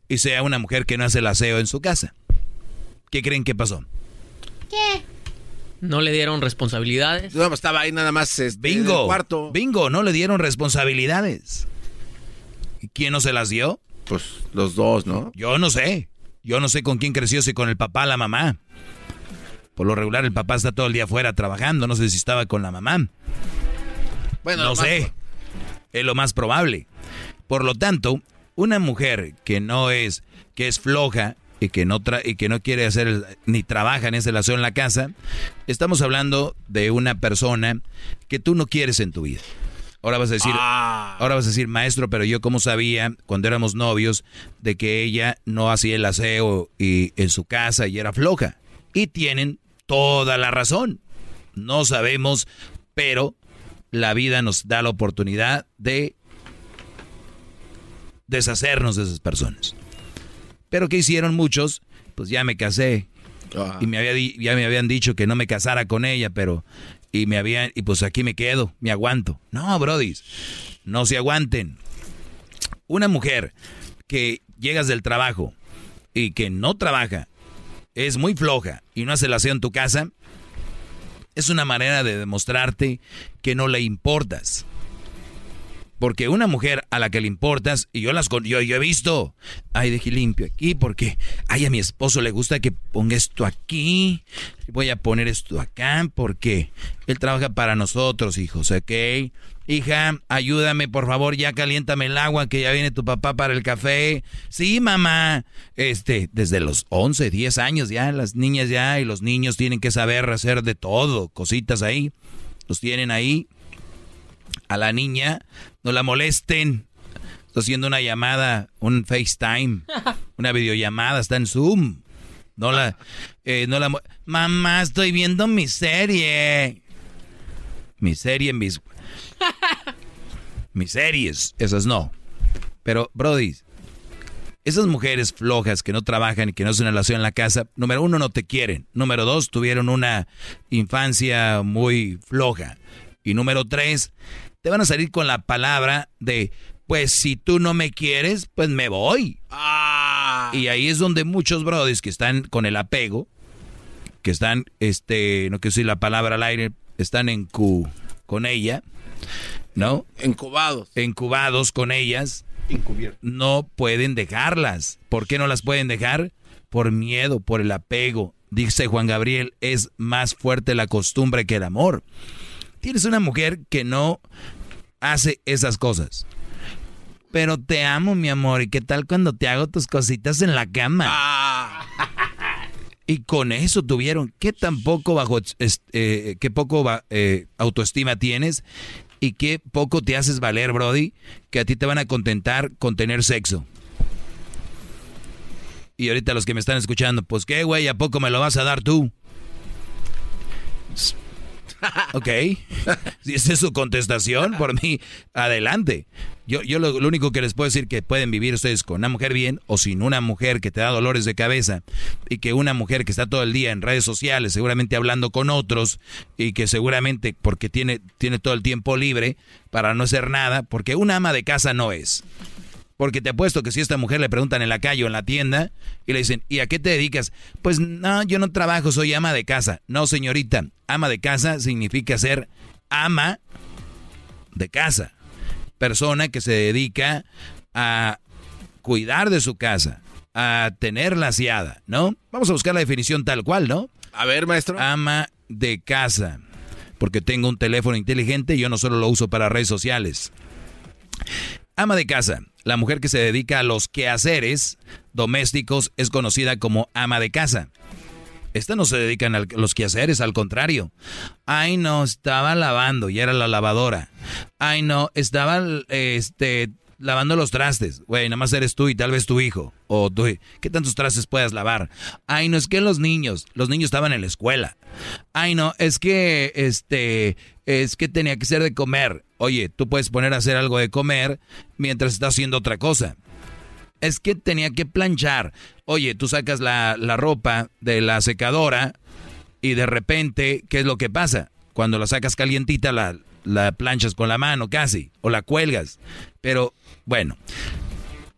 y sea una mujer que no hace el aseo en su casa? ¿Qué creen que pasó? ¿Qué? No le dieron responsabilidades. No, estaba ahí nada más este, bingo, en el cuarto. Bingo, no le dieron responsabilidades. ¿Y quién no se las dio? Pues los dos, ¿no? Yo no sé. Yo no sé con quién creció, si con el papá o la mamá. Por lo regular el papá está todo el día afuera trabajando, no sé si estaba con la mamá. Bueno, no sé. Es lo más probable. Por lo tanto, una mujer que no es que es floja y que no tra y que no quiere hacer ni trabaja en ese lazo en la casa, estamos hablando de una persona que tú no quieres en tu vida. Ahora vas a decir, ah. ahora vas a decir, maestro, pero yo cómo sabía cuando éramos novios de que ella no hacía el aseo y en su casa y era floja. Y tienen toda la razón. No sabemos, pero la vida nos da la oportunidad de deshacernos de esas personas. Pero ¿qué hicieron muchos? Pues ya me casé. Ah. Y me había ya me habían dicho que no me casara con ella, pero y me habían y pues aquí me quedo, me aguanto. No, brodis. No se aguanten. Una mujer que llegas del trabajo y que no trabaja, es muy floja y no hace la aseo en tu casa, es una manera de demostrarte que no le importas. Porque una mujer a la que le importas, y yo las yo, yo he visto, ay, dejé limpio aquí, porque ay, a mi esposo le gusta que ponga esto aquí, voy a poner esto acá, porque él trabaja para nosotros, hijos, ¿ok? Hija, ayúdame, por favor, ya caliéntame el agua, que ya viene tu papá para el café. Sí, mamá. Este, desde los 11, 10 años ya, las niñas ya y los niños tienen que saber hacer de todo, cositas ahí. Los tienen ahí a la niña, no la molesten. Estoy haciendo una llamada, un FaceTime, una videollamada, está en Zoom. No la, eh, no la, mamá, estoy viendo mi serie. Mi serie, mis, mis series, esas no. Pero, Brody, esas mujeres flojas que no trabajan y que no se relación en la casa, número uno, no te quieren. Número dos, tuvieron una infancia muy floja. Y número tres, te van a salir con la palabra de, pues si tú no me quieres, pues me voy. Ah. Y ahí es donde muchos brodis que están con el apego, que están, este, no quiero decir la palabra al aire, están en cu con ella, ¿no? Encubados. Encubados con ellas. No pueden dejarlas. ¿Por qué no las pueden dejar? Por miedo, por el apego. Dice Juan Gabriel, es más fuerte la costumbre que el amor. Tienes una mujer que no hace esas cosas. Pero te amo, mi amor. ¿Y qué tal cuando te hago tus cositas en la cama? Ah. Y con eso tuvieron. ¿Qué tan poco bajo, eh, qué poco eh, autoestima tienes? Y qué poco te haces valer, Brody, que a ti te van a contentar con tener sexo. Y ahorita los que me están escuchando, pues qué, güey, ¿a poco me lo vas a dar tú? Ok. si esa es su contestación, por mí, adelante. Yo, yo lo, único que les puedo decir que pueden vivir ustedes con una mujer bien o sin una mujer que te da dolores de cabeza y que una mujer que está todo el día en redes sociales, seguramente hablando con otros y que seguramente porque tiene, tiene todo el tiempo libre para no hacer nada, porque una ama de casa no es. Porque te apuesto que si a esta mujer le preguntan en la calle o en la tienda y le dicen, ¿y a qué te dedicas? Pues no, yo no trabajo, soy ama de casa. No, señorita, ama de casa significa ser ama de casa. Persona que se dedica a cuidar de su casa, a tenerla aseada, ¿no? Vamos a buscar la definición tal cual, ¿no? A ver, maestro. Ama de casa. Porque tengo un teléfono inteligente y yo no solo lo uso para redes sociales. Ama de casa. La mujer que se dedica a los quehaceres domésticos es conocida como ama de casa. Esta no se dedican a los quehaceres, al contrario. Ay, no, estaba lavando y era la lavadora. Ay, no, estaba este, lavando los trastes. Güey, nada más eres tú y tal vez tu hijo. O tú, ¿qué tantos trastes puedes lavar? Ay, no, es que los niños, los niños estaban en la escuela. Ay, no, es que, este, es que tenía que ser de comer Oye, tú puedes poner a hacer algo de comer mientras estás haciendo otra cosa. Es que tenía que planchar. Oye, tú sacas la, la ropa de la secadora y de repente, ¿qué es lo que pasa? Cuando la sacas calientita, la, la planchas con la mano casi, o la cuelgas. Pero bueno,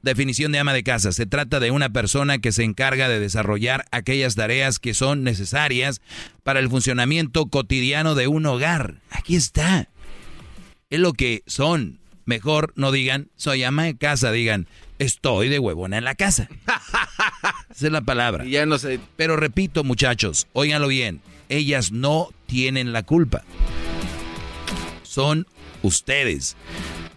definición de ama de casa. Se trata de una persona que se encarga de desarrollar aquellas tareas que son necesarias para el funcionamiento cotidiano de un hogar. Aquí está. Es lo que son. Mejor no digan, soy ama de casa, digan, estoy de huevona en la casa. Esa es la palabra. ya no sé. Pero repito, muchachos, óiganlo bien, ellas no tienen la culpa. Son ustedes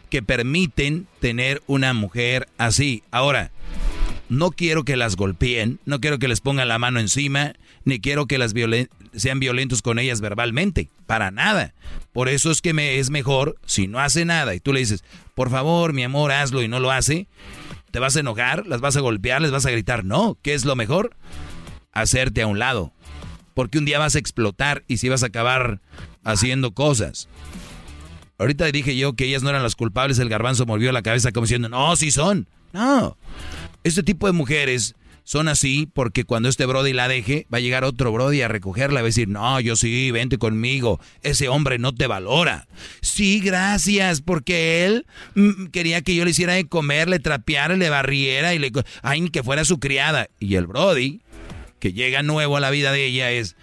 que permiten tener una mujer así. Ahora, no quiero que las golpeen, no quiero que les pongan la mano encima, ni quiero que las sean violentos con ellas verbalmente, para nada. Por eso es que me es mejor si no hace nada y tú le dices, por favor, mi amor, hazlo y no lo hace, te vas a enojar, las vas a golpear, les vas a gritar. No, ¿qué es lo mejor? Hacerte a un lado. Porque un día vas a explotar y si vas a acabar haciendo cosas. Ahorita dije yo que ellas no eran las culpables, el garbanzo movió la cabeza como diciendo, no, sí son. No. Este tipo de mujeres son así porque cuando este Brody la deje, va a llegar otro Brody a recogerla y va a decir, no, yo sí, vente conmigo, ese hombre no te valora. Sí, gracias, porque él mm, quería que yo le hiciera de comer, le trapeara, le barriera y le... Ay, que fuera su criada. Y el Brody, que llega nuevo a la vida de ella, es,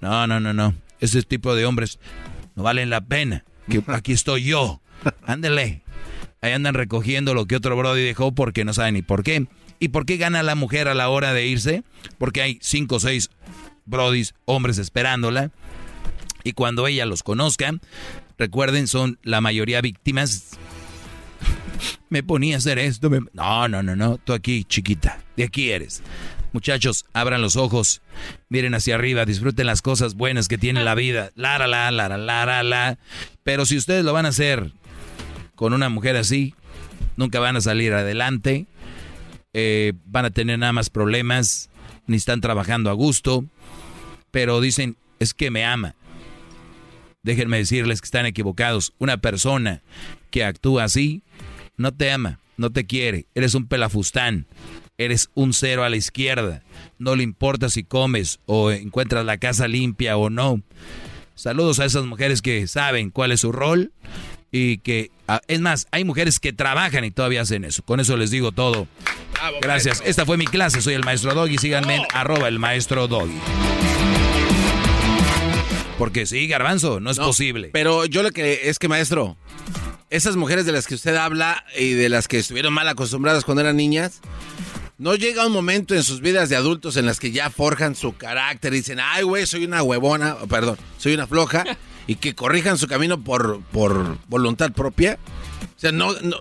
no, no, no, no, ese tipo de hombres no valen la pena aquí estoy yo. Ándele. Ahí andan recogiendo lo que otro Brody dejó porque no saben ni por qué. ¿Y por qué gana la mujer a la hora de irse? Porque hay cinco o seis Brodis, hombres esperándola. Y cuando ella los conozca, recuerden, son la mayoría víctimas. me ponía a hacer esto. No, no, no, no. Tú aquí, chiquita. De aquí eres. Muchachos, abran los ojos, miren hacia arriba, disfruten las cosas buenas que tiene la vida. La, la, la, la, la, la, la. Pero si ustedes lo van a hacer con una mujer así, nunca van a salir adelante, eh, van a tener nada más problemas, ni están trabajando a gusto, pero dicen, es que me ama. Déjenme decirles que están equivocados. Una persona que actúa así, no te ama, no te quiere, eres un pelafustán eres un cero a la izquierda. No le importa si comes o encuentras la casa limpia o no. Saludos a esas mujeres que saben cuál es su rol y que, ah, es más, hay mujeres que trabajan y todavía hacen eso. Con eso les digo todo. Gracias. Esta fue mi clase. Soy el maestro Doggy. Síganme en arroba el maestro Doggy. Porque sí, garbanzo, no es posible. Pero yo lo que es que, maestro, esas mujeres de las que usted habla y de las que estuvieron mal acostumbradas cuando eran niñas, ¿No llega un momento en sus vidas de adultos en las que ya forjan su carácter y dicen, ay, güey, soy una huevona, perdón, soy una floja, y que corrijan su camino por, por voluntad propia? O sea, no, no,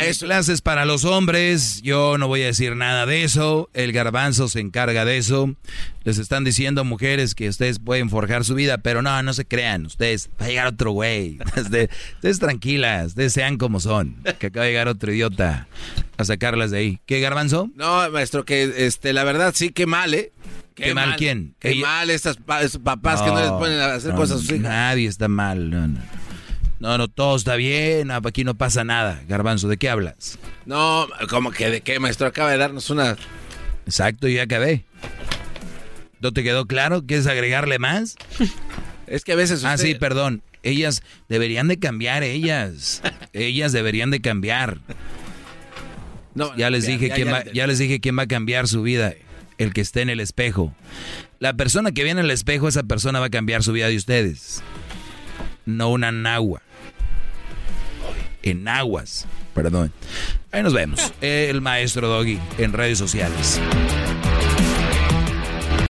eso. Clases para los hombres, yo no voy a decir nada de eso, el garbanzo se encarga de eso. Les están diciendo mujeres que ustedes pueden forjar su vida, pero no, no se crean, ustedes, va a llegar otro güey. Ustedes, tranquilas, ustedes sean como son, que acaba de llegar otro idiota a sacarlas de ahí. ¿Qué garbanzo? No, maestro, que este, la verdad sí, qué mal, ¿eh? Qué, mal, quién? Qué mal estas, papás que no les ponen a hacer cosas a sus hijas. Nadie está mal, no, no. No, no, todo está bien, aquí no pasa nada. Garbanzo, ¿de qué hablas? No, como que de qué, maestro? Acaba de darnos una... Exacto, ya acabé. ¿No te quedó claro? ¿Quieres agregarle más? es que a veces Ah, sí, perdón. Ellas deberían de cambiar, ellas. ellas deberían de cambiar. No, ya les dije quién va, ya les dije quién va a cambiar su vida, el que esté en el espejo. La persona que viene en el espejo, esa persona va a cambiar su vida de ustedes. No una nagua en aguas. Perdón. Ahí nos vemos. El maestro Doggy en redes sociales.